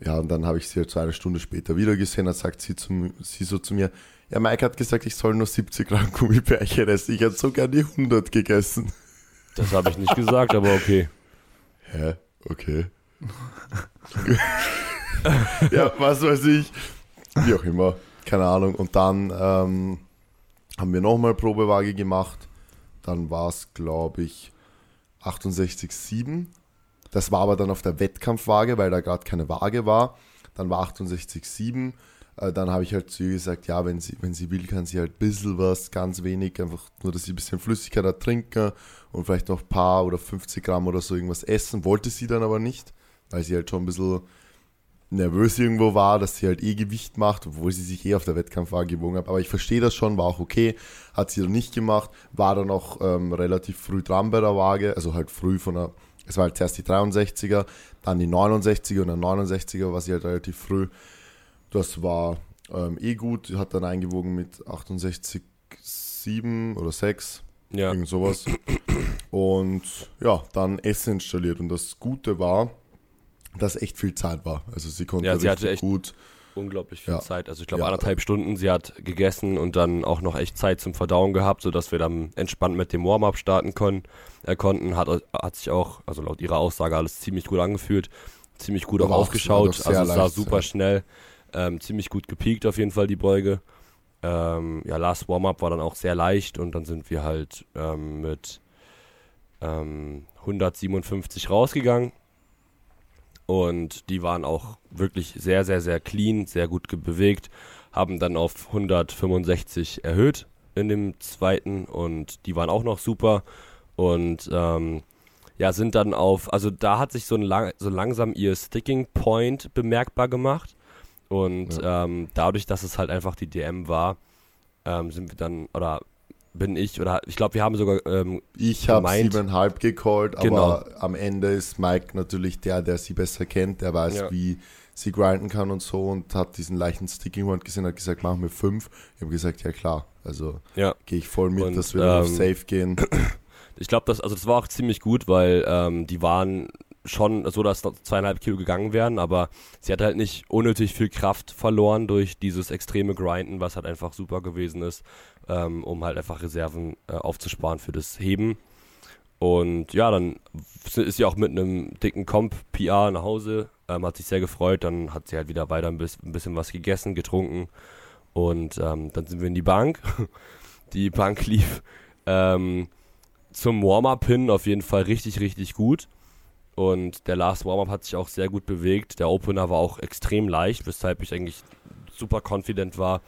Ja, und dann habe ich sie halt so eine Stunde später wieder gesehen, dann sagt sie, zu, sie so zu mir, ja, Mike hat gesagt, ich soll nur 70 Gramm Gummibärchen essen. Ich hätte sogar die 100 gegessen. Das habe ich nicht gesagt, aber okay. Hä? Okay. ja, was weiß ich. Wie auch immer. Keine Ahnung. Und dann ähm, haben wir nochmal Probewaage gemacht. Dann war es, glaube ich, 68,7. Das war aber dann auf der Wettkampfwaage, weil da gerade keine Waage war. Dann war 68,7. Äh, dann habe ich halt zu ihr gesagt, ja, wenn sie, wenn sie will, kann sie halt ein bisschen was, ganz wenig, einfach nur, dass sie ein bisschen Flüssigkeit hat, trinken und vielleicht noch ein paar oder 50 Gramm oder so irgendwas essen. Wollte sie dann aber nicht, weil sie halt schon ein bisschen nervös irgendwo war, dass sie halt eh Gewicht macht, obwohl sie sich eh auf der Wettkampfwaage gewogen hat. Aber ich verstehe das schon, war auch okay. Hat sie dann nicht gemacht, war dann auch ähm, relativ früh dran bei der Waage, also halt früh von der, es war halt zuerst die 63er, dann die 69er und dann 69er war sie halt relativ früh. Das war ähm, eh gut, hat dann eingewogen mit 68,7 oder 6. Ja. Irgend sowas. Und ja, dann Essen installiert. Und das Gute war, dass echt viel Zeit war. Also sie konnte Ja, sie richtig hatte echt- gut. Unglaublich viel Ja. Zeit. Also ich glaube Ja. anderthalb Stunden. Sie hat gegessen und dann auch noch echt Zeit zum Verdauen gehabt, sodass wir dann entspannt mit dem Warm-up starten können, äh, konnten. Hat, hat sich auch, also laut ihrer Aussage, alles ziemlich gut angefühlt. Ziemlich gut auch Aber doch sehr Also es sah leicht, super ja. schnell. Ähm, ziemlich gut gepiekt auf jeden Fall die Beuge. Ähm, ja, Last Warm-up war dann auch sehr leicht und dann sind wir halt ähm, mit ähm, 157 rausgegangen. Und die waren auch wirklich sehr, sehr, sehr clean, sehr gut bewegt, haben dann auf 165 erhöht in dem zweiten und die waren auch noch super. Und ähm, ja, sind dann auf, also da hat sich so, ein lang, so langsam ihr Sticking Point bemerkbar gemacht. Und ähm, dadurch, dass es halt einfach die DM war, ähm, sind wir dann, oder bin ich, oder ich glaube, wir haben sogar ähm, Ich habe siebeneinhalb gecallt, aber Genau. am Ende ist Mike natürlich der, der sie besser kennt, der weiß, Ja. wie sie grinden kann und so und hat diesen leichten Sticking Point gesehen, hat gesagt, machen wir fünf. Ich habe gesagt, ja klar, also ja, gehe ich voll mit, Und, dass wir dann auf ähm, Safe gehen. Ich glaube, das, also das war auch ziemlich gut, weil ähm, die waren schon so, dass noch zweieinhalb Kilo gegangen wären, aber sie hat halt nicht unnötig viel Kraft verloren durch dieses extreme Grinden, was halt einfach super gewesen ist, ähm, um halt einfach Reserven äh, aufzusparen für das Heben. Und ja, dann ist sie auch mit einem dicken Comp-PR nach Hause, ähm, hat sich sehr gefreut, dann hat sie halt wieder weiter ein bisschen, ein bisschen was gegessen, getrunken und ähm, dann sind wir in die Bank. Die Bank lief ähm, zum Warm-Up hin auf jeden Fall richtig, richtig gut. Und der Last Warm-Up hat sich auch sehr gut bewegt. Der Opener war auch extrem leicht, weshalb ich eigentlich super confident war,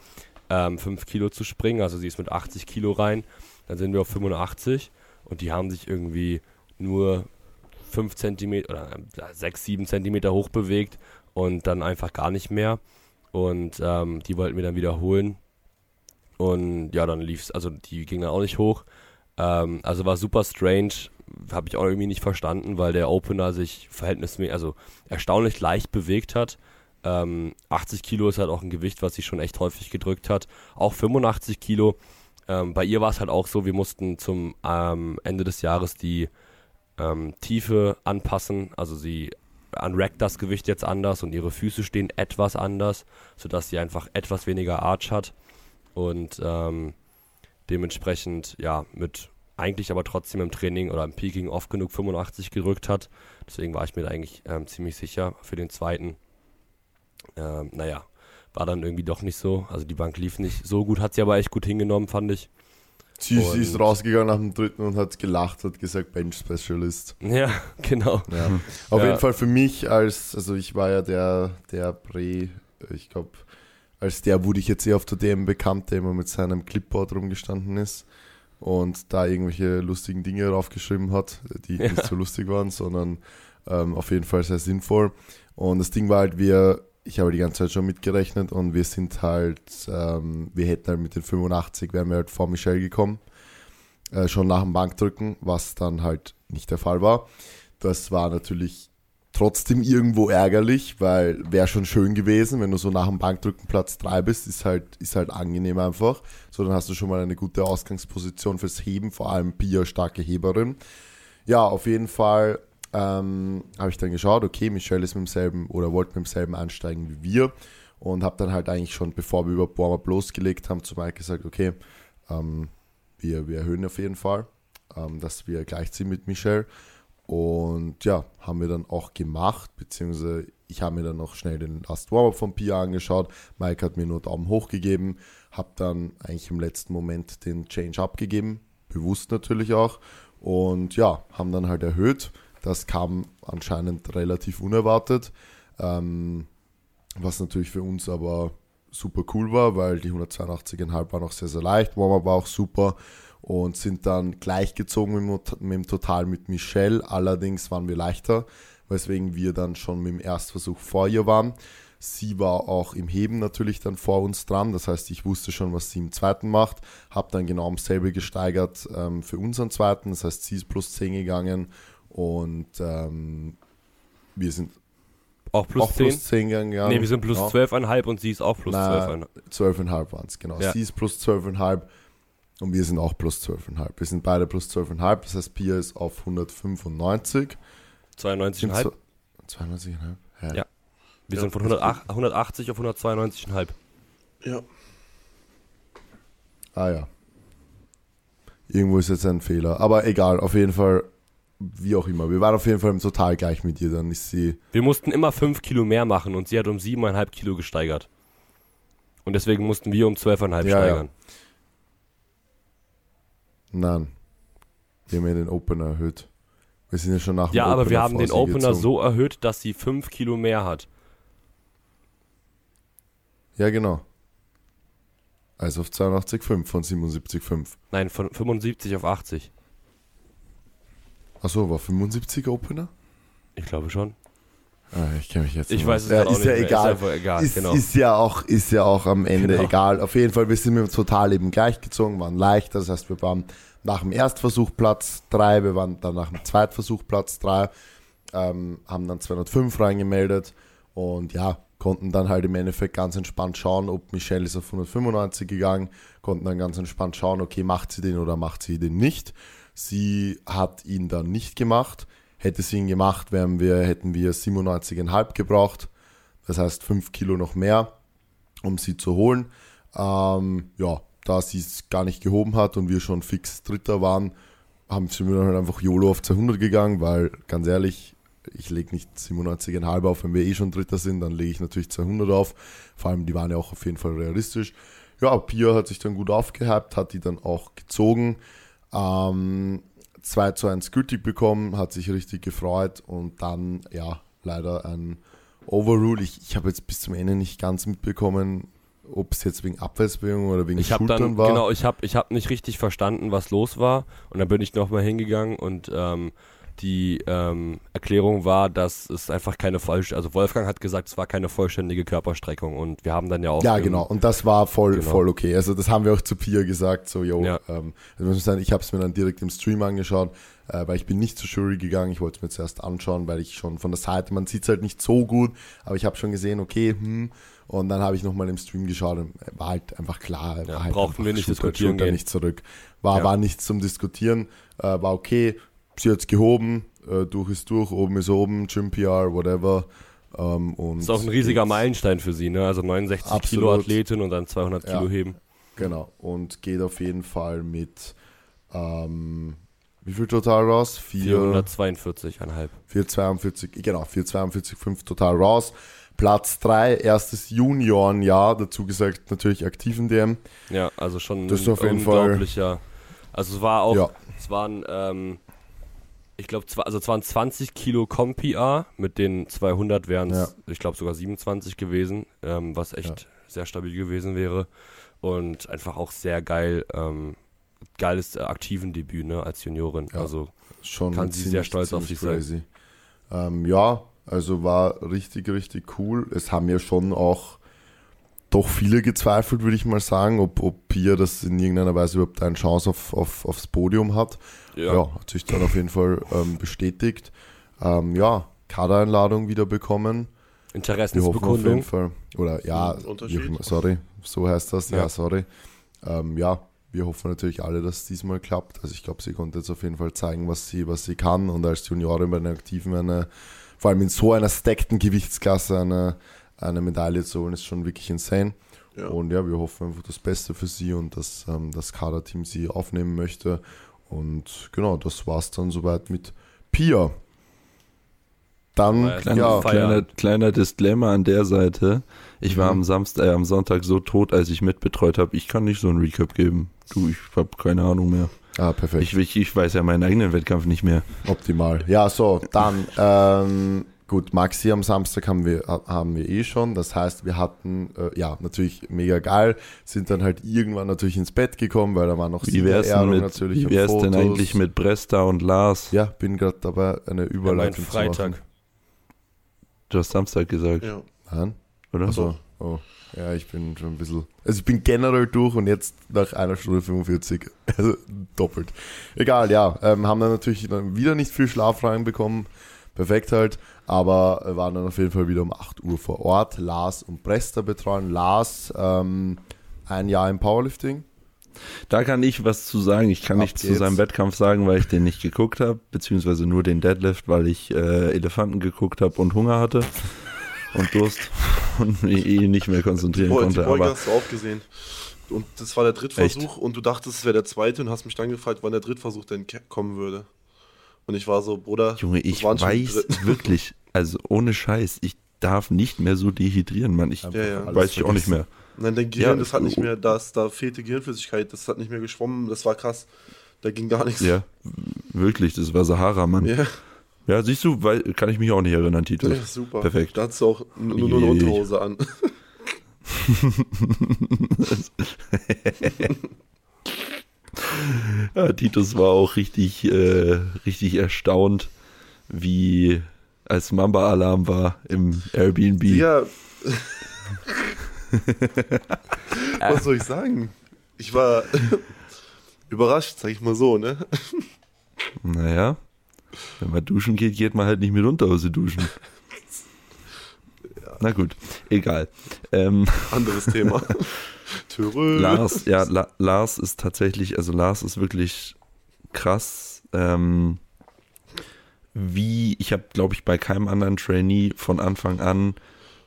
5 Kilo zu springen. Also sie ist mit 80 Kilo rein. Dann sind wir auf 85 und die haben sich irgendwie nur 5 Zentimeter oder 6, 7 Zentimeter hoch bewegt und dann einfach gar nicht mehr. Und ähm, die wollten wir dann wiederholen. Und ja, dann lief's, also die ging dann auch nicht hoch. Ähm, also war super strange, habe ich auch irgendwie nicht verstanden, weil der Opener sich verhältnismäßig, also erstaunlich leicht bewegt hat. Ähm, 80 Kilo ist halt auch ein Gewicht, was sie schon echt häufig gedrückt hat. Auch 85 Kilo. Ähm, bei ihr war es halt auch so, wir mussten zum ähm, Ende des Jahres die ähm, Tiefe anpassen. Also sie unrackt das Gewicht jetzt anders und ihre Füße stehen etwas anders, sodass sie einfach etwas weniger Arch hat. Und ähm, dementsprechend, ja, mit eigentlich aber trotzdem im Training oder im Peaking oft genug 85 gerückt hat. Deswegen war ich mir da eigentlich ähm, ziemlich sicher für den zweiten. Ähm, naja, war dann irgendwie doch nicht so. Also die Bank lief nicht so gut, hat sie aber echt gut hingenommen, fand ich. Sie, sie ist rausgegangen nach dem dritten und hat gelacht, hat gesagt, Bench Specialist. Ja, genau. Ja. Auf Ja. jeden Fall für mich als, also ich war ja der, der Prä, ich glaube, als der wurde ich jetzt eher auf der DM bekannt, der immer mit seinem Clipboard rumgestanden ist und da irgendwelche lustigen Dinge draufgeschrieben hat, die Ja. nicht so lustig waren, sondern ähm, auf jeden Fall sehr sinnvoll. Und das Ding war halt, wir, ich habe die ganze Zeit schon mitgerechnet und wir sind halt, ähm, wir hätten halt mit den 85, wären wir halt vor Michelle gekommen, äh, schon nach dem Bankdrücken, was dann halt nicht der Fall war. Das war natürlich trotzdem irgendwo ärgerlich, weil wäre schon schön gewesen, wenn du so nach dem Bankdrücken Platz 3 bist, ist halt, ist halt angenehm einfach. So, dann hast du schon mal eine gute Ausgangsposition fürs Heben, vor allem Pia, starke Heberin. Ja, auf jeden Fall ähm, habe ich dann geschaut, okay, Michelle ist mit demselben oder wollte mit demselben einsteigen wie wir und habe dann halt eigentlich schon, bevor wir über Warm-Up losgelegt haben, zu Mike gesagt, okay, ähm, wir, wir erhöhen auf jeden Fall, ähm, dass wir gleichziehen mit Michelle. Und ja, haben wir dann auch gemacht, beziehungsweise ich habe mir dann noch schnell den Last Warm-Up von Pia angeschaut. Mike hat mir nur Daumen hoch gegeben, habe dann eigentlich im letzten Moment den Change abgegeben, bewusst natürlich auch. Und ja, haben dann halt erhöht. Das kam anscheinend relativ unerwartet, ähm, was natürlich für uns aber super cool war, weil die 182,5 war noch sehr, sehr leicht. Warm-Up war auch super und sind dann gleichgezogen mit, mit dem Total mit Michelle. Allerdings waren wir leichter, weswegen wir dann schon mit dem Erstversuch vor ihr waren. Sie war auch im Heben natürlich dann vor uns dran. Das heißt, ich wusste schon, was sie im zweiten macht. Habe dann genau dasselbe gesteigert ähm, für unseren zweiten. Das heißt, sie ist plus 10 gegangen und ähm, wir sind Auch plus auch 10? plus 10 gegangen. Nee, wir sind plus Ja. 12,5 und sie ist auch plus Na, 12,5. 12,5 waren es, genau. Ja. Sie ist plus 12,5 und wir sind auch plus 12,5. Wir sind beide plus 12,5. Das heißt, Pia ist auf 195. 92,5. 92,5? Ja. Ja. Wir Ja, sind von das ist 108, 180 auf 192,5. Ja. Ah ja. Irgendwo ist jetzt ein Fehler. Aber egal, auf jeden Fall, wie auch immer. Wir waren auf jeden Fall total gleich mit ihr. Dann ist sie. Wir mussten immer 5 Kilo mehr machen und sie hat um 7,5 Kilo gesteigert. Und deswegen mussten wir um 12,5 Ja, steigern. Nein. Wir haben ja den Opener erhöht. Wir sind ja schon nach dem Ja, aber wir Opener haben den Opener gezogen. so erhöht, dass sie 5 Kilo mehr hat. Ja, genau. Also auf 82,5 von 77,5. Nein, von 75 auf 80. Achso, war 75 Opener? Ich glaube schon. Ah, ich kenne mich jetzt Ich nicht weiß es ja, ist nicht ja mehr. egal. Ist egal, ist, genau. ist ja auch ist ja auch am Ende Genau. egal. Auf jeden Fall, wir sind mit dem Total eben gleichgezogen, waren leichter. Das heißt, wir waren nach dem Erstversuch Platz 3, wir waren dann nach dem Zweitversuch Platz 3, ähm, haben dann 205 reingemeldet und ja, konnten dann halt im Endeffekt ganz entspannt schauen, ob Michelle ist auf 195 gegangen, konnten dann ganz entspannt schauen, okay, macht sie den oder macht sie den nicht. Sie hat ihn dann nicht gemacht. Hätte sie ihn gemacht, wären wir, hätten wir 97,5 gebraucht. Das heißt 5 Kilo noch mehr, um sie zu holen. Ähm, ja, da sie es gar nicht gehoben hat und wir schon fix Dritter waren, haben sind wir dann halt einfach YOLO auf 200 gegangen, weil ganz ehrlich, ich lege nicht 97,5 auf, wenn wir eh schon Dritter sind, dann lege ich natürlich 200 auf. Vor allem, die waren ja auch auf jeden Fall realistisch. Ja, Pia hat sich dann gut aufgehypt, hat die dann auch gezogen. Ähm, 2 zu 1 gültig bekommen, hat sich richtig gefreut und dann, ja, leider ein Overrule. Ich, ich habe jetzt bis zum Ende nicht ganz mitbekommen, ob es jetzt wegen Abwärtsbewegung oder wegen Ich Schultern dann, war. genau, ich habe ich hab nicht richtig verstanden, was los war. Und dann bin ich nochmal hingegangen und ähm, die ähm, Erklärung war, dass es einfach keine vollständige, also Wolfgang hat gesagt, es war keine vollständige Körperstreckung und wir haben dann ja auch. Ja, genau. Und das war voll, Genau. voll okay. Also das haben wir auch zu Pia gesagt. So, yo, Ja. ähm, also muss ich sagen, ich habe es mir dann direkt im Stream angeschaut, äh, weil ich bin nicht zur Jury gegangen. Ich wollte es mir zuerst anschauen, weil ich schon von der Seite, man sieht es halt nicht so gut, aber ich habe schon gesehen, okay, hm. Und dann habe ich nochmal im Stream geschaut und war halt einfach klar. Ja, halt brauchten wir nicht diskutieren Schulter gehen. nicht zurück. War, Ja. war nichts zum Diskutieren, äh, war okay. Sie hat es gehoben, äh, durch ist durch, oben ist oben, Gym PR, whatever. Ähm, und ist auch ein riesiger Meilenstein für sie, ne? Also 69 Kilo Absolut. Athletin und dann 200 Ja. Kilo heben. Genau. Und geht auf jeden Fall mit ähm, wie viel total raus? 4, 442,5. 442, genau, 442,5 total raus. Platz 3, erstes Juniorenjahr, dazu gesagt natürlich aktiven DM. Ja, also schon Das ist ein auf jeden Fall- unglaublicher. Also es war auch, Ja. es waren, ähm, ich glaube, also es waren 20 Kilo Com-PR, mit den 200 wären es, Ja. ich glaube, sogar 27 gewesen, ähm, was echt sehr stabil gewesen wäre. Und einfach auch sehr geil, ähm, geiles äh, aktiven Debüt, ne, als Juniorin. Ja. Also Schon Kann sie sehr stolz auf sich sein. crazy. Ähm, ja, Also war richtig, richtig cool. Es haben ja schon auch doch viele gezweifelt, würde ich mal sagen, ob, ob Pia das in irgendeiner Weise überhaupt eine Chance auf, auf, aufs Podium hat. Ja, hat sich dann auf jeden Fall ähm, bestätigt. Ähm, ja, Kadereinladung wieder bekommen. Wir hoffen auf jeden Interessensbekundung. Fall. Oder ja, Unterschied? sorry, so heißt das. Ja, Ja. sorry. Ähm, ja, wir hoffen natürlich alle, dass es diesmal klappt. Also ich glaube, sie konnte jetzt auf jeden Fall zeigen, was sie, was sie kann und als Juniorin bei den Aktiven eine, vor allem in so einer stackten Gewichtsklasse eine, eine Medaille zu holen, ist schon wirklich insane. Ja. Und ja, wir hoffen einfach das Beste für sie und dass ähm, das Kaderteam sie aufnehmen möchte. Und genau, das war's dann soweit mit Pia. Dann, War ja Kleiner, ja, kleiner, kleiner Disclaimer an der Seite. Ich war Mhm. am Samstag, äh, am Sonntag so tot, als ich mitbetreut habe. Ich kann nicht so ein Recap geben. Du, ich habe keine Ahnung mehr. ah, perfekt. Ich, ich, ich weiß ja meinen eigenen Wettkampf nicht mehr. Optimal. Ja, so, dann, ähm, gut, Maxi am Samstag haben wir, ha- haben wir eh schon. Das heißt, wir hatten, äh, ja, natürlich mega geil, sind dann halt irgendwann natürlich ins Bett gekommen, weil da war noch Wie wär's denn, mit, natürlich wie wär's denn eigentlich mit Bresta und Lars? Ja, bin gerade dabei, eine Ja, mein Überleitung zu machen. Freitag. Du hast Samstag gesagt, Ja. Nein? oder? Also, oh. Ja, ich bin schon ein bisschen. Also ich bin generell durch und jetzt nach einer Stunde 45. Also doppelt. Egal, ja. Ähm, haben dann natürlich wieder nicht viel Schlaf reinbekommen. Perfekt halt. Aber äh, waren dann auf jeden Fall wieder um 8 Uhr vor Ort. Lars und Presta betreuen. Lars, ähm, ein Jahr im Powerlifting. Da kann ich was zu sagen. Ich kann Ab nichts zu geht's. seinem Wettkampf sagen, weil ich den nicht geguckt habe, beziehungsweise nur den Deadlift, weil ich äh, Elefanten geguckt habe und Hunger hatte und Durst und mich eh nicht mehr konzentrieren die konnte. Beuge Aber hast du auch gesehen. Und das war der Drittversuch und du dachtest, es wäre der zweite und hast mich dann gefragt, wann der Drittversuch denn kommen würde. Und ich war so, Bruder, Junge, ich weiß wirklich, also ohne Scheiß, ich darf nicht mehr so dehydrieren, Mann. Ich Ja, ja. weiß ich auch nicht mehr. Nein, dein Gehirn, Ja, das hat nicht oh. mehr, das, da fehlte Gehirnflüssigkeit, das hat nicht mehr geschwommen, das war krass. Da ging gar nichts. Ja, wirklich, das war Sahara, Mann. Ja, Ja, siehst du, weil, kann ich mich auch nicht erinnern, Tito. ja, super. Perfekt. Da hattest du auch nur, nur eine. Unterhose an. Ja, Titus war auch richtig, äh, richtig erstaunt, wie als Mamba-Alarm war im Airbnb. Ja. Was soll ich sagen? Ich war überrascht, sag ich mal so, ne? Naja, wenn man duschen geht, geht man halt nicht mit Unterhose duschen. Na gut, egal. Ähm, Anderes Thema. Lars, ja, La Lars ist tatsächlich, also Lars ist wirklich krass. Ähm, wie, ich habe, glaube ich, bei keinem anderen Trainee von Anfang an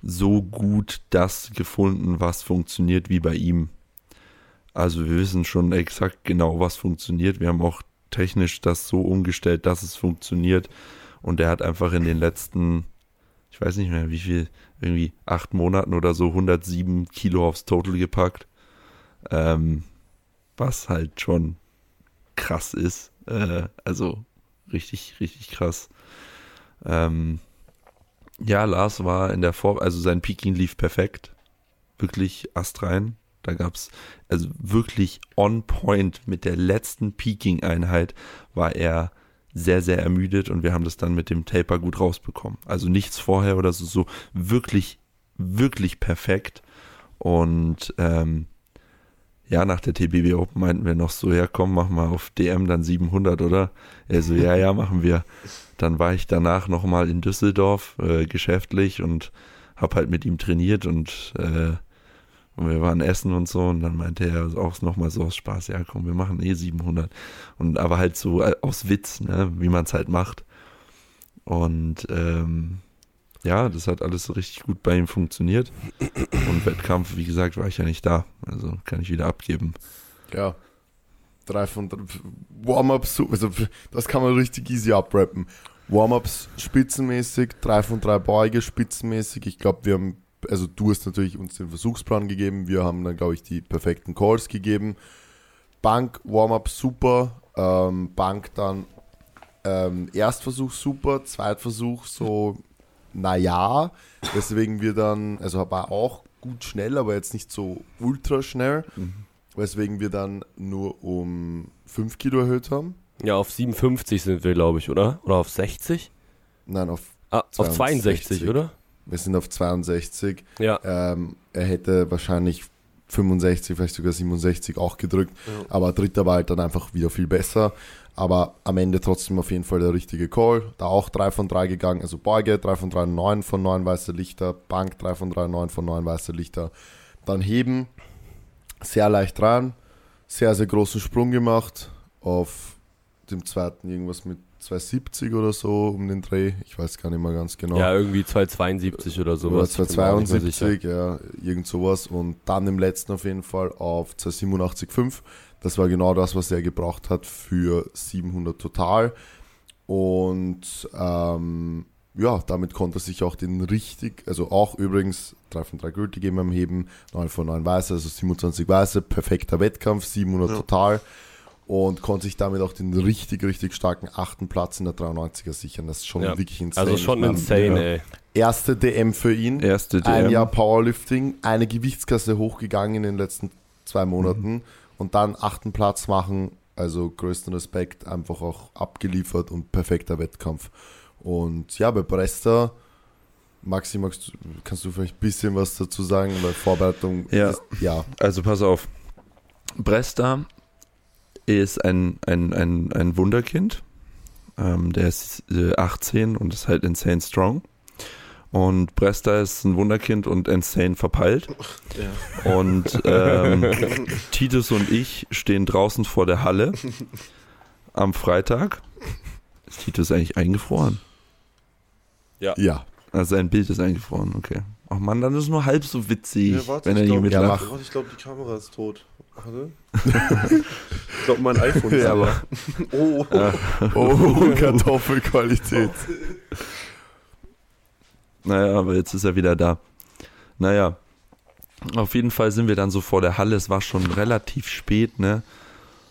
so gut das gefunden, was funktioniert wie bei ihm. Also wir wissen schon exakt genau, was funktioniert. Wir haben auch technisch das so umgestellt, dass es funktioniert. Und er hat einfach in den letzten, ich weiß nicht mehr wie viel, irgendwie acht Monaten oder so 107 Kilo aufs Total gepackt. Ähm, was halt schon krass ist. Äh, also richtig, richtig krass. Ähm, ja, Lars war in der Form, also sein Peking lief perfekt. Wirklich astrein. Da gab's also wirklich on point mit der letzten Peking-Einheit war er sehr, sehr ermüdet und wir haben das dann mit dem Taper gut rausbekommen. Also nichts vorher oder so, so wirklich, wirklich perfekt. Und ähm, ja, nach der TBW Open meinten wir noch so, ja komm, mach mal auf DM dann 700, oder? Er so, ja, ja, machen wir. Dann war ich danach nochmal in Düsseldorf äh, geschäftlich und hab halt mit ihm trainiert und, äh, und wir waren essen und so und dann meinte er auch nochmal so aus Spaß, ja komm, wir machen eh 700. Und aber halt so äh, aus Witz, ne, wie man es halt macht. Und ähm, ja, das hat alles so richtig gut bei ihm funktioniert. Und Wettkampf, wie gesagt, war ich ja nicht da. Also kann ich wieder abgeben. Ja. Drei von. Warm-ups, also das kann man richtig easy abrappen. Warm-ups spitzenmäßig, drei von drei Beuge spitzenmäßig. Ich glaube, wir haben, also du hast natürlich uns den Versuchsplan gegeben. Wir haben dann, glaube ich, die perfekten Calls gegeben. Bank, Warm-up super. Ähm, Bank dann ähm, Erstversuch super, Zweitversuch so, naja. Weswegen wir dann, also war auch gut schnell, aber jetzt nicht so ultra schnell. Weswegen wir dann nur um 5 Kilo erhöht haben. Ja, auf 57 sind wir, glaube ich, oder? Oder auf 60? Nein, auf Ah, auf 62, 62. oder? Wir sind auf 62. Ja. Ähm, er hätte wahrscheinlich 65, vielleicht sogar 67 auch gedrückt. Ja. Aber dritter war halt dann einfach wieder viel besser. Aber am Ende trotzdem auf jeden Fall der richtige Call. Da auch 3 von 3 gegangen. Also Beuge 3 von 3, 9 von 9 weiße Lichter. Bank 3 von 3, 9 von 9 weiße Lichter. Dann heben. Sehr leicht rein. Sehr, sehr großen Sprung gemacht. Auf dem zweiten irgendwas mit 270 oder so um den Dreh. Ich weiß gar nicht mehr ganz genau. Ja, irgendwie 272 oder Oder sowas. Sicher. 272, ja, irgend sowas. Und dann im letzten auf jeden Fall auf 287,5. Das war genau das, was er gebraucht hat für 700 total. Und ähm, ja, damit konnte er sich auch den richtig, also auch übrigens 3 von 3 gültig eben am Heben, 9 von 9 weiße, also 27 weiße, perfekter Wettkampf, 700 Ja. total. Und konnte sich damit auch den richtig, richtig starken achten Platz in der 93er sichern. Das ist schon Ja. wirklich insane. Also schon insane, ey. Erste DM für ihn. Erste Ein DM. Jahr Powerlifting, eine Gewichtsklasse hochgegangen in den letzten zwei Monaten und dann achten Platz machen. Also größten Respekt, einfach auch abgeliefert und perfekter Wettkampf. Und ja, bei Bresta, Maxi, magst, kannst du vielleicht ein bisschen was dazu sagen, weil Vorbereitung Ja. ist, ja, Also pass auf. Bresta ist ein, ein, ein, ein Wunderkind. Ähm, der ist äh, 18 und ist halt insane strong. Und Bresta ist ein Wunderkind und insane verpeilt. Ja. Und ähm, Titus und ich stehen draußen vor der Halle am Freitag. Ist Titus eigentlich eingefroren? ja. Also sein Bild ist eingefroren, okay. Ach man, dann ist es nur halb so witzig, Ja, warte, wenn er ich hier glaub- mitlacht. Ja, ich glaube, die Kamera ist tot. Warte. ich glaube, mein iPhone ist Ja, aber- leer. Oh. Oh, Kartoffelqualität. Naja, aber jetzt ist er wieder da. Naja, auf jeden Fall sind wir dann so vor der Halle. Es war schon relativ spät, ne?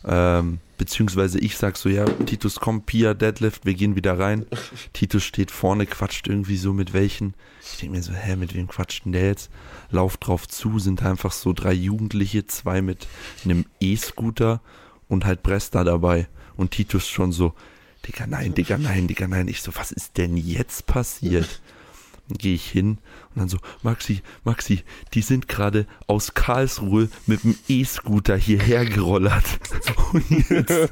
Ähm, beziehungsweise ich sag so, ja, Titus, komm, Pia, Deadlift, wir gehen wieder rein. Titus steht vorne, quatscht irgendwie so mit welchen. Ich denke mir so, hä, mit wem quatscht denn der jetzt? Lauf drauf zu, sind einfach so drei Jugendliche, zwei mit einem E-Scooter und halt Bresta dabei. Und Titus schon so, Digga, nein, Digga, nein, Digga, nein. Ich so, was ist denn jetzt passiert? Dann gehe ich hin und dann so, Maxi, Maxi, die sind gerade aus Karlsruhe mit dem E-Scooter hierher gerollert. Und jetzt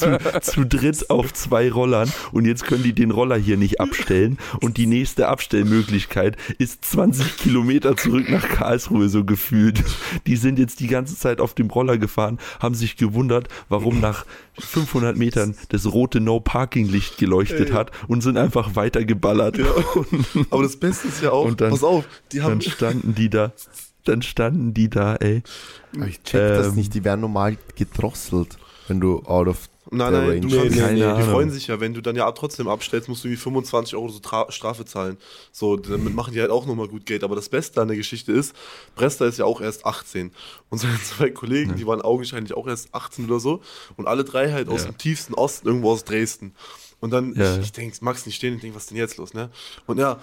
zu, zu dritt auf zwei Rollern und jetzt können die den Roller hier nicht abstellen. Und die nächste Abstellmöglichkeit ist 20 Kilometer zurück nach Karlsruhe so gefühlt. Die sind jetzt die ganze Zeit auf dem Roller gefahren, haben sich gewundert, warum nach 500 Metern das rote No-Parking-Licht geleuchtet Ey. hat und sind einfach weitergeballert. Aber das Beste ist ja auch, Und dann- pass auf, die haben. Dann standen die da, dann standen die da, ey. Aber ich check das Ähm. nicht, die werden normal gedrosselt, wenn du out of Nein, nein, Range du nee, Keine nee, die freuen sich ja, wenn du dann ja trotzdem abstellst, musst du irgendwie 25 Euro so Tra Strafe zahlen. So, damit machen die halt auch nochmal gut Geld. Aber das Beste an der Geschichte ist, Bresta ist ja auch erst 18. Und seine zwei Kollegen, die waren augenscheinlich auch erst 18 oder so. Und alle drei halt aus Ja. dem tiefsten Osten, irgendwo aus Dresden. Und dann, Ja. ich, ich denke, Max nicht stehen, ich denke, was ist denn jetzt los, ne? Und ja,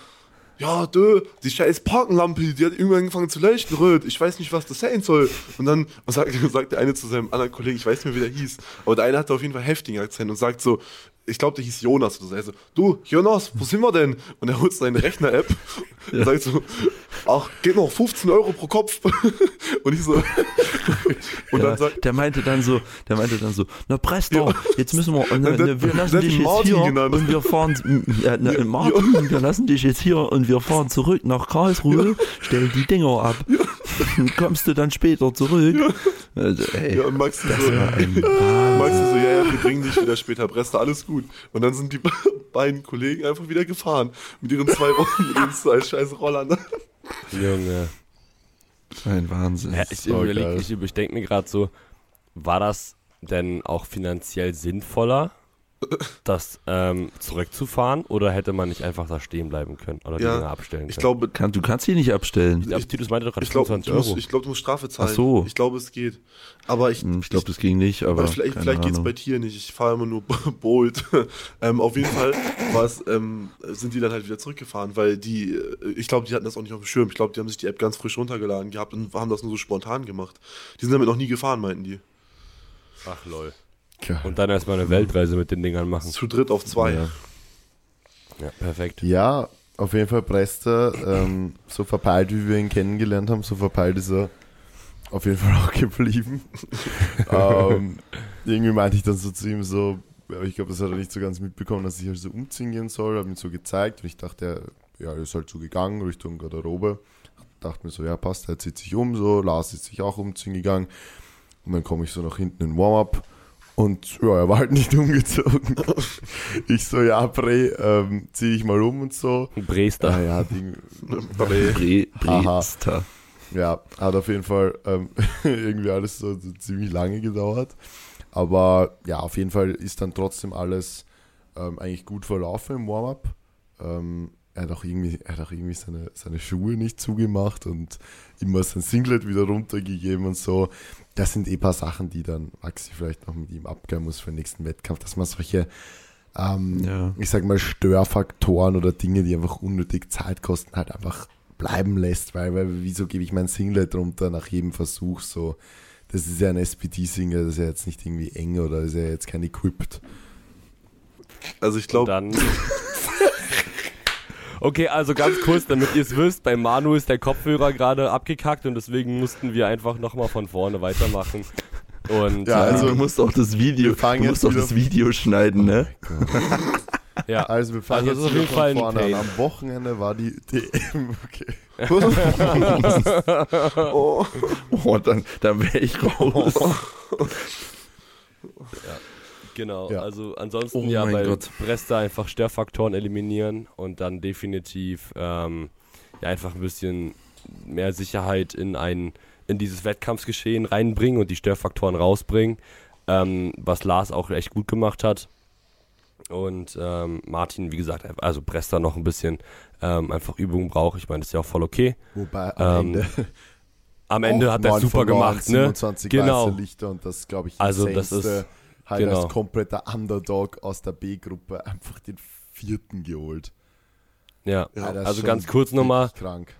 ja, du, die scheiß Parkenlampe, die hat irgendwann angefangen zu leuchten, rot. Ich weiß nicht, was das sein soll. Und dann sagt, sagt der eine zu seinem anderen Kollegen, ich weiß nicht mehr, wie der hieß, aber der eine hatte auf jeden Fall heftigen Akzent und sagt so, ich glaube, der hieß Jonas oder so. Er so, du, Jonas, wo sind wir denn? Und er holt seine Rechner-App und sagt so, ach, geht noch 15 Euro pro Kopf. Und ich so, und ja, dann sagt, der meinte dann so, der meinte dann so, na Presto, jetzt müssen wir, Der- na, wir lassen dich jetzt Martin hier genannt. und wir fahren, ja, na, Martin, wir lassen dich jetzt hier und wir fahren zurück nach Karlsruhe, stell die Dinger ab, kommst du dann später zurück. Also, ey, ja, und Max so, Max so, ja, ja, wir bringen dich wieder später, Bresta, alles gut. Und dann sind die beiden Kollegen einfach wieder gefahren. Mit ihren zwei Rollen, mit ihren zwei scheiß Rollern. Junge. Ein Wahnsinn. Ja, ich So überleg, ich denke mir gerade so, war das denn auch finanziell sinnvoller, das ähm, zurückzufahren oder hätte man nicht einfach da stehen bleiben können oder die Ja, Dinger abstellen können? Ich glaube, Kann, du kannst die nicht abstellen. ich glaube, Titus meinte doch gerade ich glaube, 25 du, musst- Euro. ich glaub, du musst Strafe zahlen. Ach so. Ich glaube, es geht. Aber ich, Hm, Ich glaube, das ging nicht, aber. vielleicht, vielleicht geht es bei Tier nicht. Ich fahre immer nur Bolt. ähm, auf jeden Fall war es, ähm, sind die dann halt wieder zurückgefahren, weil die, äh, ich glaube, die hatten das auch nicht auf dem Schirm. Ich glaube, die haben sich die App ganz frisch runtergeladen gehabt und haben das nur so spontan gemacht. Die sind damit noch nie gefahren, meinten die. Ach lol. Geil. Und dann erstmal eine Weltreise mit den Dingern machen. Zu dritt auf zwei. Ja. Ja, perfekt. Ja, auf jeden Fall Prester, ähm, so verpeilt, wie wir ihn kennengelernt haben, so verpeilt ist er auf jeden Fall auch geblieben. ähm, irgendwie meinte ich dann so zu ihm so, aber ich glaube, das hat er nicht so ganz mitbekommen, dass ich also umziehen gehen soll, habe ihm so gezeigt und ich dachte, ja, er ist halt so gegangen Richtung Garderobe. Dachte mir so, ja, passt, er zieht sich um, so, Lars ist sich auch umziehen gegangen. Und dann komme ich so nach hinten in Warm-up und ja, er war halt nicht umgezogen. ich so, ja, Bre, ähm, zieh ich mal um und so. Brester. Ja, ja, Ding, Bre. Brester. ja, hat auf jeden Fall ähm, irgendwie alles so, so ziemlich lange gedauert. Aber ja, auf jeden Fall ist dann trotzdem alles ähm, eigentlich gut verlaufen im Warm-up. Ähm, er hat auch irgendwie, er hat auch irgendwie seine, seine Schuhe nicht zugemacht und immer sein Singlet wieder runtergegeben und so. Das sind eh ein paar Sachen, die dann Maxi vielleicht noch mit ihm abgehen muss für den nächsten Wettkampf, dass man solche, ähm, Ja. ich sag mal, Störfaktoren oder Dinge, die einfach unnötig Zeit kosten, halt einfach bleiben lässt, weil, weil wieso gebe ich mein Singlet runter nach jedem Versuch so? Das ist ja ein SPD-Singlet, das ist ja jetzt nicht irgendwie eng oder ist ja jetzt kein Equipped. Also ich glaube, dann. Okay, also ganz kurz, damit ihr es wisst, bei Manu ist der Kopfhörer gerade abgekackt und deswegen mussten wir einfach nochmal von vorne weitermachen. Und Ja, also- du musst auch das Video, du musst auch das Video schneiden, ne? ja. Also wir fangen Also jetzt wieder Fall von ein vorne an. Am Wochenende war die DM, okay. Oh, dann, dann wäre ich raus. Genau, Ja. also ansonsten Oh ja bei Gott. Bresta einfach Störfaktoren eliminieren und dann definitiv ähm, ja, einfach ein bisschen mehr Sicherheit in ein in dieses Wettkampfsgeschehen reinbringen und die Störfaktoren rausbringen, ähm, was Lars auch echt gut gemacht hat. Und ähm, Martin, wie gesagt, also Bresta noch ein bisschen ähm, einfach Übung braucht. Ich meine, das ist ja auch voll okay. Wobei am Ähm, Ende Am Ende hat er super gemacht, ne? 27 Genau. Lichter und das glaube ich Also das ist- halt genau. als kompletter Underdog aus der B-Gruppe einfach den vierten geholt. Ja, Ja, also ganz kurz nochmal, Krank.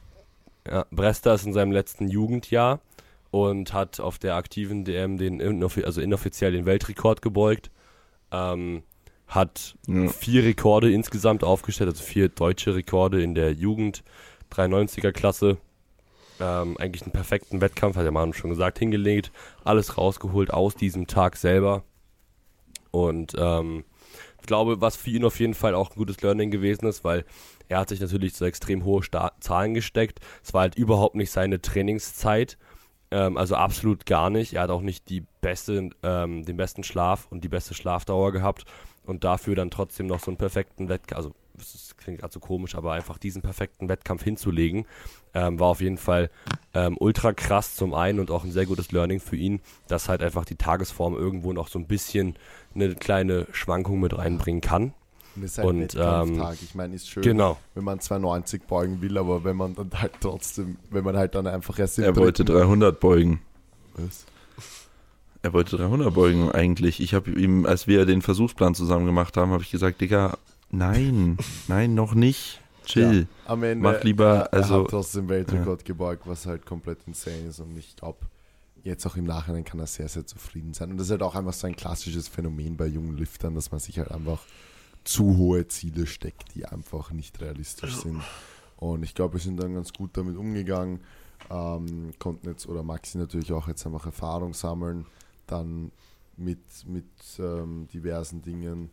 Ja, Bresta ist in seinem letzten Jugendjahr und hat auf der aktiven DM den also inoffiziell den Weltrekord gebeugt. Ähm, hat Ja. vier Rekorde insgesamt aufgestellt, also vier deutsche Rekorde in der Jugend 93er Klasse. Ähm, eigentlich einen perfekten Wettkampf, hat der Manu schon gesagt, hingelegt, alles rausgeholt aus diesem Tag selber. Und ähm, ich glaube, was für ihn auf jeden Fall auch ein gutes Learning gewesen ist, weil er hat sich natürlich so extrem hohe Sta Zahlen gesteckt. Es war halt überhaupt nicht seine Trainingszeit, ähm, also absolut gar nicht. Er hat auch nicht die beste, ähm, den besten Schlaf und die beste Schlafdauer gehabt und dafür dann trotzdem noch so einen perfekten Wettkampf, also das klingt gerade so komisch, aber einfach diesen perfekten Wettkampf hinzulegen, ähm, war auf jeden Fall ähm, ultra krass zum einen und auch ein sehr gutes Learning für ihn, dass halt einfach die Tagesform irgendwo noch so ein bisschen eine kleine Schwankung mit reinbringen kann. Und ist halt Und, Wettkampftag. ich meine, ist schön, Genau. wenn man 290 beugen will, aber wenn man dann halt trotzdem, wenn man halt dann einfach erst im Er wollte dritten- 300 beugen. Was? Er wollte 300 beugen eigentlich. Ich habe ihm, als wir den Versuchsplan zusammen gemacht haben, habe ich gesagt, Digga, nein, nein, noch nicht. Chill. Am Ende Mach lieber, er, also- er hat trotzdem Weltrekord gebeugt, was halt komplett insane ist und ich glaube, jetzt auch im Nachhinein kann er sehr, sehr zufrieden sein. Und das ist halt auch einfach so ein klassisches Phänomen bei jungen Liftern, dass man sich halt einfach zu hohe Ziele steckt, die einfach nicht realistisch sind. Und ich glaube, wir sind dann ganz gut damit umgegangen, ähm, konnten jetzt, oder Maxi natürlich auch jetzt einfach Erfahrung sammeln, dann mit, mit ähm, diversen Dingen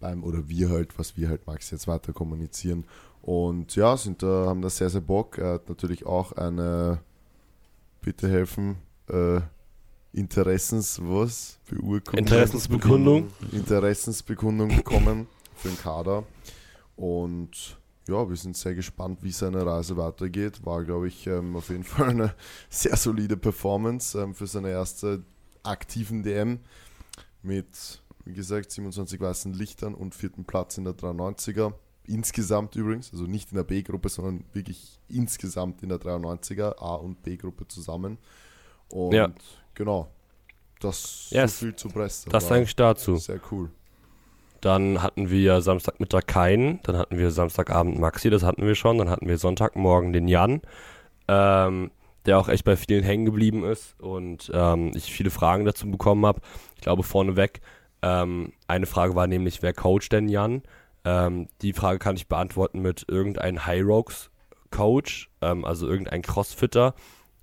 beim, oder wir halt, was wir halt Maxi jetzt weiter kommunizieren. Und ja, sind da, haben da sehr, sehr Bock. Er hat natürlich auch eine, bitte helfen, äh, Interessens, was? Beurkundung? Interessensbekundung. Interessensbekundung bekommen für den Kader. Und ja, wir sind sehr gespannt, wie seine Reise weitergeht. War, glaube ich, ähm, auf jeden Fall eine sehr solide Performance ähm, für seine erste aktiven DM mit, wie gesagt, 27 weißen Lichtern und vierten Platz in der 93er. Insgesamt übrigens, also nicht in der B-Gruppe, sondern wirklich insgesamt in der 93er, A- und B-Gruppe zusammen. Und Ja. genau, das Yes. so viel zu Brest. Das eigentlich dazu. Sehr cool. Dann hatten wir Samstagmittag keinen, dann hatten wir Samstagabend Maxi, das hatten wir schon, dann hatten wir Sonntagmorgen den Jan, ähm, der auch echt bei vielen hängen geblieben ist und ähm, ich viele Fragen dazu bekommen habe. Ich glaube vorneweg, ähm, eine Frage war nämlich, wer coacht denn Jan? Ähm, die Frage kann ich beantworten mit irgendeinem High Rocks Coach, ähm, also irgendein Crossfitter,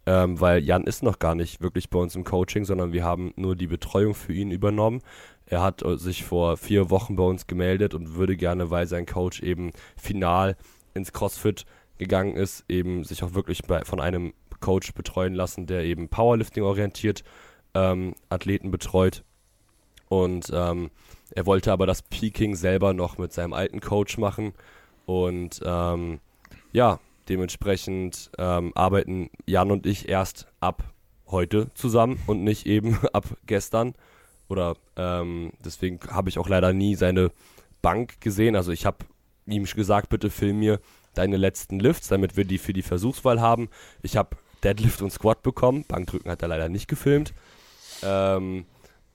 ähm, weil Jan ist noch gar nicht wirklich bei uns im Coaching, sondern wir haben nur die Betreuung für ihn übernommen. Er hat äh, sich vor vier Wochen bei uns gemeldet und würde gerne, weil sein Coach eben final ins CrossFit gegangen ist, eben sich auch wirklich bei, von einem Coach betreuen lassen, der eben Powerlifting orientiert ähm, Athleten betreut. Und ähm, er wollte aber das Peaking selber noch mit seinem alten Coach machen. Und ähm, ja, dementsprechend ähm, arbeiten Jan und ich erst ab heute zusammen und nicht eben ab gestern. Oder ähm, deswegen habe ich auch leider nie seine Bank gesehen. Also ich habe ihm gesagt, bitte film mir deine letzten Lifts, damit wir die für die Versuchswahl haben. Ich habe Deadlift und Squat bekommen. Bankdrücken hat er leider nicht gefilmt. Ähm,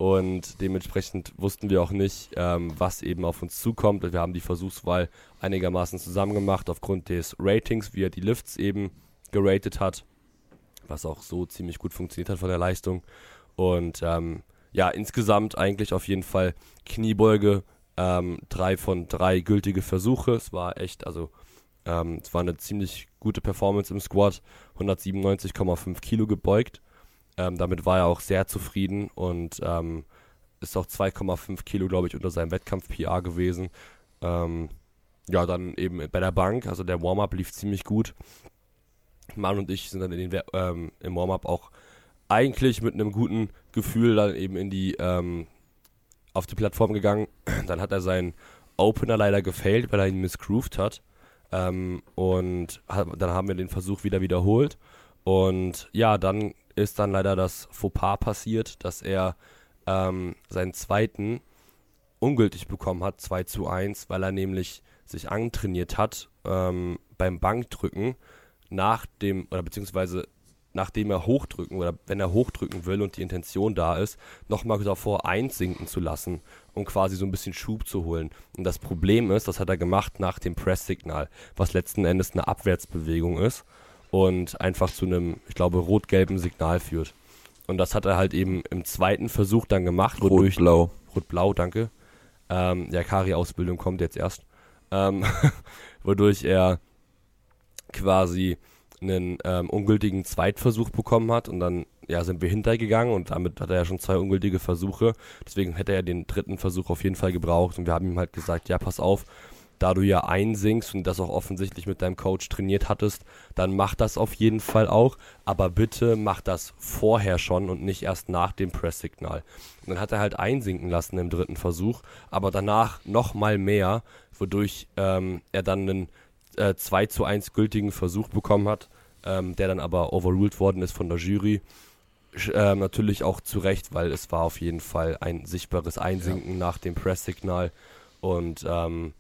und dementsprechend wussten wir auch nicht, ähm, was eben auf uns zukommt. Wir haben die Versuchswahl einigermaßen zusammen gemacht aufgrund des Ratings, wie er die Lifts eben geratet hat, was auch so ziemlich gut funktioniert hat von der Leistung. Und ähm, ja, insgesamt eigentlich auf jeden Fall Kniebeuge, ähm, drei von drei gültige Versuche. Es war echt, also ähm, es war eine ziemlich gute Performance im Squat, 197,5 Kilo gebeugt. Ähm, damit war er auch sehr zufrieden und ähm, ist auch 2,5 Kilo, glaube ich, unter seinem Wettkampf-PR gewesen. Ähm, ja, dann eben bei der Bank, also der Warm-up lief ziemlich gut. Mann und ich sind dann in den, ähm, im Warm-up auch eigentlich mit einem guten Gefühl dann eben in die ähm, auf die Plattform gegangen. Dann hat er seinen Opener leider gefailt, weil er ihn missgrooved hat. Ähm, und hat, dann haben wir den Versuch wieder wiederholt. Und ja, dann ist dann leider das Fauxpas passiert, dass er ähm, seinen zweiten ungültig bekommen hat, 2 zu 1, weil er nämlich sich antrainiert hat ähm, beim Bankdrücken nach dem, oder beziehungsweise nachdem er hochdrücken oder wenn er hochdrücken will und die Intention da ist, nochmal davor einsinken zu lassen, um quasi so ein bisschen Schub zu holen. Und das Problem ist, das hat er gemacht nach dem Presssignal, was letzten Endes eine Abwärtsbewegung ist und einfach zu einem, ich glaube, rot-gelben Signal führt. Und das hat er halt eben im zweiten Versuch dann gemacht. Rot-blau. Rot-blau, danke. Ähm, ja, Kari-Ausbildung kommt jetzt erst. Ähm, wodurch er quasi einen ähm, ungültigen Zweitversuch bekommen hat und dann ja, sind wir hintergegangen und damit hat er ja schon zwei ungültige Versuche. Deswegen hätte er den dritten Versuch auf jeden Fall gebraucht und wir haben ihm halt gesagt, ja, pass auf, da du ja einsinkst und das auch offensichtlich mit deinem Coach trainiert hattest, dann mach das auf jeden Fall auch, aber bitte mach das vorher schon und nicht erst nach dem Presssignal. Und dann hat er halt einsinken lassen im dritten Versuch, aber danach nochmal mehr, wodurch ähm, er dann einen äh, 2 zu 1 gültigen Versuch bekommen hat, ähm, der dann aber overruled worden ist von der Jury. Äh, natürlich auch zu Recht, weil es war auf jeden Fall ein sichtbares Einsinken ja. nach dem Presssignal und ähm,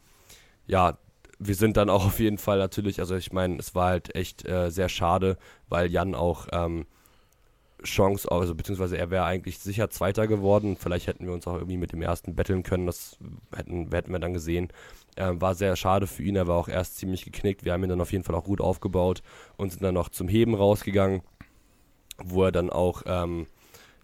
ja, wir sind dann auch auf jeden Fall natürlich, also ich meine, es war halt echt äh, sehr schade, weil Jan auch ähm, Chance, also beziehungsweise er wäre eigentlich sicher Zweiter geworden. Vielleicht hätten wir uns auch irgendwie mit dem ersten betteln können, das hätten, hätten wir dann gesehen. Ähm, war sehr schade für ihn, er war auch erst ziemlich geknickt. Wir haben ihn dann auf jeden Fall auch gut aufgebaut und sind dann noch zum Heben rausgegangen, wo er dann auch ähm,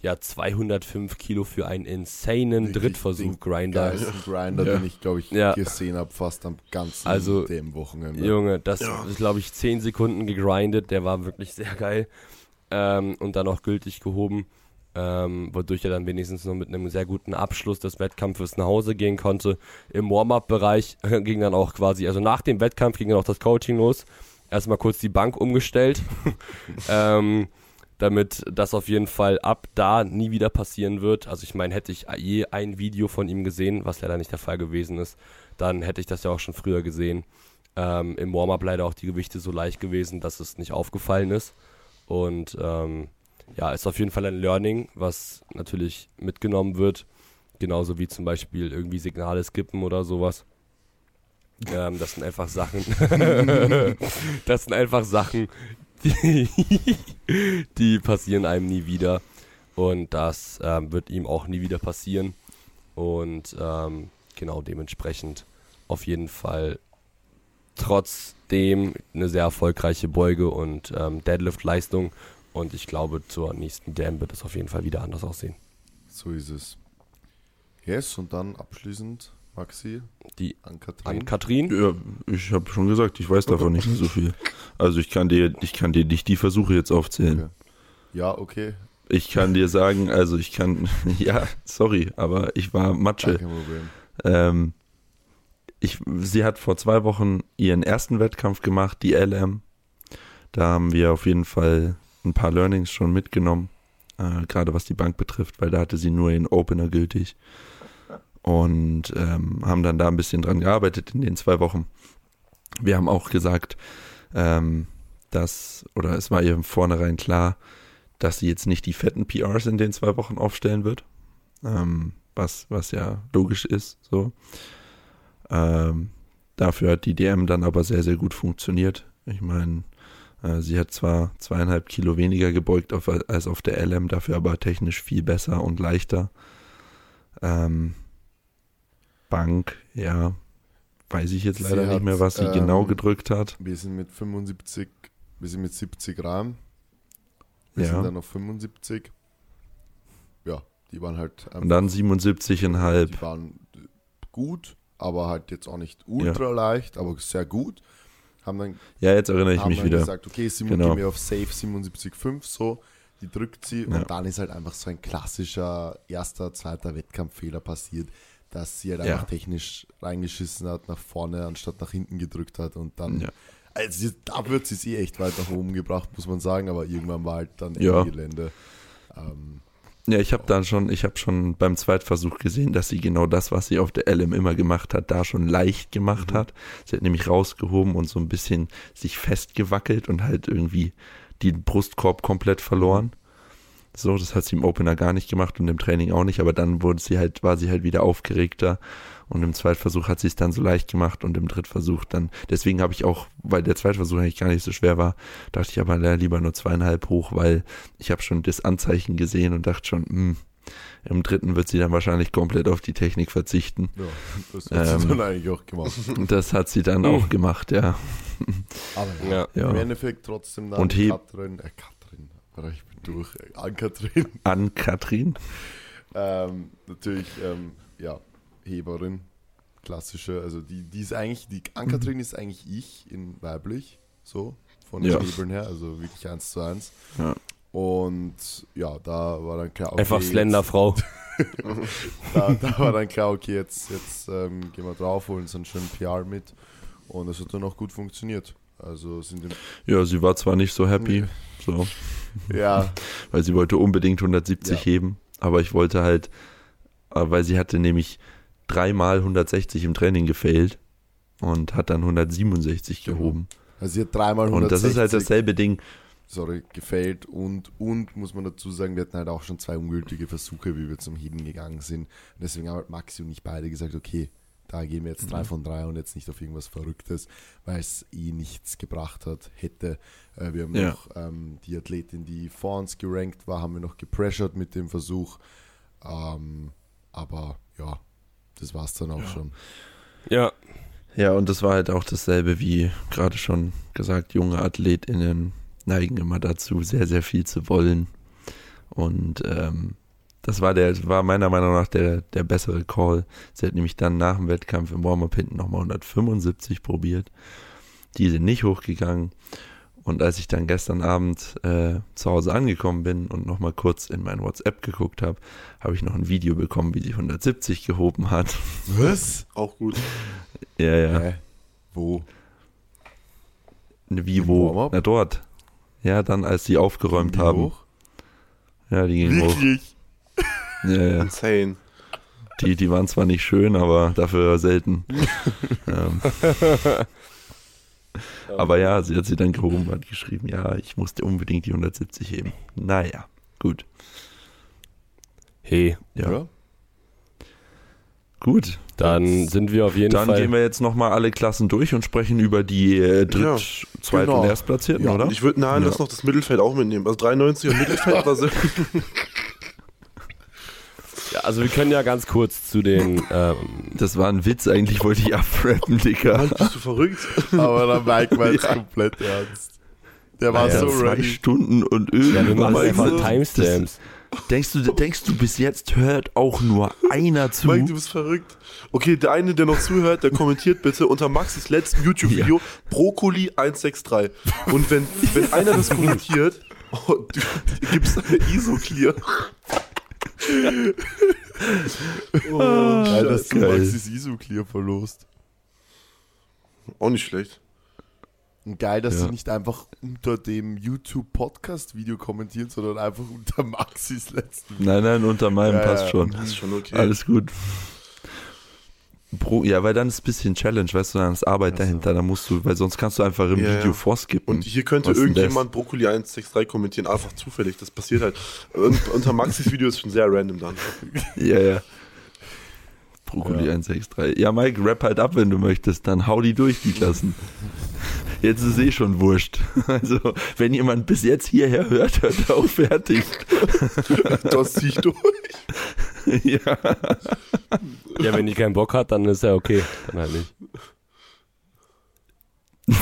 ja 205 Kilo für einen insanen Drittversuch Grinder. Grinder, ja. den ich glaube ich ja. gesehen habe, fast am ganzen also, dem Wochenende. Junge, das ja. ist glaube ich 10 Sekunden gegrindet, der war wirklich sehr geil ähm, und dann auch gültig gehoben. Ähm, wodurch er dann wenigstens noch mit einem sehr guten Abschluss des Wettkampfes nach Hause gehen konnte. Im Warm-up-Bereich ging dann auch quasi, also nach dem Wettkampf ging dann auch das Coaching los. Erstmal kurz die Bank umgestellt. ähm, damit das auf jeden Fall ab da nie wieder passieren wird. Also ich meine, hätte ich je ein Video von ihm gesehen, was leider nicht der Fall gewesen ist, dann hätte ich das ja auch schon früher gesehen. Ähm, Im Warm-up leider auch die Gewichte so leicht gewesen, dass es nicht aufgefallen ist. Und ähm, ja, ist auf jeden Fall ein Learning, was natürlich mitgenommen wird. Genauso wie zum Beispiel irgendwie Signale skippen oder sowas. Ähm, das sind einfach Sachen. das sind einfach Sachen, die, die passieren einem nie wieder. Und das ähm, wird ihm auch nie wieder passieren. Und ähm, genau dementsprechend auf jeden Fall trotzdem eine sehr erfolgreiche Beuge und ähm, Deadlift-Leistung. Und ich glaube, zur nächsten Dam wird es auf jeden Fall wieder anders aussehen. So ist es. Yes, und dann abschließend Maxi? Die An an Katrin? Katrin. Ja, ich habe schon gesagt, ich weiß davon nicht so viel. Also ich kann dir, ich kann dir nicht die Versuche jetzt aufzählen. Okay. Ja, okay. Ich kann dir sagen, also ich kann, ja, sorry, aber ich war Matsche. Kein Problem. Ähm, ich, sie hat vor zwei Wochen ihren ersten Wettkampf gemacht, die LM. Da haben wir auf jeden Fall ein paar Learnings schon mitgenommen, äh, gerade was die Bank betrifft, weil da hatte sie nur ihren Opener gültig. Und ähm, haben dann da ein bisschen dran gearbeitet in den zwei Wochen. Wir haben auch gesagt, ähm, dass, oder es war ihr Vornherein klar, dass sie jetzt nicht die fetten PRs in den zwei Wochen aufstellen wird. Ähm, was, was ja logisch ist, so. Ähm, dafür hat die DM dann aber sehr, sehr gut funktioniert. Ich meine, äh, sie hat zwar zweieinhalb Kilo weniger gebeugt auf, als auf der LM, dafür aber technisch viel besser und leichter. Ähm, Bank, ja, weiß ich jetzt Sie leider hat, nicht mehr, was sie ähm, genau gedrückt hat. Wir sind mit 75, wir sind mit 70 Gramm. Wir Ja. sind dann auf 75. Ja, die waren halt Und dann 77,5. Die waren gut, aber halt jetzt auch nicht ultra leicht, aber sehr gut. Haben dann, Ja, jetzt erinnere ich mich wieder. gesagt, okay, Simon, Genau. geh mir auf Safe 77,5 so. Die drückt sie Ja. und dann ist halt einfach so ein klassischer erster, zweiter Wettkampffehler passiert, dass sie halt Ja. einfach technisch reingeschissen hat, nach vorne anstatt nach hinten gedrückt hat und dann Ja. also da wird sie sie echt weit nach oben gebracht, muss man sagen, aber irgendwann war halt dann Ja. Gelände. Ähm, Ja, ich habe dann schon, ich habe schon beim Zweitversuch gesehen, dass sie genau das, was sie auf der LM immer gemacht hat, da schon leicht gemacht Mhm. hat. Sie hat nämlich rausgehoben und so ein bisschen sich festgewackelt und halt irgendwie den Brustkorb komplett verloren. So, das hat sie im Opener gar nicht gemacht und im Training auch nicht, aber dann wurde sie halt, war sie halt wieder aufgeregter und im Zweitversuch hat sie es dann so leicht gemacht und im Drittversuch dann, deswegen habe ich auch, weil der Zweitversuch eigentlich gar nicht so schwer war, dachte ich aber lieber nur zweieinhalb hoch, weil ich habe schon das Anzeichen gesehen und dachte schon, hm, im dritten wird sie dann wahrscheinlich komplett auf die Technik verzichten. ja, das hat sie Ähm. dann eigentlich auch gemacht. Das hat sie dann auch gemacht, ja. Aber ja, Ja. im Endeffekt trotzdem dann Und Katrin, äh, Katrin, durch, äh, an Katrin, An Katrin. ähm, natürlich, ähm, ja, Heberin, klassische, also die, die ist eigentlich, die Ankatrin ist eigentlich ich in weiblich, so, von den Ja. Hebeln her, also wirklich eins zu eins. Ja. Und ja, da war dann klar, okay, Einfach slender jetzt, Frau. da, da war dann klar, okay, jetzt, jetzt ähm, gehen wir drauf, holen so einen schönen PR mit. Und das hat dann auch gut funktioniert. Also sind im, Ja, sie war zwar nicht so happy, so, ja, weil sie wollte unbedingt 170 Ja. heben, aber ich wollte halt, äh, weil sie hatte nämlich dreimal 160 im Training gefailt und hat dann 167 Genau. gehoben. also sie hat dreimal Und das 160, ist halt dasselbe Ding. sorry, gefailt und, und muss man dazu sagen, wir hatten halt auch schon zwei ungültige Versuche, wie wir zum Heben gegangen sind. Und deswegen haben halt Maxi und ich beide gesagt, okay, da gehen wir jetzt drei von drei und jetzt nicht auf irgendwas Verrücktes, weil es eh nichts gebracht hat, hätte. Äh, wir haben Ja. noch ähm, die Athletin, die vor uns gerankt war, haben wir noch gepressured mit dem Versuch. Ähm, aber ja, das war's dann auch schon. Ja, Ja, und das war halt auch dasselbe wie gerade schon gesagt, junge AthletInnen neigen immer dazu, sehr, sehr viel zu wollen. Und ähm, das war der, war meiner Meinung nach der, der bessere Call. Sie hat nämlich dann nach dem Wettkampf im Warm-Up hinten nochmal 175 probiert. Die sind nicht hochgegangen. Und als ich dann gestern Abend äh, zu Hause angekommen bin und nochmal kurz in mein WhatsApp geguckt habe, habe ich noch ein Video bekommen, wie sie 170 gehoben hat. Was? Auch gut. ja, ja. Hä? Wo? Wie Im wo? Na dort. Ja, dann als sie aufgeräumt Wie haben. hoch? Ja, die gingen hoch. Ja, ja. Insane. Die, die waren zwar nicht schön, aber dafür selten. ähm, aber ja, sie hat sie dann gehoben und hat geschrieben, ja, ich musste unbedingt die 170 heben. Naja, gut. hey, Ja, Ja. gut. dann sind wir auf jeden Dann Fall. gehen wir jetzt nochmal alle Klassen durch und sprechen über die äh, Dritt-, Ja, Zweit- genau. und Erstplatzierten, Ja, oder? Ich würde, nein, Ja. lass noch das Mittelfeld auch mitnehmen. Also 93 und Mittelfeld war sehr. ja, also wir können ja ganz kurz zu den ähm, Das war ein Witz, eigentlich wollte ich abrappen, Digga. Mann, bist du verrückt? Aber der Mike war jetzt Ja. komplett ernst. Der war Alter, so zwei ready. Stunden und irgendwas. ja, wir machen einfach so- Timestamps. Denkst du, denkst du, bis jetzt hört auch nur einer zu? Mike, du bist verrückt. Okay, der eine, der noch zuhört, der kommentiert bitte unter Maxis letzten YouTube-Video Brokkoli 163. Und wenn, wenn einer das kommentiert, oh, du, du gibst eine ISO-Clear. Oh, Geil, Ah, dass du geil. Maxis ISO-Clear verlost. Auch nicht schlecht. Und geil, dass Ja. sie nicht einfach unter dem YouTube-Podcast-Video kommentieren, sondern einfach unter Maxis letzten Nein, nein, unter meinem Ja, passt ja. schon. Das ist schon okay. Alles gut. Pro, ja, weil dann ist ein bisschen Challenge, weißt du, dann ist Arbeit dahinter, dann musst du, weil sonst kannst du einfach im Ja, Video ja. vorskippen. Und hier könnte irgendjemand Brokkoli 163 kommentieren, einfach zufällig. Das passiert halt. Und, unter Maxis Video ist schon sehr random dann. Ja, ja. Brokkoli Ja. 163. Ja, Mike, rap halt ab, wenn du möchtest, dann hau die durch, die Klassen. Jetzt ist eh schon wurscht. Also, wenn jemand bis jetzt hierher hört, hört er auch fertig. Das zieh ich durch. ja. Ja, wenn die keinen Bock hat, dann ist ja okay. Dann halt nicht.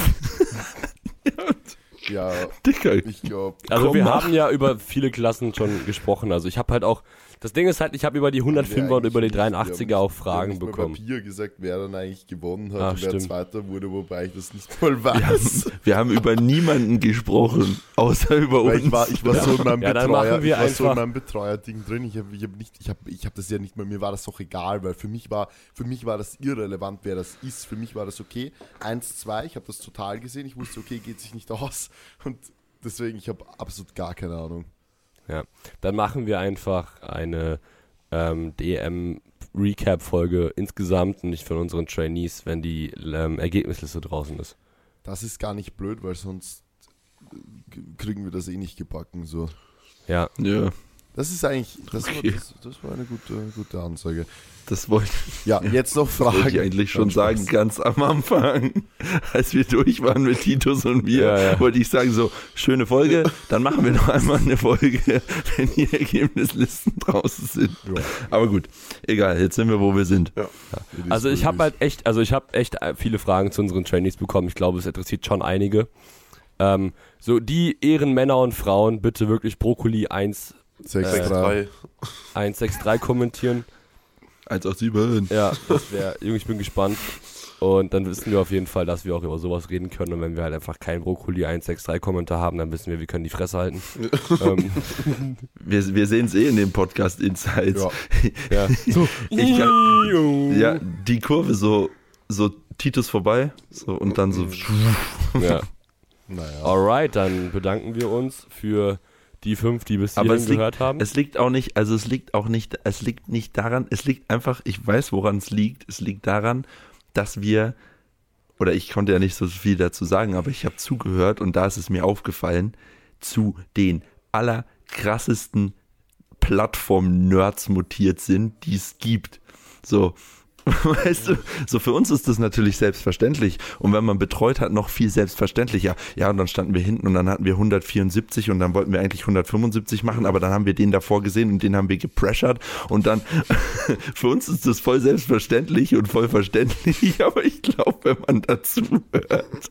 Ja, Dicker. ich glaube. Also wir haben ja über viele Klassen schon gesprochen. Also ich habe halt auch, das Ding ist halt, ich habe über die 105er und über die 83er auch Fragen bekommen. Papier gesagt, wer dann eigentlich gewonnen hat Ah, und wer stimmt. Zweiter wurde, wobei ich das nicht mal Wir haben, weiß. wir haben über niemanden gesprochen, außer über Weil uns. ich war, ich war so in meinem Ja, Betreuer, ich war so in meinem Betreuer-Ding drin. Ich habe ich hab nicht, ich habe ich hab das ja nicht mal, mir war das doch egal, weil für mich war, für mich war das irrelevant, wer das ist. Für mich war das okay. Eins, zwei, ich habe das total gesehen. Ich wusste, okay, geht sich nicht aus. Und deswegen, ich habe absolut gar keine Ahnung. Ja, dann machen wir einfach eine ähm, DM-Recap-Folge insgesamt und nicht von unseren Trainees, wenn die ähm, Ergebnisliste draußen ist. Das ist gar nicht blöd, weil sonst äh, kriegen wir das eh nicht gebacken. So. Ja, ja, Das ist eigentlich, das, Okay. war, das, das war eine gute, gute Ansage. Das wollte Ja, jetzt noch wollte Fragen. ich eigentlich schon Nein, Spaß. sagen, ganz am Anfang, als wir durch waren mit Titus und mir, Ja, ja. wollte ich sagen, so, schöne Folge, dann machen wir noch einmal eine Folge, wenn die Ergebnislisten draußen sind. Ja, Aber gut, egal, jetzt sind wir, wo wir sind. also ich habe halt echt, also ich habe echt äh, viele Fragen zu unseren Trainees bekommen. Ich glaube, es interessiert schon einige. Ähm, so die Ehrenmänner und Frauen, bitte wirklich Brokkoli 1, is. Sechs, Äh, drei. 163 kommentieren. 187. Ja, das wäre, Junge, ich bin gespannt. Und dann wissen wir auf jeden Fall, dass wir auch über sowas reden können. Und wenn wir halt einfach keinen Brokkoli 163 Kommentar haben, dann wissen wir, wir können die Fresse halten. ähm, Wir, wir sehen es eh in dem Podcast Insights. Ja. ja. So. Kann, ja, die Kurve so, so Titus vorbei, so, und dann so, ja. Naja. Alright, dann bedanken wir uns für die fünf, die bis hierhin es liegt- gehört haben. Es liegt auch nicht, also es liegt auch nicht, es liegt nicht daran, es liegt einfach, ich weiß, woran es liegt. Es liegt daran, dass wir, oder ich konnte ja nicht so viel dazu sagen, aber ich habe zugehört und da ist es mir aufgefallen, zu den allerkrassesten Plattform-Nerds mutiert sind, die es gibt. So, weißt du, so für uns ist das natürlich selbstverständlich. Und wenn man betreut hat, noch viel selbstverständlicher. Ja, und dann standen wir hinten und dann hatten wir 174 und dann wollten wir eigentlich 175 machen, aber dann haben wir den davor gesehen und den haben wir gepressured. Und dann, für uns ist das voll selbstverständlich und voll verständlich, aber ich glaube, wenn man dazu hört,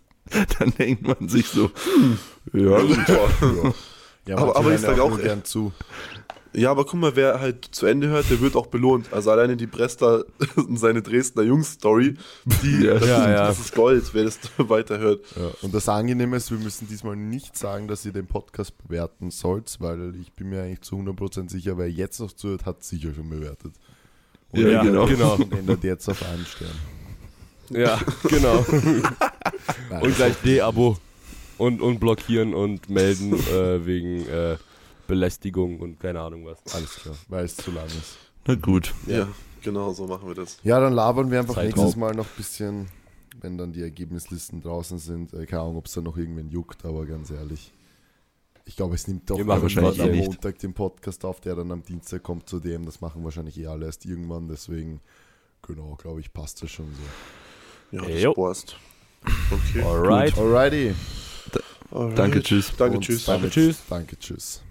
dann denkt man sich so, hm, ja, gut. Ja, Aber- aber ich hören sag ja auch, gern zu. Ja, aber guck mal, wer halt zu Ende hört, der wird auch belohnt. Also alleine die Bresta und seine Dresdner Jungs-Story, die, Ja. das, Ja, ist, ja. das ist Gold, wer das weiterhört. Ja. Und das Angenehme ist, wir müssen diesmal nicht sagen, dass ihr den Podcast bewerten sollt, weil ich bin mir eigentlich zu 100% sicher, wer jetzt noch zuhört, hat sicher schon bewertet. Und Ja, ändert- genau. genau. Und ändert jetzt auf einen Stern. Ja, genau. Nein, Und gleich D-Abo und, und blockieren und melden äh, wegen äh, Belästigung und keine Ahnung was. alles klar, weil es zu lang ist. Na gut. Ja, genau, so machen wir das. Ja, dann labern wir einfach Zeitraub. nächstes Mal noch ein bisschen, wenn dann die Ergebnislisten draußen sind. Äh, Keine Ahnung, ob es da noch irgendwen juckt, aber ganz ehrlich. Ich glaube, es nimmt doch Wir machen wahrscheinlich am nicht. Montag den Podcast auf, der dann am Dienstag kommt zu dem. Das machen wahrscheinlich eh alle erst irgendwann, deswegen, genau, glaube ich, passt das schon so. Ja, Jo. das passt. Okay. Alright. Alrighty. Alright. Danke, tschüss. Danke, Und tschüss. Danke, tschüss. Danke, tschüss.